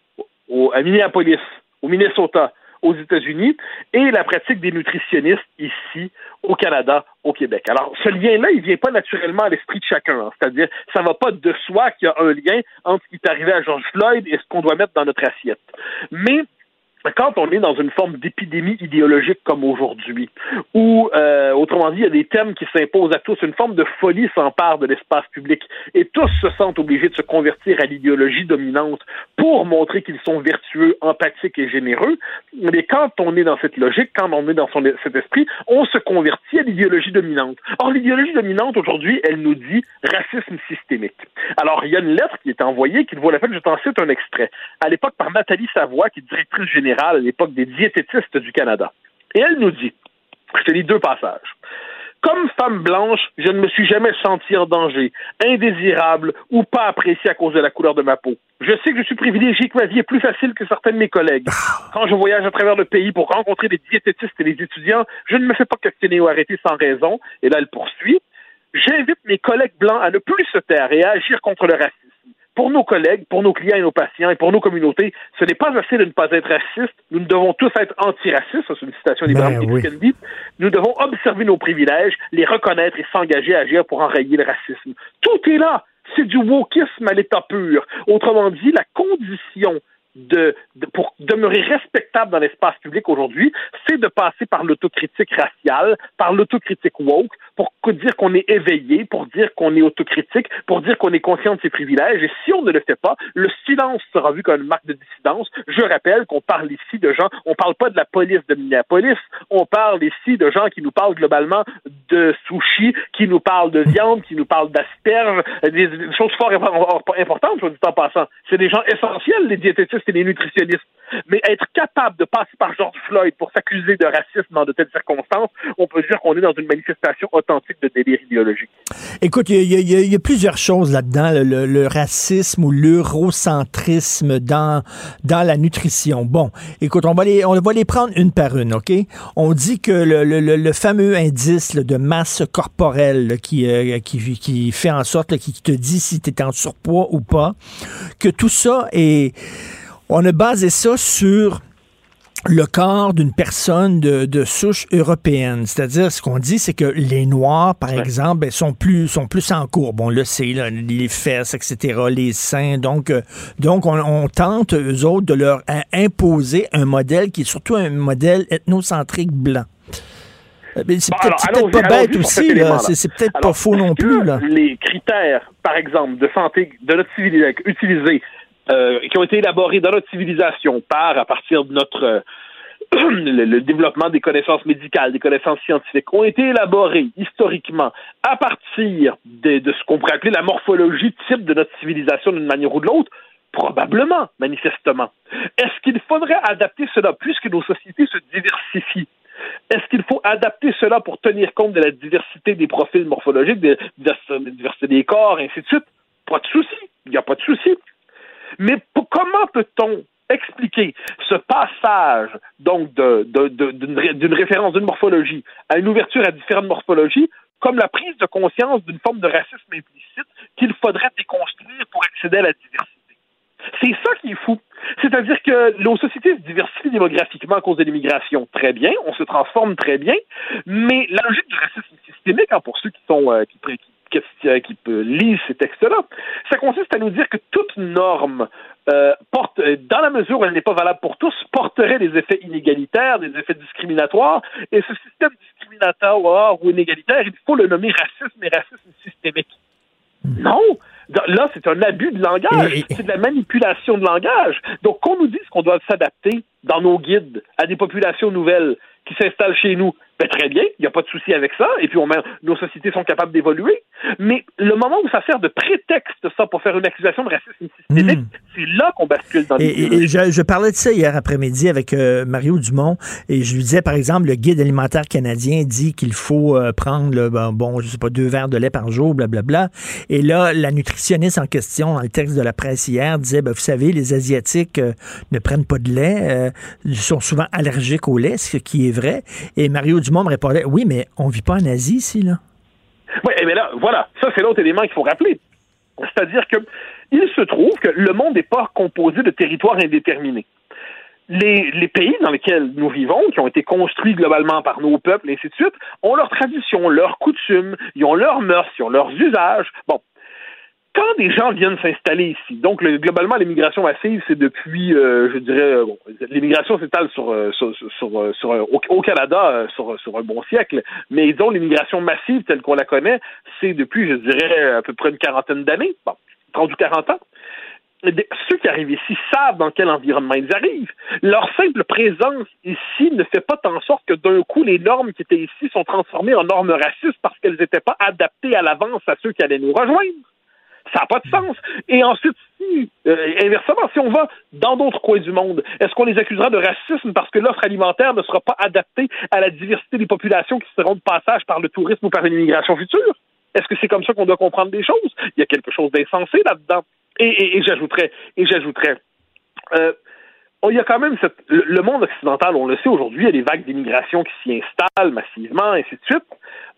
Speaker 16: à Minneapolis, au Minnesota, aux États-Unis, et la pratique des nutritionnistes ici, au Canada, au Québec. Alors, ce lien-là, il vient pas naturellement à l'esprit de chacun. Hein. C'est-à-dire, ça va pas de soi qu'il y a un lien entre ce qui est arrivé à George Floyd et ce qu'on doit mettre dans notre assiette. Mais quand on est dans une forme d'épidémie idéologique comme aujourd'hui, où, euh, autrement dit, il y a des thèmes qui s'imposent à tous, une forme de folie s'empare de l'espace public, et tous se sentent obligés de se convertir à l'idéologie dominante pour montrer qu'ils sont vertueux, empathiques et généreux, mais quand on est dans cette logique, quand on est dans cet esprit, on se convertit à l'idéologie dominante. Or, l'idéologie dominante, aujourd'hui, elle nous dit racisme systémique. Alors, il y a une lettre qui est envoyée, qui vaut la peine, je t'en cite un extrait, à l'époque par Nathalie Savoie, qui est directrice générale à l'époque des diététistes du Canada. Et elle nous dit, je te lis deux passages. Comme femme blanche, je ne me suis jamais sentie en danger, indésirable ou pas appréciée à cause de la couleur de ma peau. Je sais que je suis privilégiée, que ma vie est plus facile que certains de mes collègues. Quand je voyage à travers le pays pour rencontrer des diététistes et des étudiants, je ne me fais pas questionner ou arrêter sans raison. Et là, elle poursuit. J'invite mes collègues blancs à ne plus se taire et à agir contre le racisme pour nos collègues, pour nos clients et nos patients et pour nos communautés, ce n'est pas assez de ne pas être raciste. Nous devons tous être antiracistes. C'est une citation d'Ibrahim ben, oui. Nous devons observer nos privilèges, les reconnaître et s'engager à agir pour enrayer le racisme. Tout est là. C'est du wokisme à l'état pur. Autrement dit, la condition de, pour demeurer respectable dans l'espace public aujourd'hui, c'est de passer par l'autocritique raciale, par l'autocritique woke, pour dire qu'on est éveillé, pour dire qu'on est autocritique, pour dire qu'on est conscient de ses privilèges. Et si on ne le fait pas, le silence sera vu comme une marque de dissidence. Je rappelle qu'on parle ici de gens, on parle pas de la police de Minneapolis, on parle ici de gens qui nous parlent globalement de sushi, qui nous parlent de viande, qui nous parlent d'asperges, des, choses fort importantes, je dis en passant. C'est des gens essentiels, les diététistes et les nutritionnistes. Mais être capable de passer par George Floyd pour s'accuser de racisme dans de telles circonstances, on peut dire qu'on est dans une manifestation authentique de délire idéologique.
Speaker 1: Écoute, il y, a plusieurs choses là-dedans, le, racisme ou l'eurocentrisme dans, dans la nutrition. Bon, écoute, on va, les, on va les prendre une par une, OK? On dit que le, le fameux indice de masse corporelle qui, euh, qui, qui, fait en sorte, qui te dit si tu es en surpoids ou pas, que tout ça est on a basé ça sur le corps d'une personne de, souche européenne. C'est-à-dire, ce qu'on dit, c'est que les Noirs, par exemple, ben, sont plus sont plus en courbe. On le sait, les fesses, etc., les seins. Donc, euh, donc on, tente, eux autres, de leur imposer un modèle qui est surtout un modèle ethnocentrique blanc. Euh, c'est peut-être pas bête aussi, c'est peut-être pas faux non plus. Là.
Speaker 16: Les critères, par exemple, de santé de notre civilisation utilisés euh, qui ont été élaborés dans notre civilisation par, à partir de notre euh, le, développement des connaissances médicales, des connaissances scientifiques, ont été élaborés historiquement à partir de, de ce qu'on pourrait appeler la morphologie type de notre civilisation d'une manière ou de l'autre, probablement, manifestement. Est-ce qu'il faudrait adapter cela puisque nos sociétés se diversifient? Est-ce qu'il faut adapter cela pour tenir compte de la diversité des profils morphologiques, de la diversité des corps, ainsi de suite? Pas de souci. Il n'y a pas de souci. Mais comment peut-on expliquer ce passage donc d'une référence d'une morphologie à une ouverture à différentes morphologies comme la prise de conscience d'une forme de racisme implicite qu'il faudrait déconstruire pour accéder à la diversité? C'est ça qui est fou. C'est-à-dire que nos sociétés se diversifient démographiquement à cause de l'immigration. Très bien, on se transforme très bien, mais la logique du racisme systémique, hein, pour ceux qui sont euh, qui, qui, qui, lire ces textes-là, ça consiste à nous dire que toute norme euh, porte, euh, dans la mesure où elle n'est pas valable pour tous, porterait des effets inégalitaires, des effets discriminatoires, et ce système discriminatoire ou inégalitaire, il faut le nommer racisme et racisme systémique. Hmm. Non! Là, c'est un abus de langage, c'est de la manipulation de langage. Donc, qu'on nous dise qu'on doit s'adapter dans nos guides à des populations nouvelles qui s'installent chez nous, ben, très bien, il n'y a pas de souci avec ça, et puis on nos sociétés sont capables d'évoluer. Mais le moment où ça sert de prétexte, ça, pour faire une accusation de racisme systémique, hmm. c'est là qu'on bascule dans
Speaker 1: les Et, je, parlais de ça hier après-midi avec euh, Mario Dumont, et je lui disais, par exemple, le guide alimentaire canadien dit qu'il faut euh, prendre, le, ben, bon, je sais pas, deux verres de lait par jour, blablabla. Et là, la nutritionniste en question, dans le texte de la presse hier, disait, ben, vous savez, les Asiatiques euh, ne prennent pas de lait, ils sont souvent allergiques au lait, ce qui est Et Mario Dumont me répondait Oui, mais on vit pas en Asie ici, là.
Speaker 16: Oui, mais là, voilà, ça c'est l'autre élément qu'il faut rappeler. C'est-à-dire que il se trouve que le monde n'est pas composé de territoires indéterminés. Les, les, pays dans lesquels nous vivons, qui ont été construits globalement par nos peuples, et ainsi de suite, ont leurs traditions, leurs coutumes, ils ont leurs mœurs, ils ont leurs usages. Bon, quand des gens viennent s'installer ici, donc globalement l'immigration massive, c'est depuis, euh, je dirais, euh, bon, l'immigration s'étale sur, euh, sur, sur, au, Canada sur, sur un bon siècle, mais disons l'immigration massive telle qu'on la connaît, c'est depuis, je dirais, à peu près une quarantaine d'années, bon, 30 ou 40 ans. Ceux qui arrivent ici savent dans quel environnement ils arrivent. Leur simple présence ici ne fait pas en sorte que d'un coup les normes qui étaient ici sont transformées en normes racistes parce qu'elles n'étaient pas adaptées à l'avance à ceux qui allaient nous rejoindre. Ça n'a pas de sens. Et ensuite, si, euh, inversement, si on va dans d'autres coins du monde, est-ce qu'on les accusera de racisme parce que l'offre alimentaire ne sera pas adaptée à la diversité des populations qui seront de passage par le tourisme ou par l'immigration future? Est-ce que c'est comme ça qu'on doit comprendre des choses? Il y a quelque chose d'insensé là-dedans. Et, et, j'ajouterais, et j'ajouterais, euh, il y a quand même cette, le monde occidental, on le sait aujourd'hui, il y a des vagues d'immigration qui s'y installent massivement, ainsi de suite.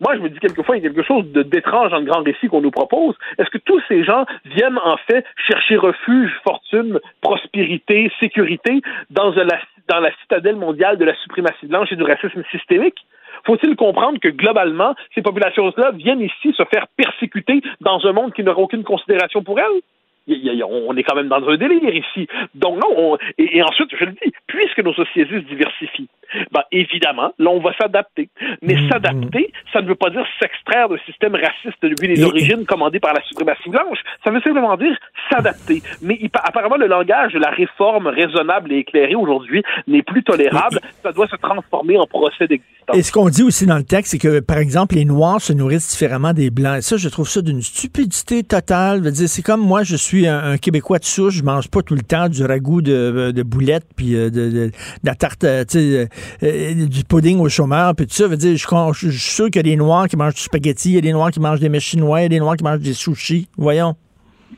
Speaker 16: Moi, je me dis quelquefois, il y a quelque chose d'étrange dans le grand récit qu'on nous propose. Est-ce que tous ces gens viennent en fait chercher refuge, fortune, prospérité, sécurité dans la, dans la citadelle mondiale de la suprématie blanche et du racisme systémique? Faut-il comprendre que globalement, ces populations-là viennent ici se faire persécuter dans un monde qui n'aura aucune considération pour elles? On est quand même dans un délire ici. Donc non, et, ensuite, je le dis, puisque nos sociétés se diversifient, ben, évidemment, là, on va s'adapter. Mais mm-hmm. s'adapter, ça ne veut pas dire s'extraire d'un système raciste depuis les origines commandé par la suprématie blanche. Ça veut simplement dire s'adapter. Mais apparemment, le langage de la réforme raisonnable et éclairée aujourd'hui n'est plus tolérable. Ça doit se transformer en procès d'existence.
Speaker 1: Et ce qu'on dit aussi dans le texte, c'est que, par exemple, les Noirs se nourrissent différemment des Blancs. Et ça, je trouve ça d'une stupidité totale. C'est comme moi, je suis un, Québécois de souche, je mange pas tout le temps du ragoût de, de boulettes, puis euh, de, de, la tarte, euh, tu sais, euh, du pudding au chômeur, puis tout ça. Veut dire, je, je, suis sûr qu'il y a des Noirs qui mangent du spaghetti, il y a des Noirs qui mangent des mets chinois, il y a des Noirs qui mangent des sushis. Voyons.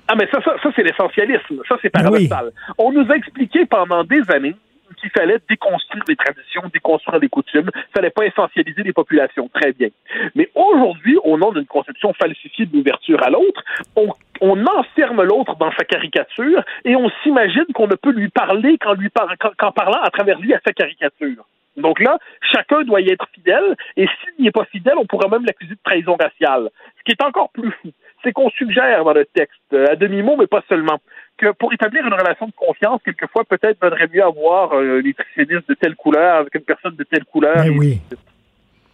Speaker 16: Ah, mais ça, ça, ça c'est l'essentialisme. Ça, c'est paradoxal. On nous a expliqué pendant des années qu'il fallait déconstruire les traditions, déconstruire les coutumes, il fallait pas essentialiser les populations. Très bien. Mais aujourd'hui, au nom d'une conception falsifiée de l'ouverture à l'autre, on, on enferme l'autre dans sa caricature et on s'imagine qu'on ne peut lui parler qu'en lui qu'en parlant à travers lui à sa caricature. Donc là, chacun doit y être fidèle, et s'il n'y est pas fidèle, on pourra même l'accuser de trahison raciale. Ce qui est encore plus fou, c'est qu'on suggère dans le texte, euh, à demi-mot, mais pas seulement, que pour établir une relation de confiance, quelquefois, peut-être vaudrait mieux avoir euh, un nutritionniste de telle couleur avec une personne de telle couleur.
Speaker 1: Mais oui.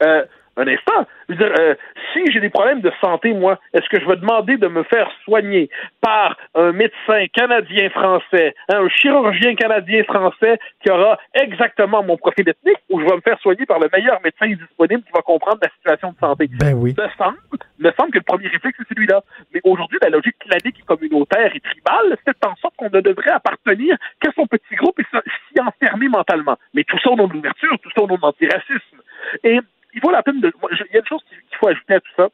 Speaker 16: Euh, un instant. Je veux dire, euh, si j'ai des problèmes de santé, moi, est-ce que je vais demander de me faire soigner par un médecin canadien-français, hein, un chirurgien canadien-français qui aura exactement mon profil ethnique, ou je vais me faire soigner par le meilleur médecin disponible qui va comprendre la situation de santé?
Speaker 1: Ben oui.
Speaker 16: Me semble, me semble que le premier réflexe, c'est celui-là. Mais aujourd'hui, la logique clanique et communautaire et tribale fait en sorte qu'on ne devrait appartenir qu'à son petit groupe et s'y enfermer mentalement. Mais tout ça au nom de l'ouverture, tout ça au nom de l'antiracisme. Et il vaut la peine de. Il y a une chose qu'il faut ajouter à tout ça,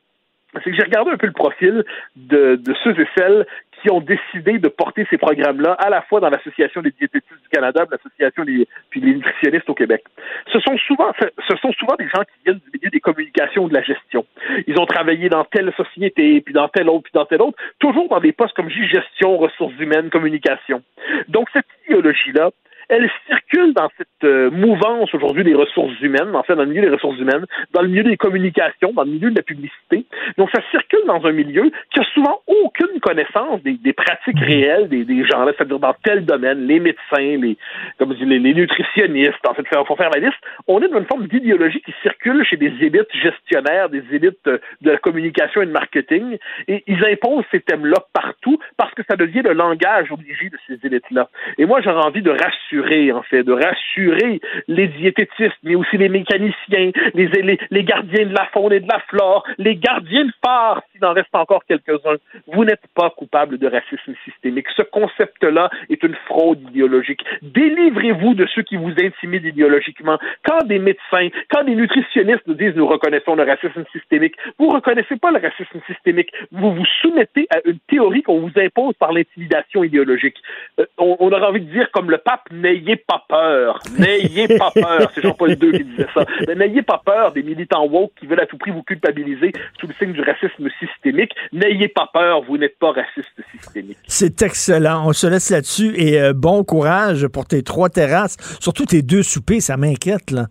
Speaker 16: c'est que j'ai regardé un peu le profil de, ceux et celles qui ont décidé de porter ces programmes-là, à la fois dans l'Association des diététistes du Canada, l'Association des, puis des nutritionnistes au Québec. Ce sont souvent, ce sont souvent des gens qui viennent du milieu des communications ou de la gestion. Ils ont travaillé dans telle société, puis dans telle autre, puis dans telle autre, toujours dans des postes comme gestion, ressources humaines, communication. Donc cette idéologie-là, elle circule dans cette euh, mouvance aujourd'hui des ressources humaines, en fait, dans le milieu des ressources humaines, dans le milieu des communications, dans le milieu de la publicité. Donc, ça circule dans un milieu qui a souvent aucune connaissance des, des pratiques réelles des, des gens-là, c'est-à-dire dans tel domaine, les médecins, les, comme je dis, les, nutritionnistes, en fait, il faut faire la liste. On est dans une forme d'idéologie qui circule chez des élites gestionnaires, des élites euh, de la communication et de marketing, et ils imposent ces thèmes-là partout parce que ça devient le langage obligé de ces élites-là. Et moi, j'aurais envie de rassurer en fait, de rassurer les diététistes, mais aussi les mécaniciens, les, les, gardiens de la faune et de la flore, les gardiens de phare, s'il en reste encore quelques-uns. Vous n'êtes pas coupable de racisme systémique. Ce concept-là est une fraude idéologique. Délivrez-vous de ceux qui vous intimident idéologiquement. Quand des médecins, quand des nutritionnistes nous disent nous reconnaissons le racisme systémique, vous reconnaissez pas le racisme systémique. Vous vous soumettez à une théorie qu'on vous impose par l'intimidation idéologique. Euh, on, on envie de dire comme le pape n'ayez pas peur. N'ayez pas peur. C'est Jean-Paul II qui disait ça. Mais n'ayez pas peur des militants woke qui veulent à tout prix vous culpabiliser sous le signe du racisme systémique. N'ayez pas peur. Vous n'êtes pas raciste systémique.
Speaker 1: C'est excellent. On se laisse là-dessus et euh, bon courage pour tes trois terrasses. Surtout tes deux soupers, ça m'inquiète, là.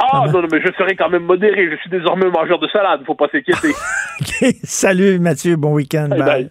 Speaker 16: Ah non, non, mais je serai quand même modéré. Je suis désormais mangeur de salade. Faut pas s'inquiéter.
Speaker 1: Salut, Mathieu. Bon week-end. bye.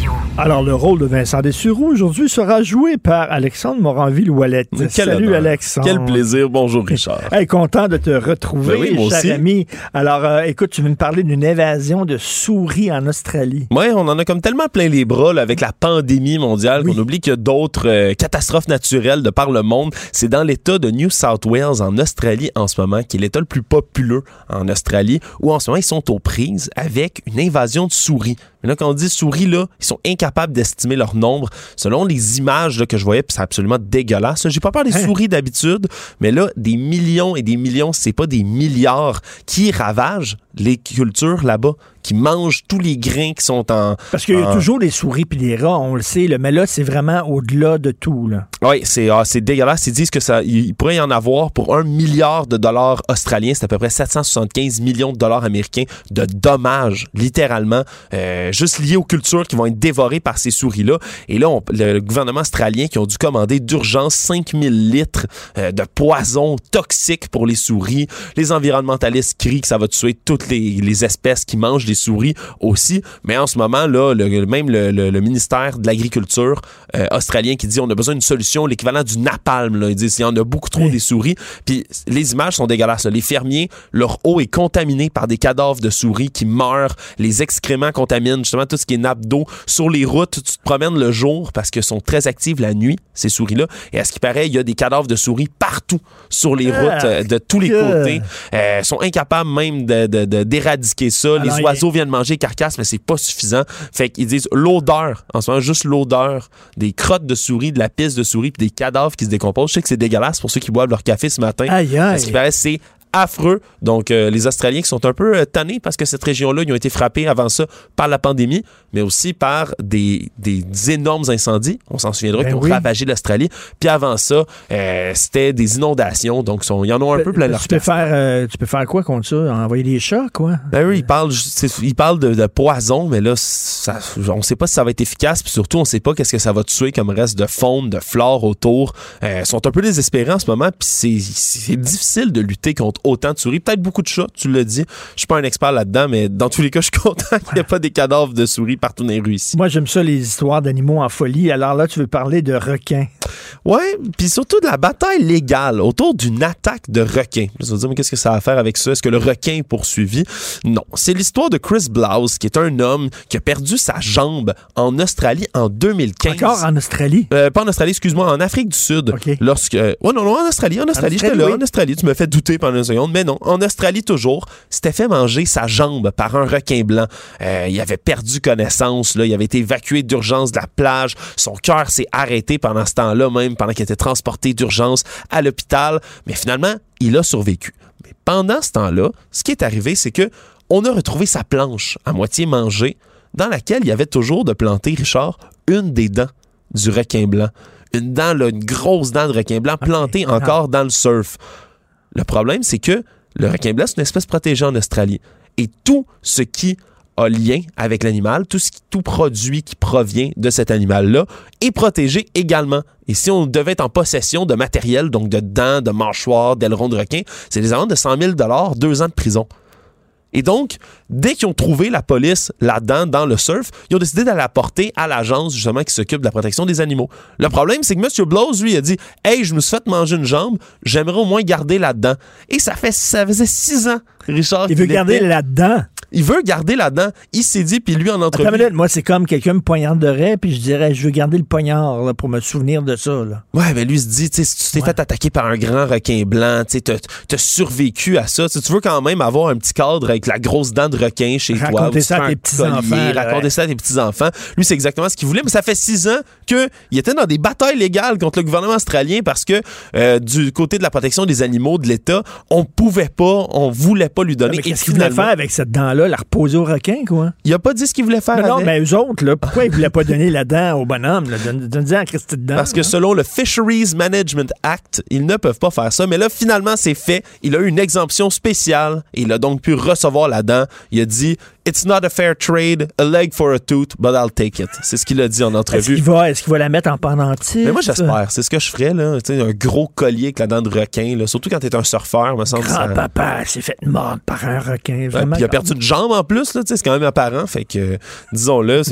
Speaker 1: Alors, le rôle de Vincent Dessureau aujourd'hui sera joué par Alexandre Moranville-Ouellette. Salut, Alexandre.
Speaker 18: Quel plaisir. Bonjour, Richard.
Speaker 1: Hey, content de te retrouver,
Speaker 18: ben
Speaker 1: cher ami. Alors, euh, écoute, tu veux me parler d'une évasion de souris en Australie.
Speaker 18: Oui, on en a comme tellement plein les bras avec la pandémie mondiale qu'on oublie qu'il y a d'autres euh, catastrophes naturelles de par le monde. C'est dans l'État de New South Wales, en Australie, en ce moment, qui est l'État le plus populeux en Australie, où en ce moment, ils sont aux prises avec une invasion de souris. Mais là, quand on dit souris, là, ils sont incapables d'estimer leur nombre selon les images que je voyais, c'est absolument dégueulasse. J'ai pas peur des hein? souris d'habitude, mais là, des millions et des millions, c'est pas des milliards qui ravagent les cultures là-bas, qui mangent tous les grains qui sont en.
Speaker 1: Parce qu'il y a
Speaker 18: en-
Speaker 1: toujours des souris puis des rats, on le sait, là, mais là, c'est vraiment au-delà de tout. Là.
Speaker 18: Oui, c'est ah, dégueulasse. Ils disent que ça, il pourrait y en avoir pour un milliard de dollars australiens, c'est à peu près 775 millions de dollars américains de dommages, littéralement, euh, juste liés aux cultures qui vont être dévorées par ces souris-là. Et là, on- le gouvernement australien qui ont dû commander d'urgence 5000 litres euh, de poison toxique pour les souris. Les environnementalistes crient que ça va tuer toutes les, les espèces qui mangent les souris aussi. Mais en ce moment, là, le- même le, le- le ministère de l'Agriculture euh, australien qui dit on a besoin d'une solution, l'équivalent du napalm. Là. Ils disent il y en a beaucoup trop des souris. Puis les images sont dégueulasses. là. Les fermiers, leur eau est contaminée par des cadavres de souris qui meurent. Les excréments contaminent justement tout ce qui est nappe d'eau. Sur les routes, tu te promènes le jour parce qu'elles sont très actives la nuit, ces souris-là. Et à ce qui paraît, il y a des cadavres de souris partout sur les
Speaker 1: Ah,
Speaker 18: routes euh, de tous les
Speaker 1: que-
Speaker 18: côtés. Euh, sont incapables même de- de- de- d'éradiquer ça.
Speaker 1: Alors,
Speaker 18: les
Speaker 1: il
Speaker 18: oiseaux viennent manger les carcasses, mais c'est pas suffisant. Fait qu'ils disent l'odeur, en ce moment, juste l'odeur des crottes de souris, de la piste de souris, puis des cadavres qui se décomposent. Je sais que c'est dégueulasse pour ceux qui boivent leur café ce matin.
Speaker 1: Aïe, aïe.
Speaker 18: Paraît, c'est affreux. Donc, euh, les Australiens qui sont un peu euh, tannés parce que cette région-là, ils ont été frappés avant ça par la pandémie, mais aussi par des, des énormes incendies. On s'en souviendra
Speaker 1: Ben
Speaker 18: qui ont
Speaker 1: oui.
Speaker 18: ravagé l'Australie. Puis avant ça, euh, c'était des inondations. Donc, ils en ont un peu plein leur
Speaker 1: tu, peux faire, euh, tu peux faire quoi contre ça? Envoyer des chats, quoi?
Speaker 18: ben oui, il parle, c'est- il parle de, de poison, mais là, ça, on ne sait pas si ça va être efficace, puis surtout, on ne sait pas qu'est-ce que ça va tuer comme reste de faune, de flore autour. Euh, ils sont un peu désespérés en ce moment, puis c'est difficile de lutter contre autant de souris. Peut-être beaucoup de chats, tu l'as dit. Je suis pas un expert là-dedans, mais dans tous les cas, je suis content qu'il n'y ait pas des cadavres de souris partout dans les rues ici.
Speaker 1: Moi, j'aime ça, les histoires d'animaux en folie. Alors là, tu veux parler de requins.
Speaker 18: Ouais, puis surtout de la bataille légale autour d'une attaque de requin. Je vais dire, mais qu'est-ce que ça a à faire avec ça? Est-ce que le requin est poursuivi? Non. C'est l'histoire de Chris Blouse, qui est un homme qui a perdu sa jambe en Australie en 2015.
Speaker 1: Encore en Australie?
Speaker 18: Euh, pas en Australie, excuse-moi, en Afrique du Sud. Lorsque. Ouais, non, non, en Australie, en Australie, j'étais là,
Speaker 1: oui.
Speaker 18: en Australie. Tu me fais douter pendant mais non. En Australie, toujours, s'était fait manger sa jambe par un requin blanc. Euh, il avait perdu connaissance, là. Il avait été évacué d'urgence de la plage. Son cœur s'est arrêté pendant ce temps-là, même pendant qu'il était transporté d'urgence à l'hôpital. Mais finalement, il a survécu. Mais pendant ce temps-là, ce qui est arrivé, c'est que on a retrouvé sa planche à moitié mangée, dans laquelle il y avait toujours de planter, Richard, une des dents du requin blanc. Une dent, là, une grosse dent de requin blanc plantée encore dans le surf. Le problème, c'est que le requin blanc, c'est une espèce protégée en Australie. Et tout ce qui a lien avec l'animal, tout, tout produit qui provient de cet animal-là est protégé également. Et si on devait être en possession de matériel, donc de dents, de mâchoires, d'ailerons de requin, c'est des amendes de 100 000 deux ans de prison. Et donc, dès qu'ils ont trouvé la police là-dedans, dans le surf, ils ont décidé d'aller la porter à l'agence, justement, qui s'occupe de la protection des animaux. Le problème, c'est que M. Blows, lui, a dit Hey, je me suis fait manger une jambe, j'aimerais au moins garder là-dedans. Et ça, fait, ça faisait six ans, Richard.
Speaker 1: Il veut garder là-dedans.
Speaker 18: Il veut garder là-dedans. Il s'est dit, puis lui, en
Speaker 1: Attends
Speaker 18: entrevue.
Speaker 1: une minute, moi, c'est comme quelqu'un me poignarderait, puis je dirais, je veux garder le poignard là, pour me souvenir de ça. Là.
Speaker 18: Ouais, mais lui se dit, tu sais, si tu t'es fait attaquer par un grand requin blanc, tu t'as survécu à ça. Tu veux quand même avoir un petit cadre avec la grosse dent de requin chez toi.
Speaker 1: Raconter ça à tes petits-enfants,
Speaker 18: Raconter
Speaker 1: ouais.
Speaker 18: ça à tes petits-enfants. Lui, c'est exactement ce qu'il voulait, mais ça fait six ans qu'il était dans des batailles légales contre le gouvernement australien parce que euh, du côté de la protection des animaux de l'État, on pouvait pas, on voulait pas lui donner. Et
Speaker 1: qu'est-ce qu'il voulait faire avec cette dent-là? La reposer au requin, quoi?
Speaker 18: Il a pas dit ce qu'il voulait faire
Speaker 1: non,
Speaker 18: avec.
Speaker 1: mais eux autres, là, pourquoi ils voulaient pas donner la dent au bonhomme? là? Donne- Donne-y à Christy de dent.
Speaker 18: Parce que selon le Fisheries Management Act, ils ne peuvent pas faire ça. Mais là, finalement, c'est fait. Il a eu une exemption spéciale et il a donc pu recevoir la dent. Il a dit It's not a fair trade, a leg for a tooth, but I'll take it. C'est ce qu'il a dit en
Speaker 1: Est-ce
Speaker 18: entrevue.
Speaker 1: qu'il va, est-ce qu'il va la mettre en pendentif?
Speaker 18: Mais moi, j'espère. C'est ce que je ferais, là. Tu sais, un gros collier avec la dent de requin, là. Surtout quand t'es un surfeur, me semble.
Speaker 1: Grand-papa s'est fait mordre par un requin.
Speaker 18: Ouais,
Speaker 1: Vraiment.
Speaker 18: puis il a perdu une jambe en plus, là, tu sais, c'est quand même apparent. Fait que, euh, disons-le, je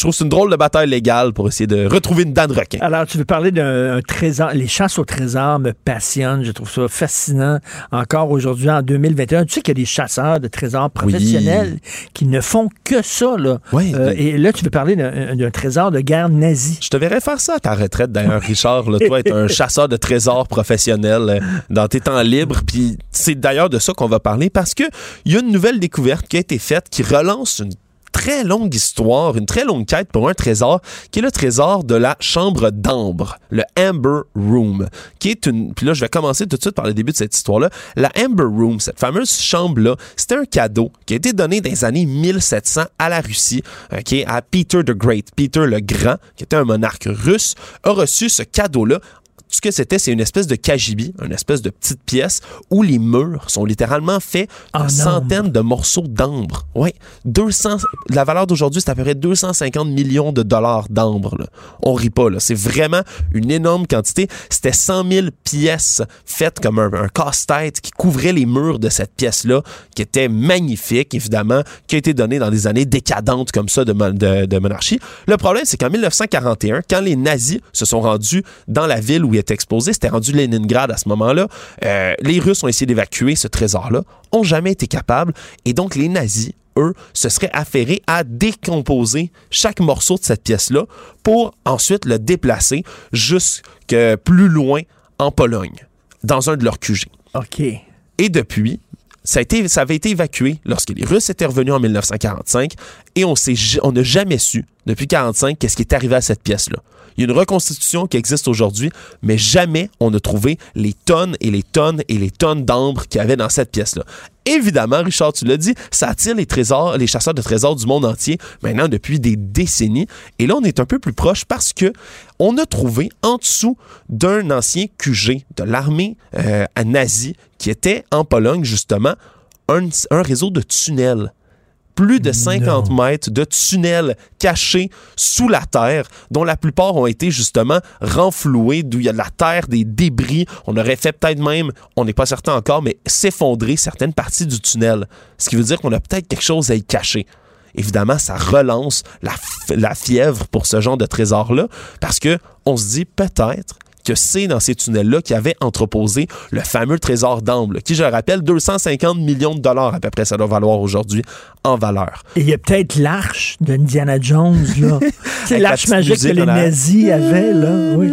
Speaker 18: trouve que c'est une drôle de bataille légale pour essayer de retrouver une dent de requin.
Speaker 1: Alors, tu veux parler d'un un trésor. Les chasses au trésor me passionnent. Je trouve ça fascinant. Encore aujourd'hui, en 2021, tu sais qu'il y a des chasseurs de trésors professionnels qui ne font que ça. Là. Euh, et là, tu veux parler d'un d'un trésor de guerre nazi.
Speaker 18: Je te verrais faire ça à ta retraite, d'ailleurs, Richard. Là, toi, être un chasseur de trésors professionnel euh, dans tes temps libres. Puis c'est d'ailleurs de ça qu'on va parler parce que il y a une nouvelle découverte qui a été faite qui relance une très longue histoire, une très longue quête pour un trésor, qui est le trésor de la chambre d'ambre, le Amber Room, qui est une... Puis là, je vais commencer tout de suite par le début de cette histoire-là. La Amber Room, cette fameuse chambre-là, c'était un cadeau qui a été donné dans les années 1700 à la Russie, ok, à Peter the Great. Peter le Grand, qui était un monarque russe, a reçu ce cadeau-là ce que c'était, c'est une espèce de cagibi, une espèce de petite pièce où les murs sont littéralement faits de centaines de morceaux d'ambre. Oui, 200. La valeur d'aujourd'hui, c'est à peu près 250 millions de dollars d'ambre. On rit pas, là. C'est vraiment une énorme quantité. C'était 100 000 pièces faites comme un, un casse-tête qui couvrait les murs de cette pièce-là, qui était magnifique, évidemment, qui a été donnée dans des années décadentes comme ça de, de- de monarchie. Le problème, c'est qu'en 1941, quand les nazis se sont rendus dans la ville où il était exposé, c'était rendu Leningrad à ce moment-là, euh, les Russes ont essayé d'évacuer ce trésor-là, ont jamais été capables, et donc les nazis, eux, se seraient affairés à décomposer chaque morceau de cette pièce-là pour ensuite le déplacer jusque plus loin en Pologne, dans un de leurs QG.
Speaker 1: OK.
Speaker 18: Et depuis, ça, a été, ça avait été évacué lorsque les Russes étaient revenus en 1945 et on n'a jamais su, depuis 1945, qu'est-ce qui est arrivé à cette pièce-là. Il y a une reconstitution qui existe aujourd'hui, mais jamais on a trouvé les tonnes et les tonnes et les tonnes d'ambre qu'il y avait dans cette pièce-là. Évidemment, Richard, tu l'as dit, ça attire les trésors, les chasseurs de trésors du monde entier maintenant depuis des décennies. Et là, on est un peu plus proche parce que on a trouvé en dessous d'un ancien QG de l'armée euh, nazie qui était en Pologne, justement, un, un réseau de tunnels plus de 50 mètres de tunnels cachés sous la terre, dont la plupart ont été justement renfloués, d'où il y a de la terre, des débris. On aurait fait peut-être même, on n'est pas certain encore, mais s'effondrer certaines parties du tunnel. Ce qui veut dire qu'on a peut-être quelque chose à y cacher. Évidemment, ça relance la, fièvre pour ce genre de trésor-là, parce que on se dit peut-être que c'est dans ces tunnels-là qu'il avait entreposé le fameux trésor d'ambre, là, qui, je le rappelle, 250 millions de dollars à peu près, ça doit valoir aujourd'hui en valeur.
Speaker 1: Et il y a peut-être l'arche d'Indiana Jones, là. C'est
Speaker 18: la
Speaker 1: l'arche magique que les nazis avaient, là. Oui.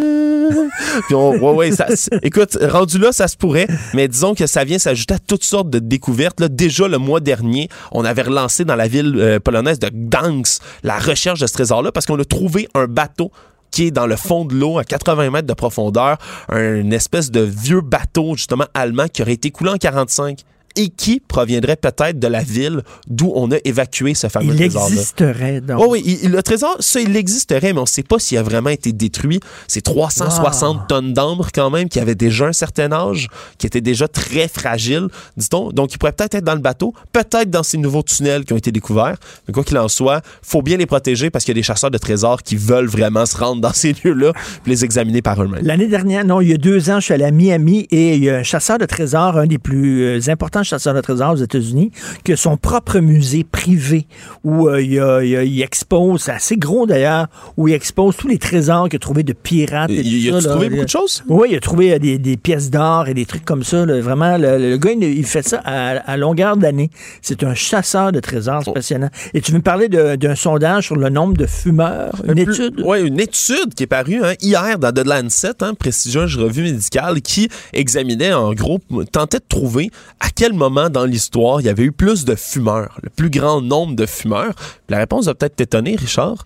Speaker 18: Puis on- ouais, ouais, ça- c- écoute, rendu là, ça se pourrait, mais disons que ça vient s'ajouter à toutes sortes de découvertes. Là, déjà, le mois dernier, on avait relancé dans la ville euh, polonaise de Gdansk la recherche de ce trésor-là parce qu'on a trouvé un bateau qui est dans le fond de l'eau à 80 mètres de profondeur, un- espèce de vieux bateau justement allemand qui aurait été coulé en 45 et qui proviendrait peut-être de la ville d'où on a évacué ce fameux
Speaker 1: Il
Speaker 18: trésor-là.
Speaker 1: existerait, donc.
Speaker 18: Oh oui, il- il- le trésor, ça, il existerait, mais on ne sait pas s'il a vraiment été détruit. C'est 360 tonnes d'ambre quand même, qui avait déjà un certain âge, qui était déjà très fragile, dit-on. Donc, il pourrait peut-être être dans le bateau, peut-être dans ces nouveaux tunnels qui ont été découverts. Mais quoi qu'il en soit, faut bien les protéger parce qu'il y a des chasseurs de trésors qui veulent vraiment se rendre dans ces lieux-là les examiner par eux-mêmes.
Speaker 1: L'année dernière, non, il y a deux ans, je suis allé à Miami et il y a un chasseur de trésors, un des plus euh, importants chasseurs de trésors aux États-Unis, qui a son propre musée privé où euh, il, a- a- expose, c'est assez gros d'ailleurs, où il expose tous les trésors qu'il a trouvés de pirates. Et
Speaker 18: Il-
Speaker 1: tout ça, là.
Speaker 18: trouvé beaucoup de choses?
Speaker 1: Oui, il a trouvé euh, des, des pièces d'or et des trucs comme ça. là. Vraiment, le, le gars, il, fait ça à, à longueur d'année. C'est un chasseur de trésors,
Speaker 18: Oh.
Speaker 1: c'est passionnant. Et tu veux me parler d'un sondage sur le nombre de fumeurs, une étude?
Speaker 18: Oui, une étude qui est parue hein, hier dans The Lancet, hein, prestigieuse revue médicale, qui examinait en gros, tentait de trouver à quel moment dans l'histoire il y avait eu plus de fumeurs, le plus grand nombre de fumeurs. La réponse va peut-être t'étonner, Richard.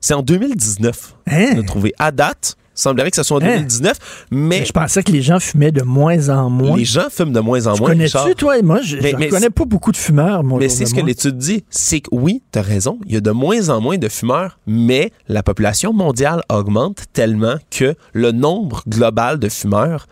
Speaker 18: C'est en 2019. On a trouvé à date. Il semblerait que ce soit en
Speaker 1: Hein?
Speaker 18: 2019, mais
Speaker 1: Je pensais que les gens fumaient de moins en moins.
Speaker 18: les gens fument de moins en
Speaker 1: Tu
Speaker 18: moins.
Speaker 1: connais-tu, toi? Moi, je
Speaker 18: Mais-
Speaker 1: ne
Speaker 18: mais
Speaker 1: connais pas beaucoup de fumeurs, moi.
Speaker 18: Mais c'est ce que l'étude dit, c'est que oui, tu as raison, il y a de moins en moins de fumeurs, mais la population mondiale augmente tellement que le nombre global de fumeurs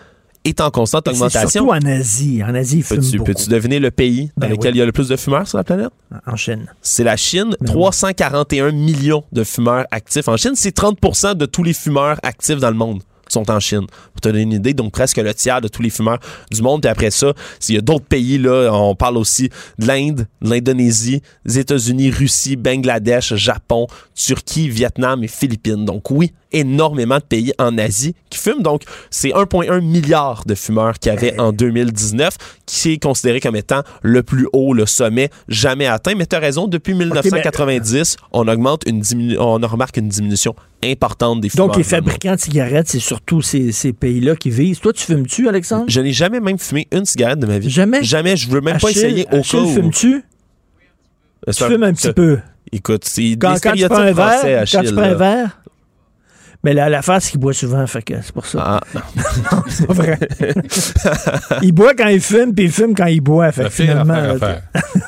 Speaker 18: est en constante augmentation.
Speaker 1: surtout en Asie. En Asie,
Speaker 18: Peux-tu,
Speaker 1: beaucoup.
Speaker 18: peux-tu deviner le pays dans
Speaker 1: Ben
Speaker 18: lequel
Speaker 1: oui.
Speaker 18: il y a le plus de fumeurs sur la planète?
Speaker 1: En Chine.
Speaker 18: C'est la Chine.
Speaker 1: Ben
Speaker 18: 341 millions de fumeurs actifs. En Chine, c'est 30% de tous les fumeurs actifs dans le monde sont en Chine. Pour te donner une idée, donc presque le tiers de tous les fumeurs du monde. Puis après ça, s'il y a d'autres pays, là, on parle aussi de l'Inde, de l'Indonésie, des États-Unis, Russie, Bangladesh, Japon, Turquie, Vietnam et Philippines. Donc oui, énormément de pays en Asie qui fument. Donc c'est 1,1 milliard de fumeurs qu'il y avait en 2019, qui est considéré comme étant le plus haut, le sommet jamais atteint. Mais tu as raison, depuis 1990, on augmente une on remarque une diminution importante des fumeurs.
Speaker 1: Donc, les fabricants de cigarettes, c'est surtout ces, ces pays-là qui visent. Toi, tu fumes-tu, Alexandre?
Speaker 18: Je n'ai jamais même fumé une cigarette de ma vie.
Speaker 1: Jamais?
Speaker 18: Jamais. Je veux même pas essayer au
Speaker 1: Achille,
Speaker 18: cas où.
Speaker 1: fumes-tu?
Speaker 18: Euh,
Speaker 1: Tu fumes un petit peu.
Speaker 18: Écoute, c'est
Speaker 1: Quand,
Speaker 18: des
Speaker 1: quand tu
Speaker 18: stéréotypes
Speaker 1: prends un verre, quand tu prends un verre, mais la, la face qu'il boit souvent, fait que c'est pour ça.
Speaker 18: Ah,
Speaker 1: non, c'est pas vrai. il boit quand il fume, puis il fume quand il boit. Fait
Speaker 19: La pire
Speaker 1: finalement,
Speaker 19: affaire à
Speaker 1: là,
Speaker 19: faire.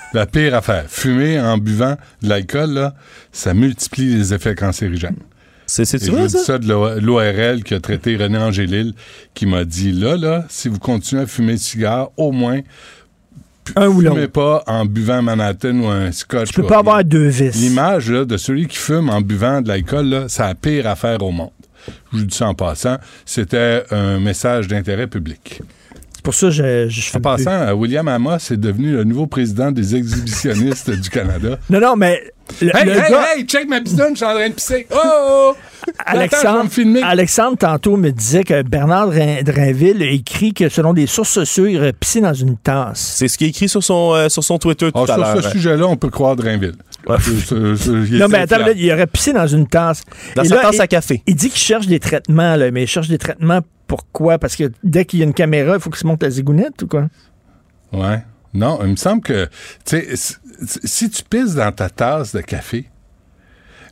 Speaker 19: La pire affaire. Fumer en buvant de l'alcool, là, ça multiplie les effets cancérigènes.
Speaker 18: C'est
Speaker 19: Et je vous dis ça? de l'O- l'ORL qui a traité René Angélil, qui m'a dit là, là, si vous continuez à fumer de cigare, au moins.
Speaker 1: Un ou.
Speaker 19: Fumez pas en buvant Manhattan ou un scotch.
Speaker 1: Tu peux pas avoir deux vis.
Speaker 19: L'image de celui qui fume en buvant de l'alcool, c'est la pire affaire au monde. Je vous dis ça en passant. C'était un message d'intérêt public.
Speaker 1: C'est pour ça que je, je
Speaker 19: En passant,
Speaker 1: plus.
Speaker 19: euh, William Amos est devenu le nouveau président des exhibitionnistes du Canada.
Speaker 1: Non, non, mais. Le,
Speaker 19: Hey,
Speaker 1: le
Speaker 19: hey,
Speaker 1: gars-
Speaker 19: hey, check ma bisoune, je suis en train de pisser. Oh, oh, oh. Attends, je vais
Speaker 1: Alexandre. Alexandre, tantôt, me disait que Bernard Drainville a écrit que, selon des sources sûres, il aurait pissé dans une tasse.
Speaker 18: C'est ce qui est écrit sur son, euh, sur son Twitter tout
Speaker 19: Ah,
Speaker 18: à
Speaker 19: sur
Speaker 18: l'heure.
Speaker 19: ce sujet-là, on peut croire Drainville. Il
Speaker 1: Non, mais attends, là, il aurait pissé dans une tasse.
Speaker 18: Dans
Speaker 1: Et
Speaker 18: sa
Speaker 1: là,
Speaker 18: tasse
Speaker 1: il-
Speaker 18: à café.
Speaker 1: Il dit qu'il cherche des traitements, là, mais il cherche des traitements pourquoi? Parce que dès qu'il y a une caméra, il faut qu'il se monte la zigounette ou quoi?
Speaker 19: Ouais. Non, il me semble que, tu sais, si- tu pisses dans ta tasse de café,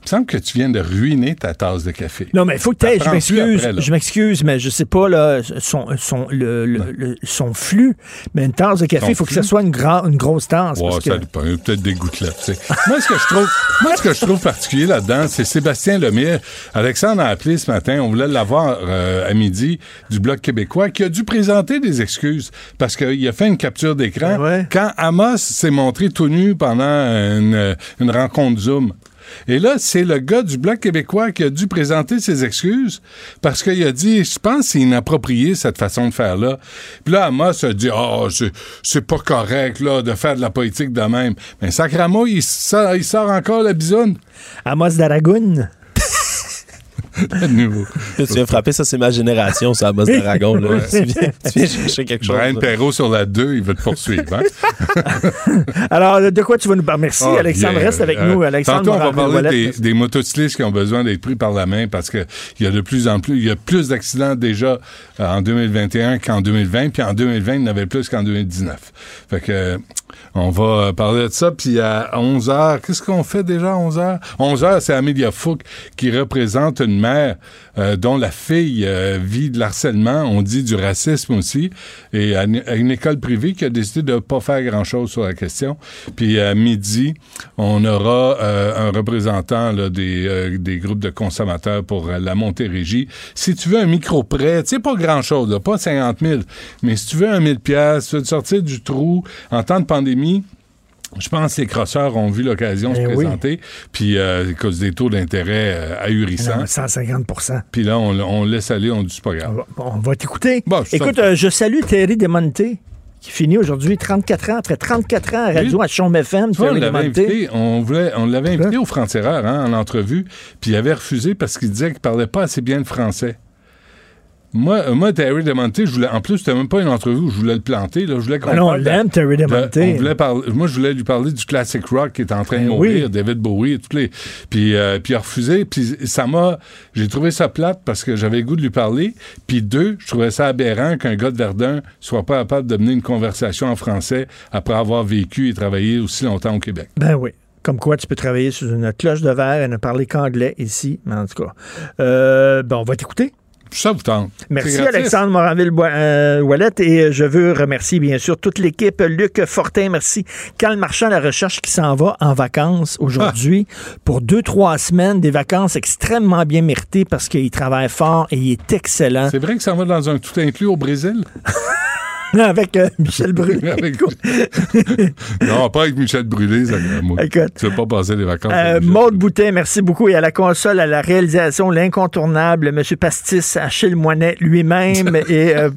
Speaker 19: me semble que tu viens de ruiner ta tasse de café.
Speaker 1: Non, mais il faut que tu je m'excuse, je m'excuse, mais je sais pas, là, son, son, le, le- le- son flux, mais une tasse de café, il faut que ça soit une, une grosse tasse.
Speaker 19: Ouais,
Speaker 1: parce
Speaker 19: ça
Speaker 1: que-
Speaker 19: dépend. Il y a peut-être des gouttelettes. tu sais. moi, ce que je trouve, moi, ce que je trouve particulier là-dedans, c'est Sébastien Lemire. Alexandre a appelé ce matin. On voulait l'avoir euh, à midi du Bloc québécois, qui a dû présenter des excuses parce qu'il a fait une capture d'écran quand Amos s'est montré tout nu pendant une, une rencontre Zoom. Et là, c'est le gars du Bloc québécois qui a dû présenter ses excuses parce qu'il a dit, je pense que c'est inapproprié cette façon de faire-là. Puis là, Amos a dit, oh, c'est- pas correct là, de faire de la politique de même. Mais Sacramo, il sort, encore la bisoune.
Speaker 1: Amos d'Aragoun.
Speaker 19: À nouveau.
Speaker 18: Tu viens frapper, ça, c'est ma génération, ça, là.
Speaker 19: Ouais.
Speaker 18: Tu, viens, tu viens chercher quelque chose.
Speaker 19: Brian. Perrault sur la 2, il va te poursuivre. Hein?
Speaker 1: Alors, de quoi tu vas nous parler? Merci,
Speaker 19: Ah,
Speaker 1: Alexandre.
Speaker 19: bien.
Speaker 1: Reste avec
Speaker 19: Euh,
Speaker 1: nous, Alexandre.
Speaker 19: Tantôt, on va parler des, des motocyclistes qui ont besoin d'être pris par la main parce qu'il y a de plus en plus, il y a plus d'accidents déjà euh, en 2021 qu'en 2020, puis en 2020, il y en avait plus qu'en 2019. Fait que, euh, on va euh, parler de ça, puis à 11 h qu'est-ce qu'on fait déjà à 11 h 11 h c'est Amelia Fouque qui représente une mère euh, dont la fille euh, vit de l'harcèlement, on dit du racisme aussi, et une- école privée qui a décidé de pas faire grand-chose sur la question. Puis à midi, on aura un représentant des, groupes de consommateurs pour la Montérégie. Si tu veux un micro-prêt, tu sais, pas grand-chose, pas 50 000, mais si tu veux un 1000 pièces, tu veux te sortir du trou en temps de pandémie, je pense que les crosseurs ont vu l'occasion se
Speaker 1: Eh oui.
Speaker 19: présenter, puis euh, à cause des taux d'intérêt euh, ahurissants.
Speaker 1: Non, 150%
Speaker 19: Puis là, on, on laisse aller, on dit c'est pas grave.
Speaker 1: On va t'écouter.
Speaker 19: Bon,
Speaker 1: Écoute, euh, je salue Thierry Desmonte, qui finit aujourd'hui 34 ans, après 34 ans à radio à Chaume FM.
Speaker 19: On l'avait invité, on, voulait, on l'avait invité au Frontières hein, en entrevue, puis il avait refusé parce qu'il disait qu'il parlait pas assez bien le français. Moi, euh, moi Terry Demonte, je voulais, en plus, c'était même pas une entrevue où je voulais le planter. Là, je voulais qu'on
Speaker 1: Ah non, on l'aime, Terry
Speaker 19: de-
Speaker 1: Demonte.
Speaker 19: on voulait parler- moi, je voulais lui parler du classic rock qui est en train de
Speaker 1: Ben
Speaker 19: mourir,
Speaker 1: oui.
Speaker 19: David Bowie, et toutes les. Puis, euh, puis il a refusé. Puis ça m'a. J'ai trouvé ça plate parce que j'avais le goût de lui parler. Puis deux, je trouvais ça aberrant qu'un gars de Verdun soit pas capable de mener une conversation en français après avoir vécu et travaillé aussi longtemps au Québec.
Speaker 1: Ben oui. Comme quoi, tu peux travailler sur une cloche de verre et ne parler qu'anglais ici, mais en tout cas. Euh, ben, on va t'écouter.
Speaker 19: Ça vous tente.
Speaker 1: Merci. Alexandre Moranville-Ouellet et je veux remercier bien sûr toute l'équipe. Luc Fortin, merci. Carl Marchand, la recherche qui s'en va en vacances aujourd'hui pour deux, trois semaines, des vacances extrêmement bien méritées parce qu'il travaille fort et il est excellent.
Speaker 19: C'est vrai que ça va dans un tout inclus au Brésil?
Speaker 1: Avec euh, Michel Brûlé.
Speaker 19: Avec- non, pas avec Michel Brûlé, ça moi.
Speaker 1: Écoute.
Speaker 19: Tu veux pas passer des vacances.
Speaker 1: Euh. Maude Boutin, merci beaucoup. Et à la console, à la réalisation, l'incontournable, M. Pastis, Achille Moinet lui-même. et euh,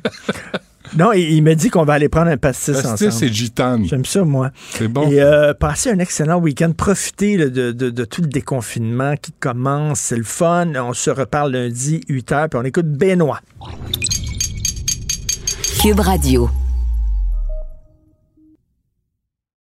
Speaker 1: Non, il, il me dit qu'on va aller prendre un pastis,
Speaker 19: Pastis
Speaker 1: ensemble.
Speaker 19: et gitane.
Speaker 1: J'aime ça, moi.
Speaker 19: C'est bon.
Speaker 1: Et euh, passez un excellent week-end. Profitez là, de, de- de tout le déconfinement qui commence. C'est le fun. On se reparle lundi, 8h, puis on écoute Benoît.
Speaker 20: Cube Radio.